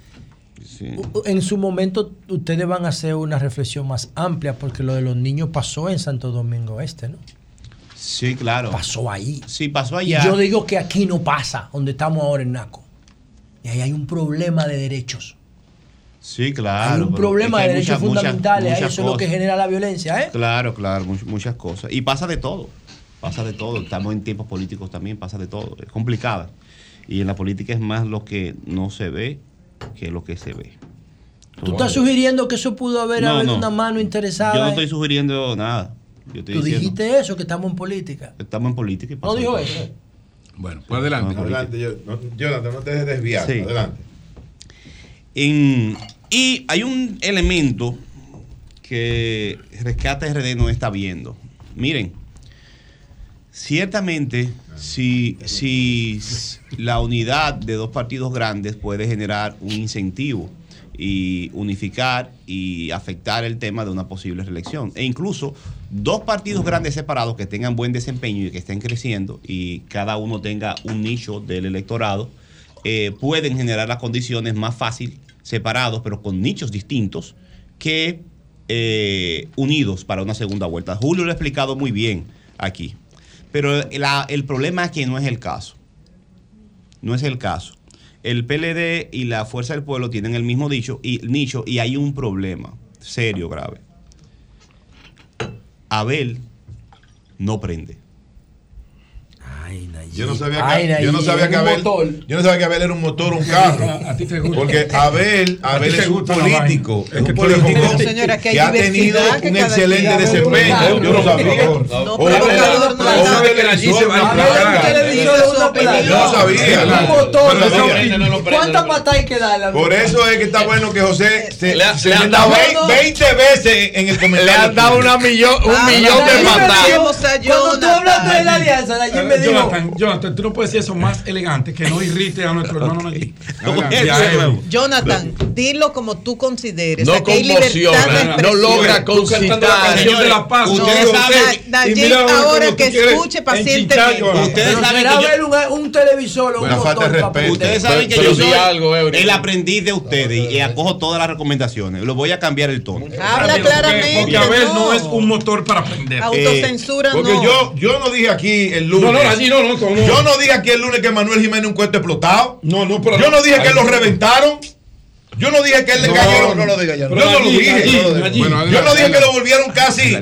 En su momento ustedes van a hacer una reflexión más amplia porque lo de los niños pasó en Santo Domingo Este, ¿no? Sí, claro. Pasó ahí. Sí, pasó Y allá. yo digo que aquí no pasa, donde estamos ahora en Naco. Y ahí hay un problema de derechos. Sí, claro. hay un problema es que de derechos muchas- fundamentales. muchas eso es lo que genera la violencia, ¿eh? Claro, claro, much- muchas cosas. Y pasa de todo. Pasa de todo. Estamos en tiempos políticos también, pasa de todo. Es complicada. Y en la política es más lo que no se ve que lo que se ve. Tú estás sugiriendo que eso pudo haber No, habido no. una mano interesada. Yo no estoy sugiriendo nada. Yo estoy Tú diciendo, dijiste eso, que estamos en política. estamos en política y No dijo eso. Bueno, pues adelante. Adelante, yo- Jonathan, no te dejes desviar. Sí. Adelante. En- y hay un elemento que Rescate RD no está viendo. Miren, ciertamente si, si la unidad de dos partidos grandes puede generar un incentivo y unificar y afectar el tema de una posible reelección. E incluso dos partidos grandes separados que tengan buen desempeño y que estén creciendo y cada uno tenga un nicho del electorado, eh, pueden generar las condiciones más fácil separados, pero con nichos distintos, que eh, unidos para una segunda vuelta. Julio lo ha explicado muy bien aquí. Pero el problema es que no es el caso. No es el caso. El PLD y la Fuerza del Pueblo tienen el mismo dicho y, nicho y hay un problema serio, grave. Abel no prende. Yo no sabía Ay, que, yo no sabía que Abel, motor. yo no sabía que Abel era un motor, un carro. A ti te gusta. Porque Abel, Abel es un político, Es un político que, ha tenido un excelente desempeño. Yo no sabía. No, sabía. ¿Cuántas patas hay que darle? Por eso es que está bueno que José se, Le ha- han dado- vein- 20 veces en el comentario. Le han dado un Ah, millón de patadas. Cuando tú hablaste de la alianza, me dijo. Jonathan, Jonathan, tú no puedes decir eso más elegante que no irrite a nuestro hermano a nuevo. Jonathan, dilo como tú consideres. No Aquí conmociona, no logra Tú cantando la canción de la paz. Ustedes ahora que escuche pacientemente. Ustedes saben que yo- ver un, un televisor o un motor. Ustedes saben que yo soy el aprendiz de ustedes y acojo todas las recomendaciones. Lo voy a cambiar el tono. Habla claramente. Porque Abel no es un motor para aprender. Autocensura Porque no. yo, yo no dije aquí el lunes. Yo no dije aquí el lunes que Manuel Jiménez un cuento explotado. No, no, pero. Yo no dije que lo reventaron. Yo no dije que él le No, cayeron. no lo diga ya. Yo no lo dije. Yo no dije que lo volvieron casi.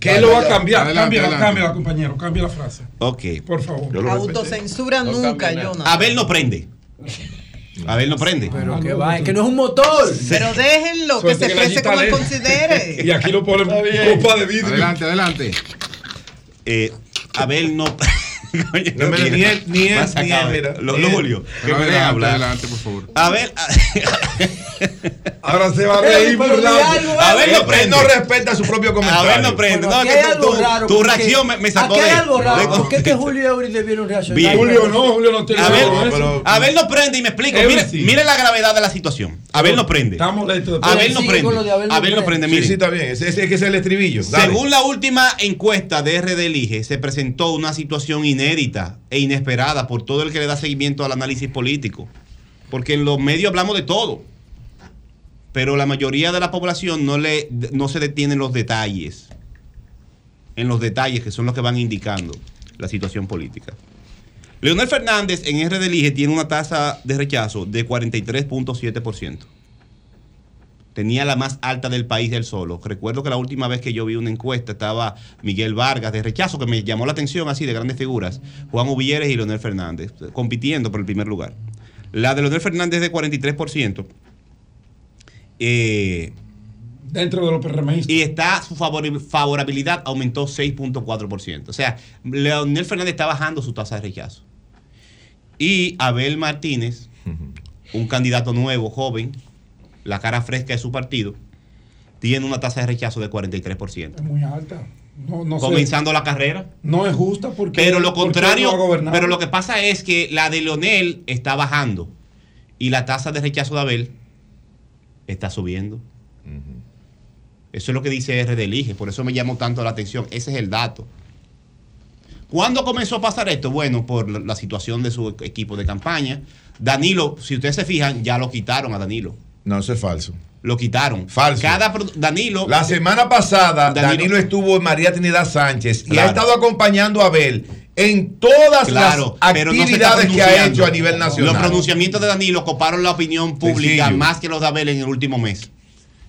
Que él lo va a cambiar. Adelante, Cámbiala, adelante. cámbiala, compañero. Cambia la frase. Ok. Por favor. Autocensura nunca, Jonathan. Abel no prende. Abel no prende. Pero que va, que no es un motor. Pero déjenlo, que se exprese como él considere. Y aquí lo ponemos copa de vidrio. Adelante, adelante. Eh, Abel no. No, mira, ni él- ni él, ni él, mira, Lo. Que me adelante, hablar. adelante, por favor. Abel. Ahora se va a reír por burlando. Abel no Él prende. no respeta su propio comentario. Abel no prende. No, que tu- algo tu- raro. tu porque reacción me, me sacó Aquí de. hay algo raro. ¿Por qué es que Julio y Eury debieron reaccionar? Julio no, Julio no tiene nada de eso. Abel no prende y me explico. Mire, la gravedad de la situación. Abel no prende. Estamos listos. Abel no Sigue prende. Abel Abel, no no prende. Sí, Mire. sí, está bien. Ese, es que es el estribillo. Según la última encuesta de RD Elige, se presentó una situación inédita e inesperada por todo el que le da seguimiento al análisis político. Porque en los medios hablamos de todo. Pero la mayoría de la población no, le, no se detiene en los detalles. En los detalles que son los que van indicando la situación política. Leonel Fernández en RD Elige tiene una tasa de rechazo de 43.7% tenía la más alta del país del solo. Recuerdo que la última vez que yo vi una encuesta estaba Miguel Vargas de rechazo, que me llamó la atención así de grandes figuras, Juan Uvieres y Leonel Fernández, compitiendo por el primer lugar. La de Leonel Fernández de 43%. Eh, Dentro de los PRMistas. y está su favor- favorabilidad aumentó 6.4%. O sea, Leonel Fernández está bajando su tasa de rechazo. Y Abel Martínez, un candidato nuevo, joven, la cara fresca de su partido, tiene una tasa de rechazo de 43%. Es muy alta. No, no sé. comenzando la carrera. No es justa porque. Pero lo contrario, no pero lo que pasa es que la de Leonel está bajando y la tasa de rechazo de Abel está subiendo. Eso es lo que dice RD Elige, por eso me llamó tanto la atención. Ese es el dato. ¿Cuándo comenzó a pasar esto? Bueno, por la- la situación de su equipo de campaña. Danilo, si ustedes se fijan, ya lo quitaron a Danilo. No, eso es falso. Lo quitaron. Falso. Cada Danilo. La semana pasada, Danilo- Danilo, estuvo en María Trinidad Sánchez y ha estado acompañando a Abel en todas Claro, las no actividades que ha hecho a nivel nacional. Los pronunciamientos de Danilo coparon la opinión pública Sencillo. más que los de Abel en el último mes.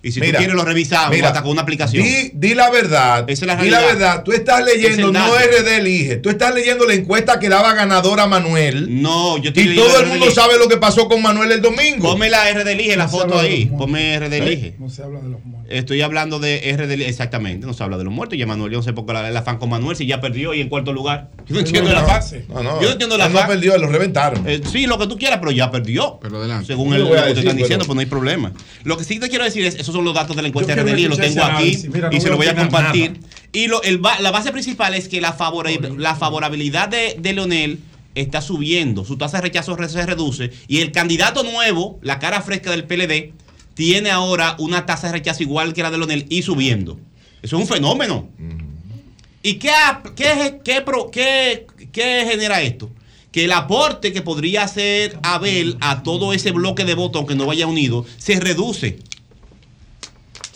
Y si Mira, tú quieres lo revisamos mira, hasta con una aplicación. Di, di la verdad. Esa es la di la realidad. verdad. Tú estás leyendo, Es no. RD elige. Tú estás leyendo la encuesta que daba ganadora a Manuel. No, yo estoy Y leyendo todo el mundo Elige. sabe lo que pasó con Manuel el domingo. Ponme la RD Elige, la No se foto ahí. Ponme RD Elige. No se habla de los muertos. Estoy hablando de RD Elige, exactamente. No se habla de los muertos. Y a Manuel, yo no sé por qué la- el afán con Manuel si ya perdió y en cuarto lugar. Yo no entiendo no, afán. no, no. Yo no entiendo el Él no perdió, lo reventaron. Eh, sí, lo que tú quieras, pero ya perdió. Pero adelante. Según el, lo que te están diciendo, pues no hay problema. Lo que sí te quiero decir es, esos son los datos de la encuesta de RD, lo tengo aquí análisis. Mira, no y se lo voy a compartir. nada. Y lo, el la base principal es que la, favora- la favorabilidad de, de Leonel está subiendo, su tasa de rechazo re- se reduce y el candidato nuevo, la cara fresca del PLD, tiene ahora una tasa de rechazo igual que la de Leonel y subiendo. Eso es un fenómeno. ¿Y qué, qué, qué- qué genera esto? Que el aporte que podría hacer Abel a todo ese bloque de votos, aunque no vaya unido, se reduce.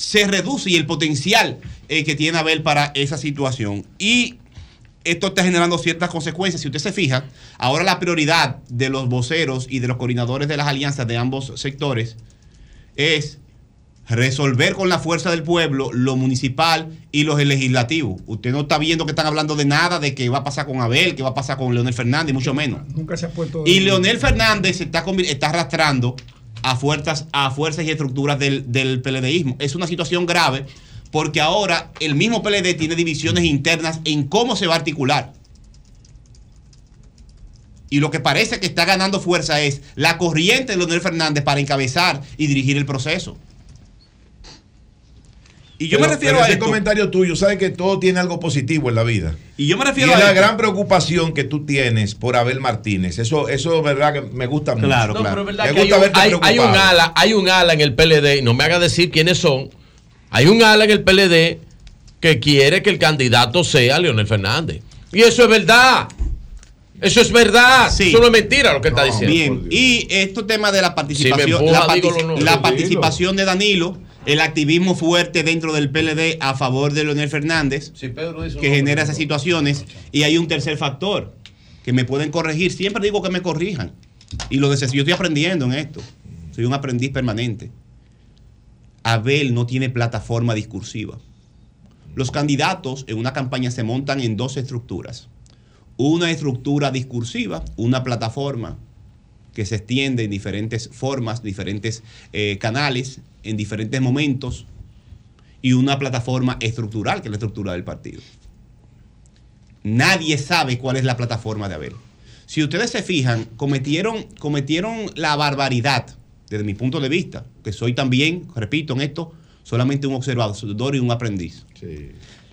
Se reduce y el potencial eh, que tiene Abel para esa situación. Y esto está generando ciertas consecuencias. Si usted se fija, ahora la prioridad de los voceros y de los coordinadores de las alianzas de ambos sectores es resolver con la fuerza del pueblo lo municipal y los legislativos. Usted no está viendo que están hablando de nada, de qué va a pasar con Abel, qué va a pasar con Leonel Fernández, mucho menos. Nunca se ha puesto. Y Leonel Fernández se está, está arrastrando a fuerzas, y estructuras del, del PLDismo. Es una situación grave porque ahora el mismo PLD tiene divisiones internas en cómo se va a articular. Y lo que parece que está ganando fuerza es la corriente de Leonel Fernández para encabezar y dirigir el proceso. Y yo me refiero pero a ese esto. comentario tuyo, sabes que todo tiene algo positivo en la vida. Y yo me Y refiero es a la esto. gran preocupación que tú tienes por Abel Martínez. Eso, eso verdad que me gusta mucho. No, pero es verdad Me que hay un, verte hay- hay un preocupado. ala, hay un ala en el PLD, y no me haga decir quiénes son. Hay un ala en el PLD que quiere que el candidato sea Leonel Fernández. Y eso es verdad. Eso es verdad. Sí. Eso no es mentira lo que está diciendo. Bien, y este tema de la participación, Si me empuja, la, no. participación de Danilo, el activismo fuerte dentro del PLD a favor de Leonel Fernández, que genera esas situaciones. Y hay un tercer factor, que me pueden corregir. Siempre digo que me corrijan. Y lo de yo estoy aprendiendo en esto. Soy un aprendiz permanente. Abel no tiene plataforma discursiva. Los candidatos en una campaña se montan en dos estructuras. Una estructura discursiva, una plataforma que se extiende en diferentes formas, diferentes eh, canales, en diferentes momentos, y una plataforma estructural, que es la estructura del partido. Nadie sabe cuál es la plataforma de Abel. Si ustedes se fijan, cometieron, cometieron la barbaridad, desde mi punto de vista, que soy también, repito en esto, solamente un observador y un aprendiz.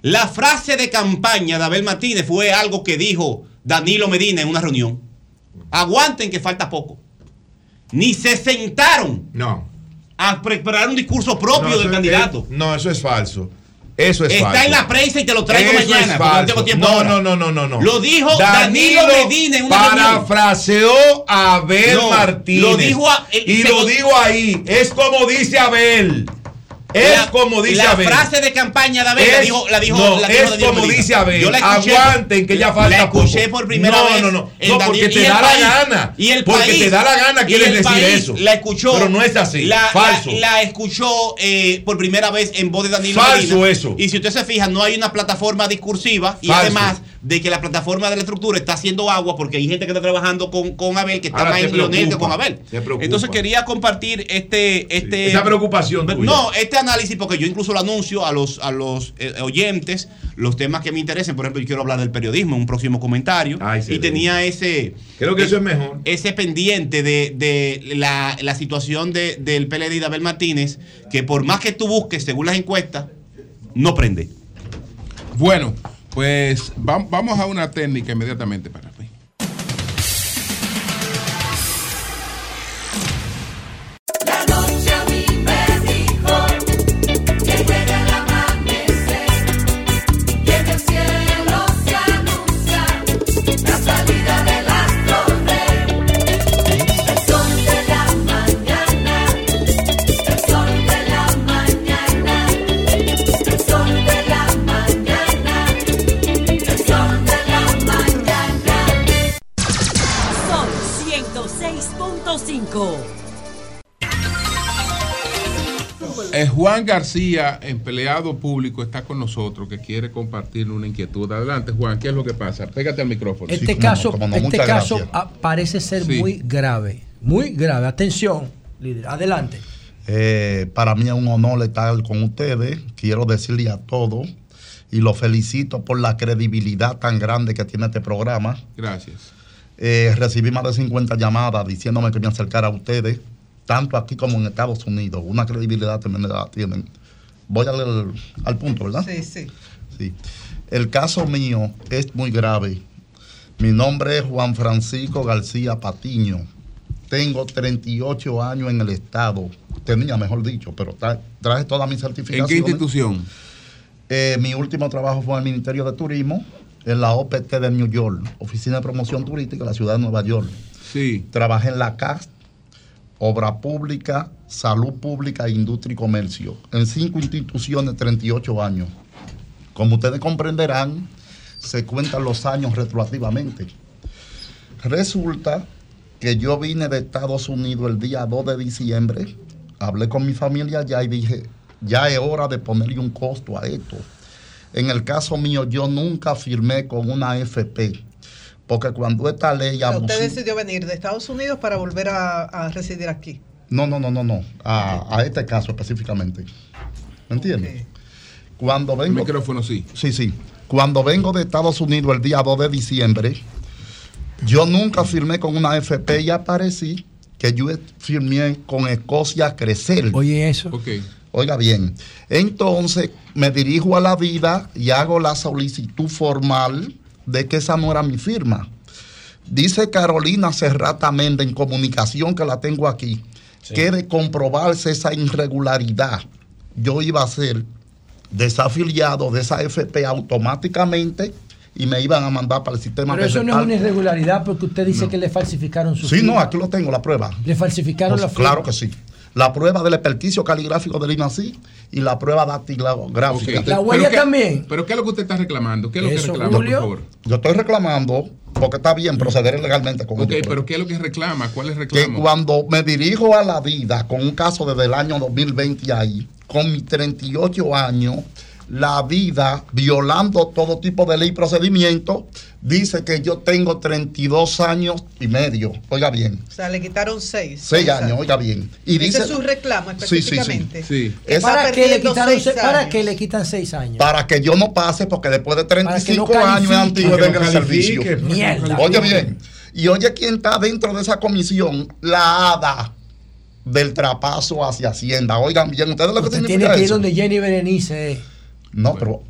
La frase de campaña de Abel Martínez fue algo que dijo Danilo Medina en una reunión. Aguanten que falta poco. Ni se sentaron No. a preparar un discurso propio No, del candidato. no, eso es falso. Eso es Está falso. en la prensa y te lo traigo Eso mañana. no tengo no, ahora. no, no, no, no, no. Lo dijo Danilo, Medina en una reunión. parafraseó a Abel No, Martínez. lo dijo a- el- y lo digo ahí. Es como dice Abel. Es La- como dice la Abel. frase de campaña de Abel la Es- dijo, la dijo, no, la dijo es como dice Abel. Yo la escuché- Aguanten que ya falta La escuché poco. por primera no, vez. No, no, no. Porque te da país- la gana. Y el porque país- te da la gana quieres decir país eso. La escuchó. Pero no es así. La, Falso. La, la escuchó eh, por primera vez en voz de Danilo Falso Medina. eso. Y si usted se fija, no hay una plataforma discursiva y Falso. además de que la plataforma de la estructura está haciendo agua porque hay gente que está trabajando con, con Abel que está Ahora más en Leonel que preocupa, con Abel. Entonces quería compartir este, este esa preocupación tuya. No, este análisis porque yo incluso lo anuncio a los a los eh, oyentes los temas que me interesen. Por ejemplo, yo quiero hablar del periodismo en un próximo comentario y tenía ese Creo que eso es mejor. ese pendiente de, de la, la situación de- del PLD de Abel Martínez que por más que tú busques según las encuestas no prende. Bueno, pues vam- vamos a una técnica inmediatamente para Eh, Juan García, empleado público, está con nosotros que quiere compartir una inquietud. Adelante, Juan, ¿qué es lo que pasa? Pégate al micrófono. Este caso, este caso parece ser Sí. muy grave, muy grave. Atención, líder, adelante. Eh, para mí es un honor estar con ustedes. Quiero decirle a todos y lo felicito por la credibilidad tan grande que tiene este programa. Gracias. Eh, recibí más de 50 llamadas diciéndome que me acercara a ustedes, tanto aquí como en Estados Unidos. Una credibilidad tremenda tienen. Voy al, al punto, ¿verdad? Sí, sí. Sí. El caso mío es muy grave. Mi nombre es Juan Francisco García Patiño. Tengo 38 años en el Estado. Tenía, mejor dicho, pero tra- traje todas mis ¿En certificaciones. qué institución? Eh, mi último trabajo fue en el Ministerio de Turismo, en la OPT de New York, Oficina de Promoción Turística de la Ciudad de Nueva York. Sí. Trabajé en la CAS, Obra Pública, Salud Pública, Industria y Comercio, en cinco instituciones, 38 años. Como ustedes comprenderán, se cuentan los años retroactivamente. Resulta que yo vine de Estados Unidos el día 2 de diciembre, hablé con mi familia allá y dije, ya es hora de ponerle un costo a esto. En el caso mío, yo nunca firmé con una AFP, porque cuando esta ley sea, usted abusiva- decidió venir de Estados Unidos para volver a, a residir aquí. No, no, no, no, no. A, a este caso específicamente. ¿Me entiendes? Cuando vengo. micrófono, sí. Sí, sí. Cuando vengo de Estados Unidos el día 2 de diciembre, yo nunca firmé con una FP y aparecí que yo firmé con Escocia Crecer. Oye, eso. Oiga bien. Entonces me dirijo a la vida y hago la solicitud formal de que esa no era mi firma. Dice Carolina Serrata Méndez en comunicación que la tengo aquí, que de comprobarse esa irregularidad, yo iba a ser desafiliado de esa FP automáticamente y me iban a mandar para el sistema Pero eso no es una irregularidad porque usad dice que le falsificaron su Sí, no, aquí lo tengo, la prueba. Le falsificaron Pues, la firma. Claro que sí. La prueba del experticio caligráfico del INACI y la prueba dactilográfica. Ok. ¿Pero qué- ¿Pero qué es lo que usted está reclamando? ¿Qué es lo que reclama, por favor? Yo estoy reclamando, porque está bien proceder legalmente con Ok, esto. pero ¿qué es lo que reclama? ¿Cuál es el que reclamo? cuando me dirijo a la vida con un caso desde el año 2020 ahí, con mis 38 años, la vida, violando todo tipo de ley y procedimiento, dice que yo tengo 32 años y medio. Oiga bien. O sea, le quitaron seis. Seis años, oiga bien. Y dice, es su reclamo Sí, sí, sí. específicamente. Sí. Que ¿Para qué, le quitaron seis se- ¿Para años. qué le quitan seis años? para que yo no pase, porque después de 35 Para que no años es antiguo que en no servicio. Mierda. Oye bien. Y oye quién está dentro de esa comisión, la hada del trapazo hacia Hacienda. Oigan bien, ustedes lo que Usted tiene que ir eso? donde Jenny Berenice. Eh. No, pero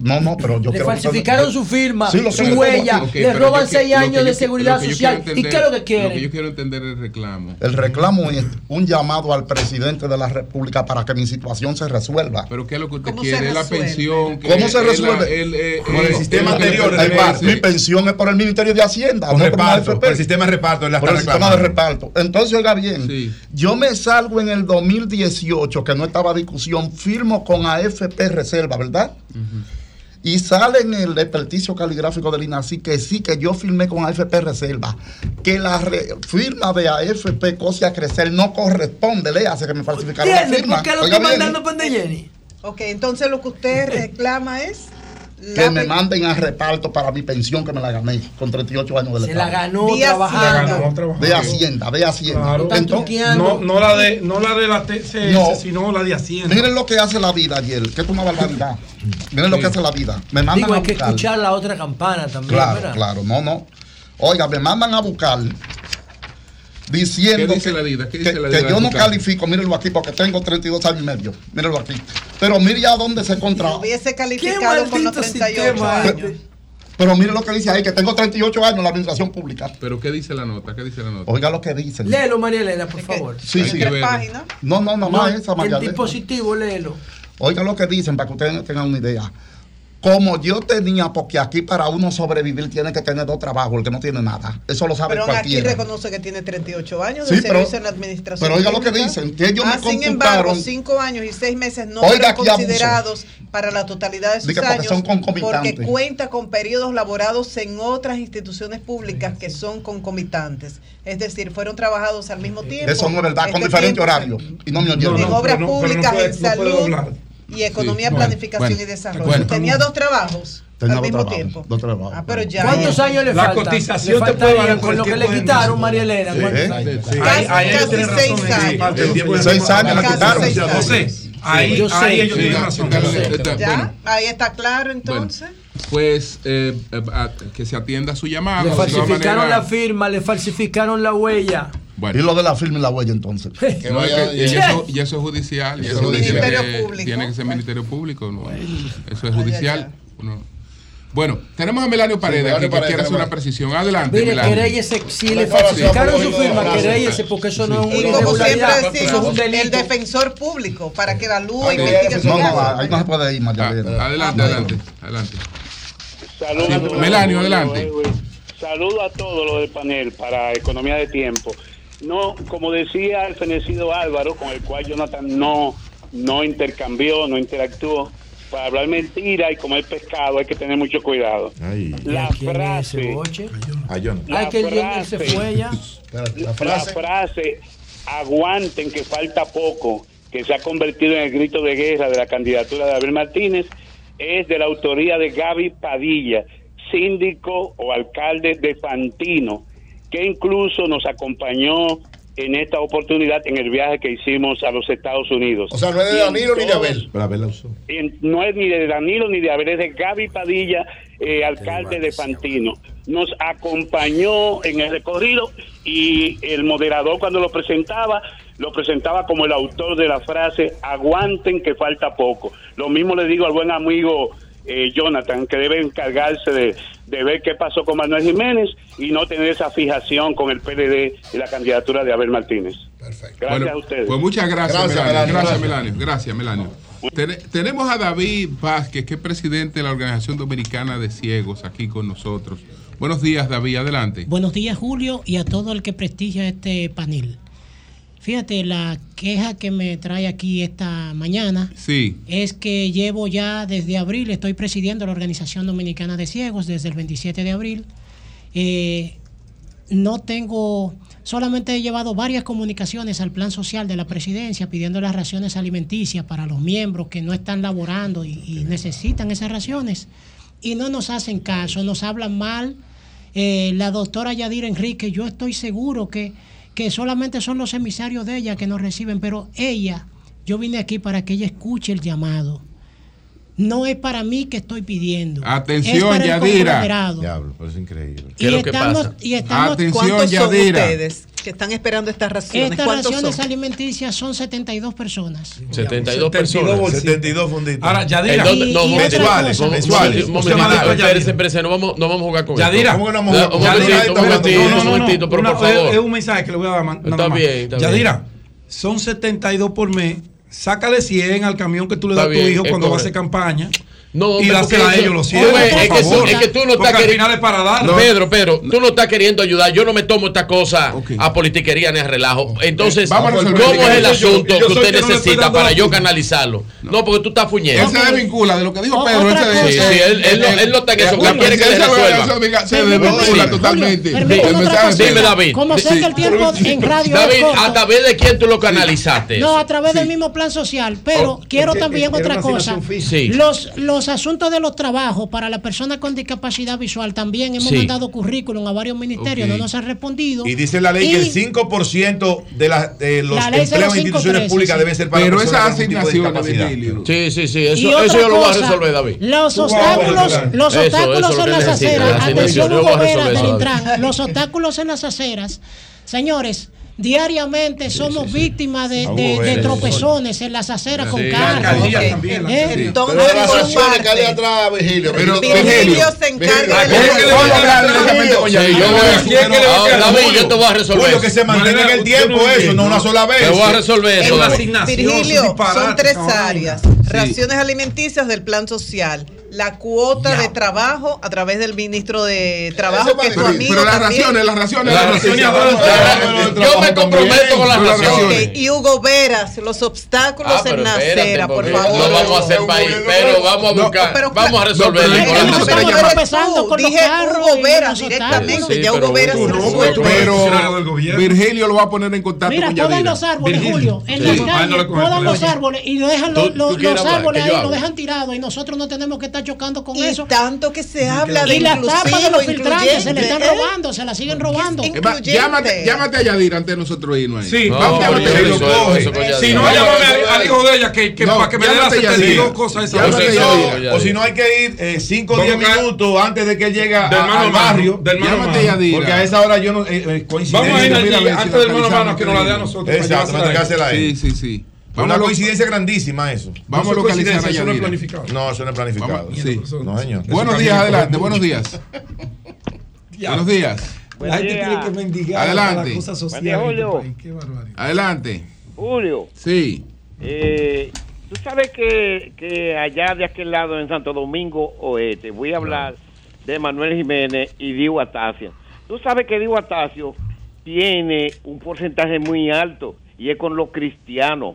no, no, pero yo Le quiero que falsificaron su firma, Sí, su huella, le roban seis que años yo de seguridad social. ¿Y qué es lo que Lo que quieren? yo quiero entender es el reclamo. El reclamo es un llamado al presidente de la República para que mi situación se resuelva. Pero ¿qué es lo que usted ¿Cómo quiere? se ¿Es la pensión? que ¿Cómo se resuelve? el, Con eh, el es sistema anterior. Mi pensión es por el Ministerio de Hacienda. Por no reparto, el sistema de reparto, Por el sistema de reparto. Entonces, oiga bien, yo me salgo en el 2018, que no estaba discusión, firmo con AFP Reserva, ¿verdad? Y sale en el experticio caligráfico del INACI que sí, que yo firmé con AFP Reserva, que la re- firma de AFP Cosia Crecer no corresponde, le hace que me falsificaron la ¿Entiende firma. por qué lo bien. mandando Jenny? Ok, entonces lo que usted reclama es que me manden a reparto para mi pensión que me la gané con 38 años de Se Estado. la ganó Vía trabajando. Hacienda. De Hacienda, de Hacienda. Claro. Entonces, No, no la de, no la de la TCS, No. sino la de Hacienda. miren lo que hace la vida ayer, que es una barbaridad. Miren lo que hace la vida. Me mandan Digo, a hay que buscar. escuchar la otra campana también. Claro, ¿verdad? claro, no, no. Oiga, me mandan a buscar diciendo ¿Qué dice que, la vida? ¿Qué que- dice yo no caso? califico, mírenlo aquí, porque tengo 32 años y medio. Mírenlo aquí. Pero mire ya dónde se encontraba. Hubiese calificado con los 38 años. Pero mire lo que dice ahí, que tengo 38 años en la administración pública. Pero ¿qué dice la nota? ¿Qué dice la nota? Oiga lo que dicen. Léelo, María Elena, por favor. Sí, Hay sí. que verlo. No, no, no, más esa, María El dispositivo, léelo. Oiga lo que dicen para que ustedes tengan una idea. Como yo tenía, porque aquí para uno sobrevivir tiene que tener dos trabajos, el que no tiene nada. Eso lo sabe Pero aún aquí cualquiera. reconoce que tiene 38 años de Sí, pero- servicio en la administración. pero oiga lo que dicen, que ellos me Ah, Sin embargo, computaron- 5 años y 6 meses no Oiga, fueron considerados para la totalidad de sus porque años son concomitantes. porque cuenta con periodos laborados en otras instituciones públicas que son concomitantes. Es decir, fueron trabajados al mismo tiempo. Eso no es verdad, con diferente tiempo- horario. Y no me oyeron. en obras pero no- pero no públicas, en no salud. Y economía, Sí, planificación bueno, y desarrollo. bueno. Tenía dos trabajos Tenía al dos mismo trabajos, tiempo. dos trabajos. Ah, pero ya. ¿Cuántos años le La cotización Le te puede con lo que le quitaron. María Elena. Sí, ¿cuántos ¿eh? Sí. Ahí, casi seis razón. años. El tiempo seis años quitaron. seis sé. Ahí, Yo sé. ahí ellos Sí, tienen está- razón. Ya, ahí claro entonces. pues eh, eh, que se atienda su llamada. Le falsificaron la firma, le falsificaron la huella. Bueno. Y lo de la firma y la huella entonces. No, es que- y, eso, y eso es judicial. Y eso que, Público. tiene que ser Ministerio Público. ¿no? Eso es judicial. Uno- Bueno, tenemos a Melanio Paredes Melanio aquí que Paredes, quiere hacer una precisión. Adelante, Mire, Melanio. querellese, si le falsificaron su firma, frase. querellese, porque eso no es Y una como siempre irregularidad, decimos, eso es un el delito. defensor público para que la luz investigue su No, no, caso. ahí no se puede ir, María Ah, adelante, adelante, adelante. Saludos Sí, a todos. Melanio, adelante. Saludo a todos los del panel para economía de tiempo. No, como decía el fenecido Álvaro, con el cual Jonathan no, no intercambió, no interactuó, para hablar mentira y comer pescado hay que tener mucho cuidado. La ¿Quién es ese frase, boche? A Jonathan. la Ay, que el se frase- fue ya. La la frase. frase aguanten que falta poco, que se ha convertido en el grito de guerra de la candidatura de Abel Martínez, es de la autoría de Gaby Padilla, síndico o alcalde de Fantino, que incluso nos acompañó en esta oportunidad en el viaje que hicimos a los Estados Unidos. O sea, no es de Danilo ni de Abel. Pero Abel la usó. en- no es ni de Danilo ni de Abel, es de Gaby Padilla, eh, alcalde de Fantino. Nos acompañó en el recorrido y el moderador cuando lo presentaba, lo presentaba como el autor de la frase, aguanten que falta poco. Lo mismo le digo al buen amigo eh, Jonathan, que debe encargarse de, de ver qué pasó con Manuel Jiménez y no tener esa fijación con el PLD y la candidatura de Abel Martínez. Perfecto. Gracias Bueno, a ustedes. Pues muchas gracias, Gracias, Melanio. Melanio. Gracias, Gracias. Melanio. Gracias, Melanio. Ten- tenemos a David Vázquez, que es presidente de la Organización Dominicana de Ciegos, aquí con nosotros. Buenos días, David. Adelante. Buenos días, Julio, y a todo el que prestigia este panel. Fíjate, la queja que me trae aquí esta mañana Sí. es que llevo ya desde abril, estoy presidiendo la Organización Dominicana de Ciegos desde el 27 de abril. Eh, no tengo, solamente he llevado varias comunicaciones al plan social de la presidencia pidiendo las raciones alimenticias para los miembros que no están laborando y, y necesitan esas raciones. Y no nos hacen caso, nos hablan mal. Eh, la doctora Yadira Enrique, yo estoy seguro que, que solamente son los emisarios de ella que nos reciben, pero ella, yo vine aquí para que ella escuche el llamado. No es para mí que estoy pidiendo. Atención, es para el Yadira. conglomerado. Diablo, pero es increíble. Y estamos, y estamos Atención, ¿Cuántos son ustedes que están esperando estas raciones? Estas ¿Cuántos raciones son? alimenticias son 72 personas. 72 personas. 72 funditos. Ahora, ¿En Yadira. dónde? No, Y- y Mensuales, cosa. mensuales. Espérese, no vamos, no vamos a jugar con Yadira. esto. ¿Cómo que no vamos a jugar? Un Yadira, momentito, un momentito, No, no, un no, momentito, pero por es- favor. Es un mensaje que le voy a dar Está bien, está bien. Yadira, son 72 por mes. Sácale 100 al camión que tú le das a tu hijo cuando va a hacer campaña. No, y dásela a ellos los Tú 100. ves, por es, que, tú- favor. es que tú no Porque estás queriendo. para dar. Pedro, Pedro, tú no estás queriendo ayudar. Yo no me tomo esta cosa a politiquería ni a relajo. Entonces, Vamos a ¿cómo es el asunto yo que usted que no necesita para yo canalizarlo? No, porque tú estás fuñendo. Él se desvincula de lo que dijo Pedro. él se-. Sí, sí, él, él, no, él no está en eso. La Él quiere que la resuelva. Se desvincula totalmente. Dime, David. Como sé que el tiempo en radio David, ¿a través de quién tú lo canalizaste? No, a través del mismo plan social. Pero quiero porque también otra cosa. los los asuntos de los trabajos para las personas con discapacidad visual también hemos Sí. mandado currículum a varios ministerios, no nos han respondido. Y dice la ley que el 5% de, la- de los La empleos en 0513, instituciones públicas sí. deben ser para Pero asignaciones, discapacidad. Sí, sí, sí, eso, yo lo voy a resolver, David. Los obstáculos, los obstáculos en las aceras, atención asignación. Hugo Vera del Intran, los obstáculos en las aceras, señores, diariamente somos víctimas de, de- de tropezones en las aceras con carros. ¿Eh? Entonces, que hay atrás, Virgilio. Pero, Virgilio se encarga de yo te voy a resolver. Julio, que se mantenga en el tiempo eso, no una sola vez. Te voy a resolver eso. Virgilio, son tres áreas. Raciones alimenticias del plan social. La cuota de trabajo a través del ministro de Trabajo, que es tu Pero- amigo pero las también. raciones, las raciones, Las raciones, raciones. Yo me comprometo con las raciones. Ok, Y Hugo Veras, los obstáculos Ah, en la espérate, acera, por favor. No vamos a hacer país, pero vamos a buscar, pero- vamos a no, resolver pero- pero- empezando con Dije Hugo Veras directamente, ya Hugo Veras no. Pero Virgilio lo va a poner en contacto Mira, con podan Yadira. los árboles. Julio. En las no calles, podan los árboles y dejan los, árboles ahí, yo hable. dejan tirados y nosotros no tenemos que estar chocando con Y eso. tanto que se habla de Y las tapas de los filtrantes se le están ¿eh? robando, se las siguen robando. Más, Llámate, llámate a Yadira antes de nosotros irnos ahí. Sí. Vamos, a. Si no, llámame al- hijo de ella que- que No, para que me dé las llámate a Yadira. 72 cosas esa Llámate a vez. Yadira. O si no hay que ir 5 o Vamos 10 a- minutos antes de que él llegue al barrio. del mano a Llámate mano. a Yadira. Porque a esa hora yo no. Eh, eh, coincidencia. Vamos a ir antes del mano a localizamos mano, que nos la dé a nosotros, Exacto. Sí, sí, sí. Una Vamos coincidencia grandísima eso. Vamos a localizar a eso no es planificado. No, eso no es planificado. Vamos- sí. No, señor. Buenos días, adelante, buenos días. Buenos días. La gente tiene que mendigar Adelante. Buen día, este Julio. país. Qué barbaridad. Adelante. Julio, Sí. eh, tú sabes que, que allá de aquel lado en Santo Domingo Oeste, voy a hablar de Manuel Jiménez y Dio Atacio. Tú sabes que Dio Atacio tiene un porcentaje muy alto y es con los cristianos.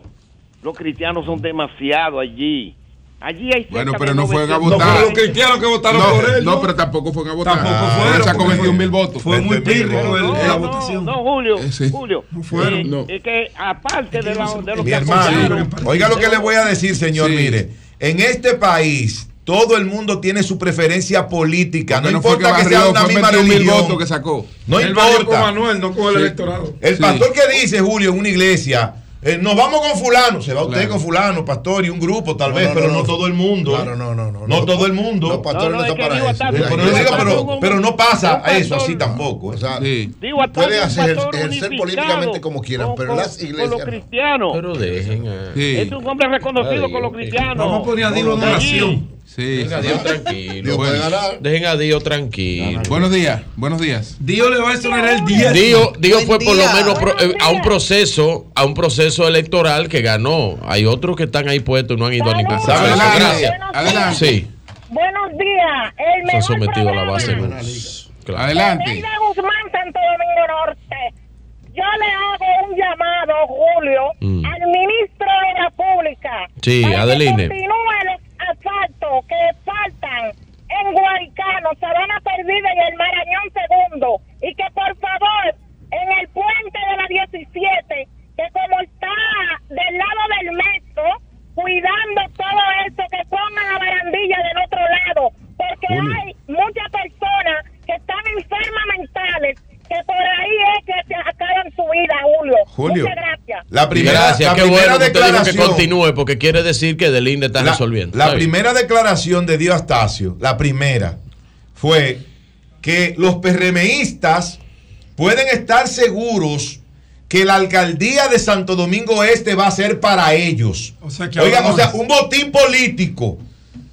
Los cristianos son demasiado allí. Allí hay Bueno, pero de no fueron a 900 votar. Los cristianos que votaron no, por él, No, ¿no? pero tampoco fueron a votar. Tampoco Ah, fueron, Sacó porque 21 mil votos. fue muy 20 mil pírrico el- Eh, la no, votación. No, Julio, Sí. Julio. No fueron, eh, no. Es que aparte de, la, de lo Mi que hermano, oiga lo que le voy a decir, señor. Sí. Mire, en este país todo el mundo tiene su preferencia política. Porque no, no importa que que, sea una misma 21.000 religión. votos que sacó. No con importa. Manuel, no con el Sí. electorado. El Sí. pastor que dice, Julio, en una iglesia, eh, nos vamos con fulano, se va usted Claro. con fulano, pastor, y un grupo tal No, vez, no, pero no, todo el mundo. Claro, no, no, no. No todo el mundo. Los pastores no, están para eso. Pero, Mira, pero yo- digo, pero- pero no pasa eso así tampoco. O sea, Digo, a puede hacer, ejercer políticamente como quieran, con- pero con- las con iglesias. los no. cristianos. Pero dejen a... Es un hombre reconocido con los cristianos. Vamos a poner a Dios en Allí. oración. Sí. Dejen a Dios tranquilo. Dios puede Bueno, Dejen a Dios tranquilo. Buenos días, buenos días. Dios le va a exonerar el 10. Dios, Dios fue por lo menos pro- eh, a un proceso, a un proceso electoral que ganó. Hay otros que están ahí puestos y no han ido a ningún proceso. Adelante, Gracias. adelante. Sí, Buenos días. El se han sometido a la base. Claro. Adelante. Adelante. Guzmán, Santo Domingo Norte. Yo le hago un llamado, Julio, Mm. al ministro de la Pública. Sí, Adeline. Continúe los asaltos que faltan en Guaricano, Sabana Perdida y el Marañón Segundo. Y que por favor, en el puente de la 17, que como está del lado del metro, cuidando todo esto, que pongan la barandilla del otro lado. Porque hay muchas personas que están enfermas mentales, que por ahí es que se acaban su vida, Julio. Julio, Muchas gracias. La primera, Gracias, la qué primera bueno dijo que declaración. continúe porque quiere decir que Delinde está la, resolviendo. la primera declaración de Dios Astacio, la primera, fue que los PRMistas pueden estar seguros que la alcaldía de Santo Domingo Este va a ser para ellos. O sea, que Oiga, ahora o sea, un botín político.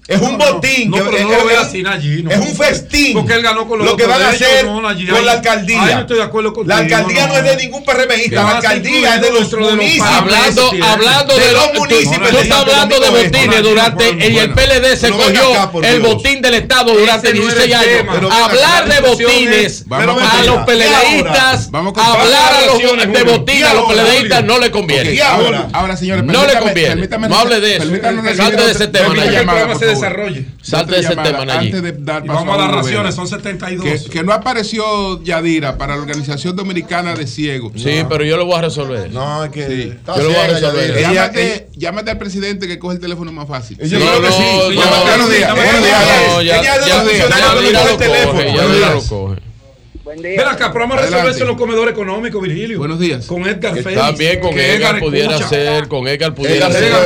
Es un No, no, botín. no, que- pero es, no lo es- vea así, allí, no. es un festín. Porque él ganó con los lo que van a ellos, hacer no, allí, con la alcaldía. no estoy de acuerdo contigo, la alcaldía no, no. es de ningún PRMista. La alcaldía es de los municipios. Hablando, hablando de, los municipios. tú estás hablando de botines durante y el PLD se cogió el botín del Estado durante Ese no era 16 el años. hablar de botines es- a los. PLDistas, hablar a los Relaciones, de botines a los PLDistas no le conviene. Ahora, señores, no le conviene. No hable de eso. recibir de ese tema. Desarrolle. Salte de ese tema, Antes de dar paso vamos a las raciones, son 72. Que, que no apareció Yadira para la Organización Dominicana de Ciegos. Sí, pero yo lo voy a resolver. No, es que. Yo lo voy a resolver. Llámate, llámate al presidente que coge el teléfono más fácil. Yo creo que sí. no, Llámate, no, buenos días. no, Buenos días. no, ya- Yadira coge lo el teléfono. coge, Buen Ven acá, pero vamos a resolver Adelante. eso en los comedores económicos, Virgilio. Buenos días. Con Edgar Félix. También con que Edgar pudiera escucha. ser, con Edgar pudiera Edgar ser. Edgar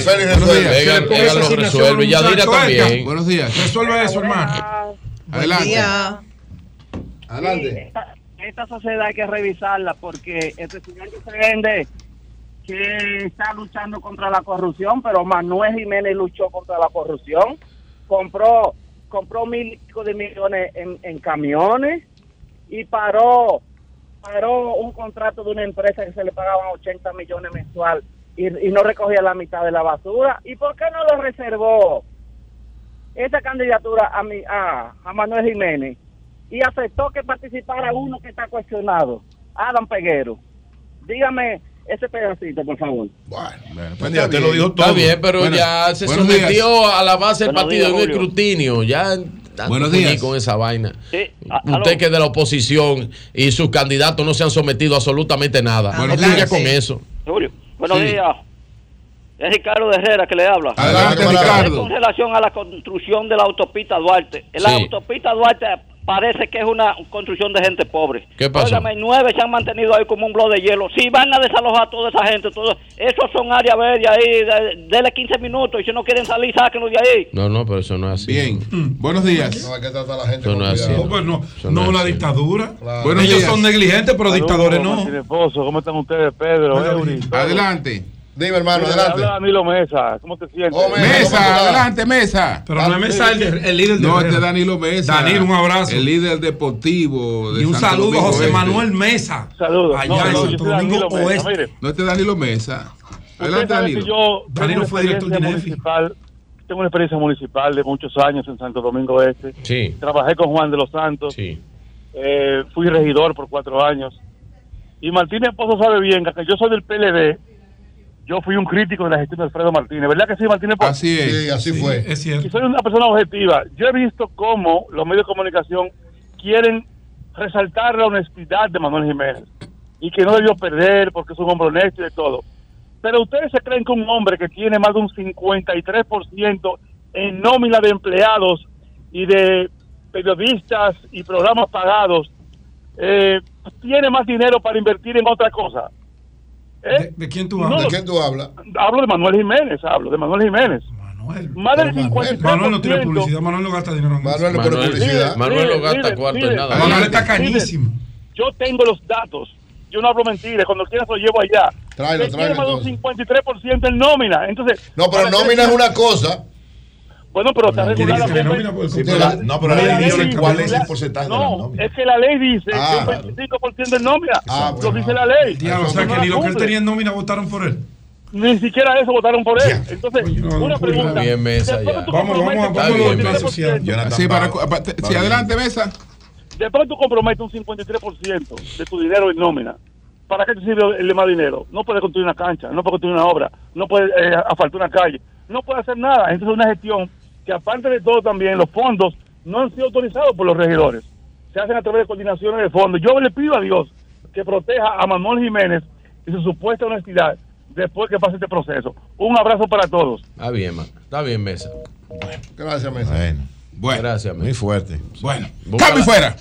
Félix Buenos resuelve. días. Edgar, Edgar lo resuelve. Yadira también. Edgar. Buenos días. Resuelve eso, hermano. Adelante. Día. Adelante. Esta, esta sociedad hay que revisarla porque este señor que se vende que está luchando contra la corrupción, pero Manuel Jiménez luchó contra la corrupción, compró compró mil de millones en, en camiones y paró paró un contrato de una empresa que se le pagaban 80 millones mensual y, y no recogía la mitad de la basura. ¿Y por qué no lo reservó esa candidatura a, mi, a, a Manuel Jiménez y aceptó que participara uno que está cuestionado, Adam Peguero? Dígame ese pedacito, por favor. Bueno, Buen día, te lo dijo todo. Está bien, pero Bueno, ya se sometió días. a la base del partido en escrutinio. Ya tanto Buenos días. con esa vaina. Sí, a- aló. Usted que es de la oposición y sus candidatos no se han sometido a absolutamente nada. Buenos no días. con eso. Julio, buenos Sí. días. Es Ricardo Herrera que le habla. Adelante, Ricardo. con relación a la construcción de la autopista Duarte. La Sí. autopista Duarte parece que es una construcción de gente pobre. ¿Qué pasó? Óigame, nueve se han mantenido ahí como un blog de hielo. Si van a desalojar a toda esa gente, todo, esos son áreas verdes ahí, de- dele 15 minutos y si no quieren salir, sáquenlos de ahí. No, no, pero eso no es así. Bien. Buenos días. No hay que tratar a la gente Eso no es así. No, pues no, Eso no no una así. dictadura. Claro. Buenos Ellos días. son negligentes, pero dictadores no. ¿cómo están ustedes, Pedro? Eury? Adelante. Dime, hermano, Mira, adelante. Habla Danilo Mesa, ¿cómo te sientes? Oh, Mesa. adelante, Mesa. Pero no es Mesa el, el líder de No, este es Danilo Mesa. Danilo, un abrazo. El líder deportivo de Y un Santo saludo a José. Manuel Mesa. Saludos. Allá No, en no, Santo Domingo. Oeste. Mire, No, este es Danilo Mesa. Adelante, Danilo. yo Danilo fue director de tengo una experiencia municipal de muchos años en Santo Domingo Este. Sí, Trabajé con Juan de los Santos, sí. eh, fui regidor por cuatro años. Y Martínez Pozo sabe bien que yo soy del PLD. Yo fui un crítico de la gestión de Alfredo Martínez. ¿Verdad que sí, Martínez Pozo? Así es. Sí, así fue. Es y cierto. soy una persona objetiva. Yo he visto cómo los medios de comunicación quieren resaltar la honestidad de Manuel Jiménez y que no debió perder porque es un hombre honesto y de todo. Pero ustedes se creen que un hombre que tiene más de un 53% en nómina de empleados y de periodistas y programas pagados eh, tiene más dinero para invertir en otra cosa. ¿Eh? ¿De, de quién tú No, hablas? ¿De quién tú hablas? Hablo de Manuel Jiménez, hablo de Manuel Jiménez. Manuel. Más del Pero Manuel- 53%. Manuel no tiene publicidad, Manuel no gasta dinero en. Manuel no publicidad. Manuel gasta mire, cuarto mire. en nada. Manuel está cañísimo. Yo tengo los datos. Yo no hablo mentiras. Cuando quieras lo llevo allá. Tráelo, tráelo, tiene más de un entonces. 53% en nómina. Entonces, No, pero nómina es una cosa. Bueno, pero está ¿Quién regulada. nómina la- no, pero la La ley dice cuál es el porcentaje de la No, nómina. es que la ley dice Ah, que un 25% en nómina. Ah, lo bueno. dice la ley. O sea que ni la lo que él tenía en nómina votaron por él. Ni siquiera eso votaron por él. Entonces, no, una pregunta. Bien, Mesa, Vamos, vamos, vamos un a los 53%, planes sociales. Jonathan Sí, para, para- sí, adelante, Mesa. Después tú comprometes un 53% de tu dinero en nómina. ¿Para qué te sirve el demás dinero? No puedes construir una cancha, no puedes construir una obra, no puedes eh, asfaltar una calle, no puedes hacer nada. Entonces es una gestión que aparte de todo también los fondos no han sido autorizados por los regidores. Se hacen a través de coordinaciones de fondos. Yo le pido a Dios que proteja a Manuel Jiménez y su supuesta honestidad después que pase este proceso. Un abrazo para todos. Está bien, man. Está bien, Mesa. Gracias, Mesa. Bueno, Bueno, Gracias, muy fuerte. bueno. Cambio fuera.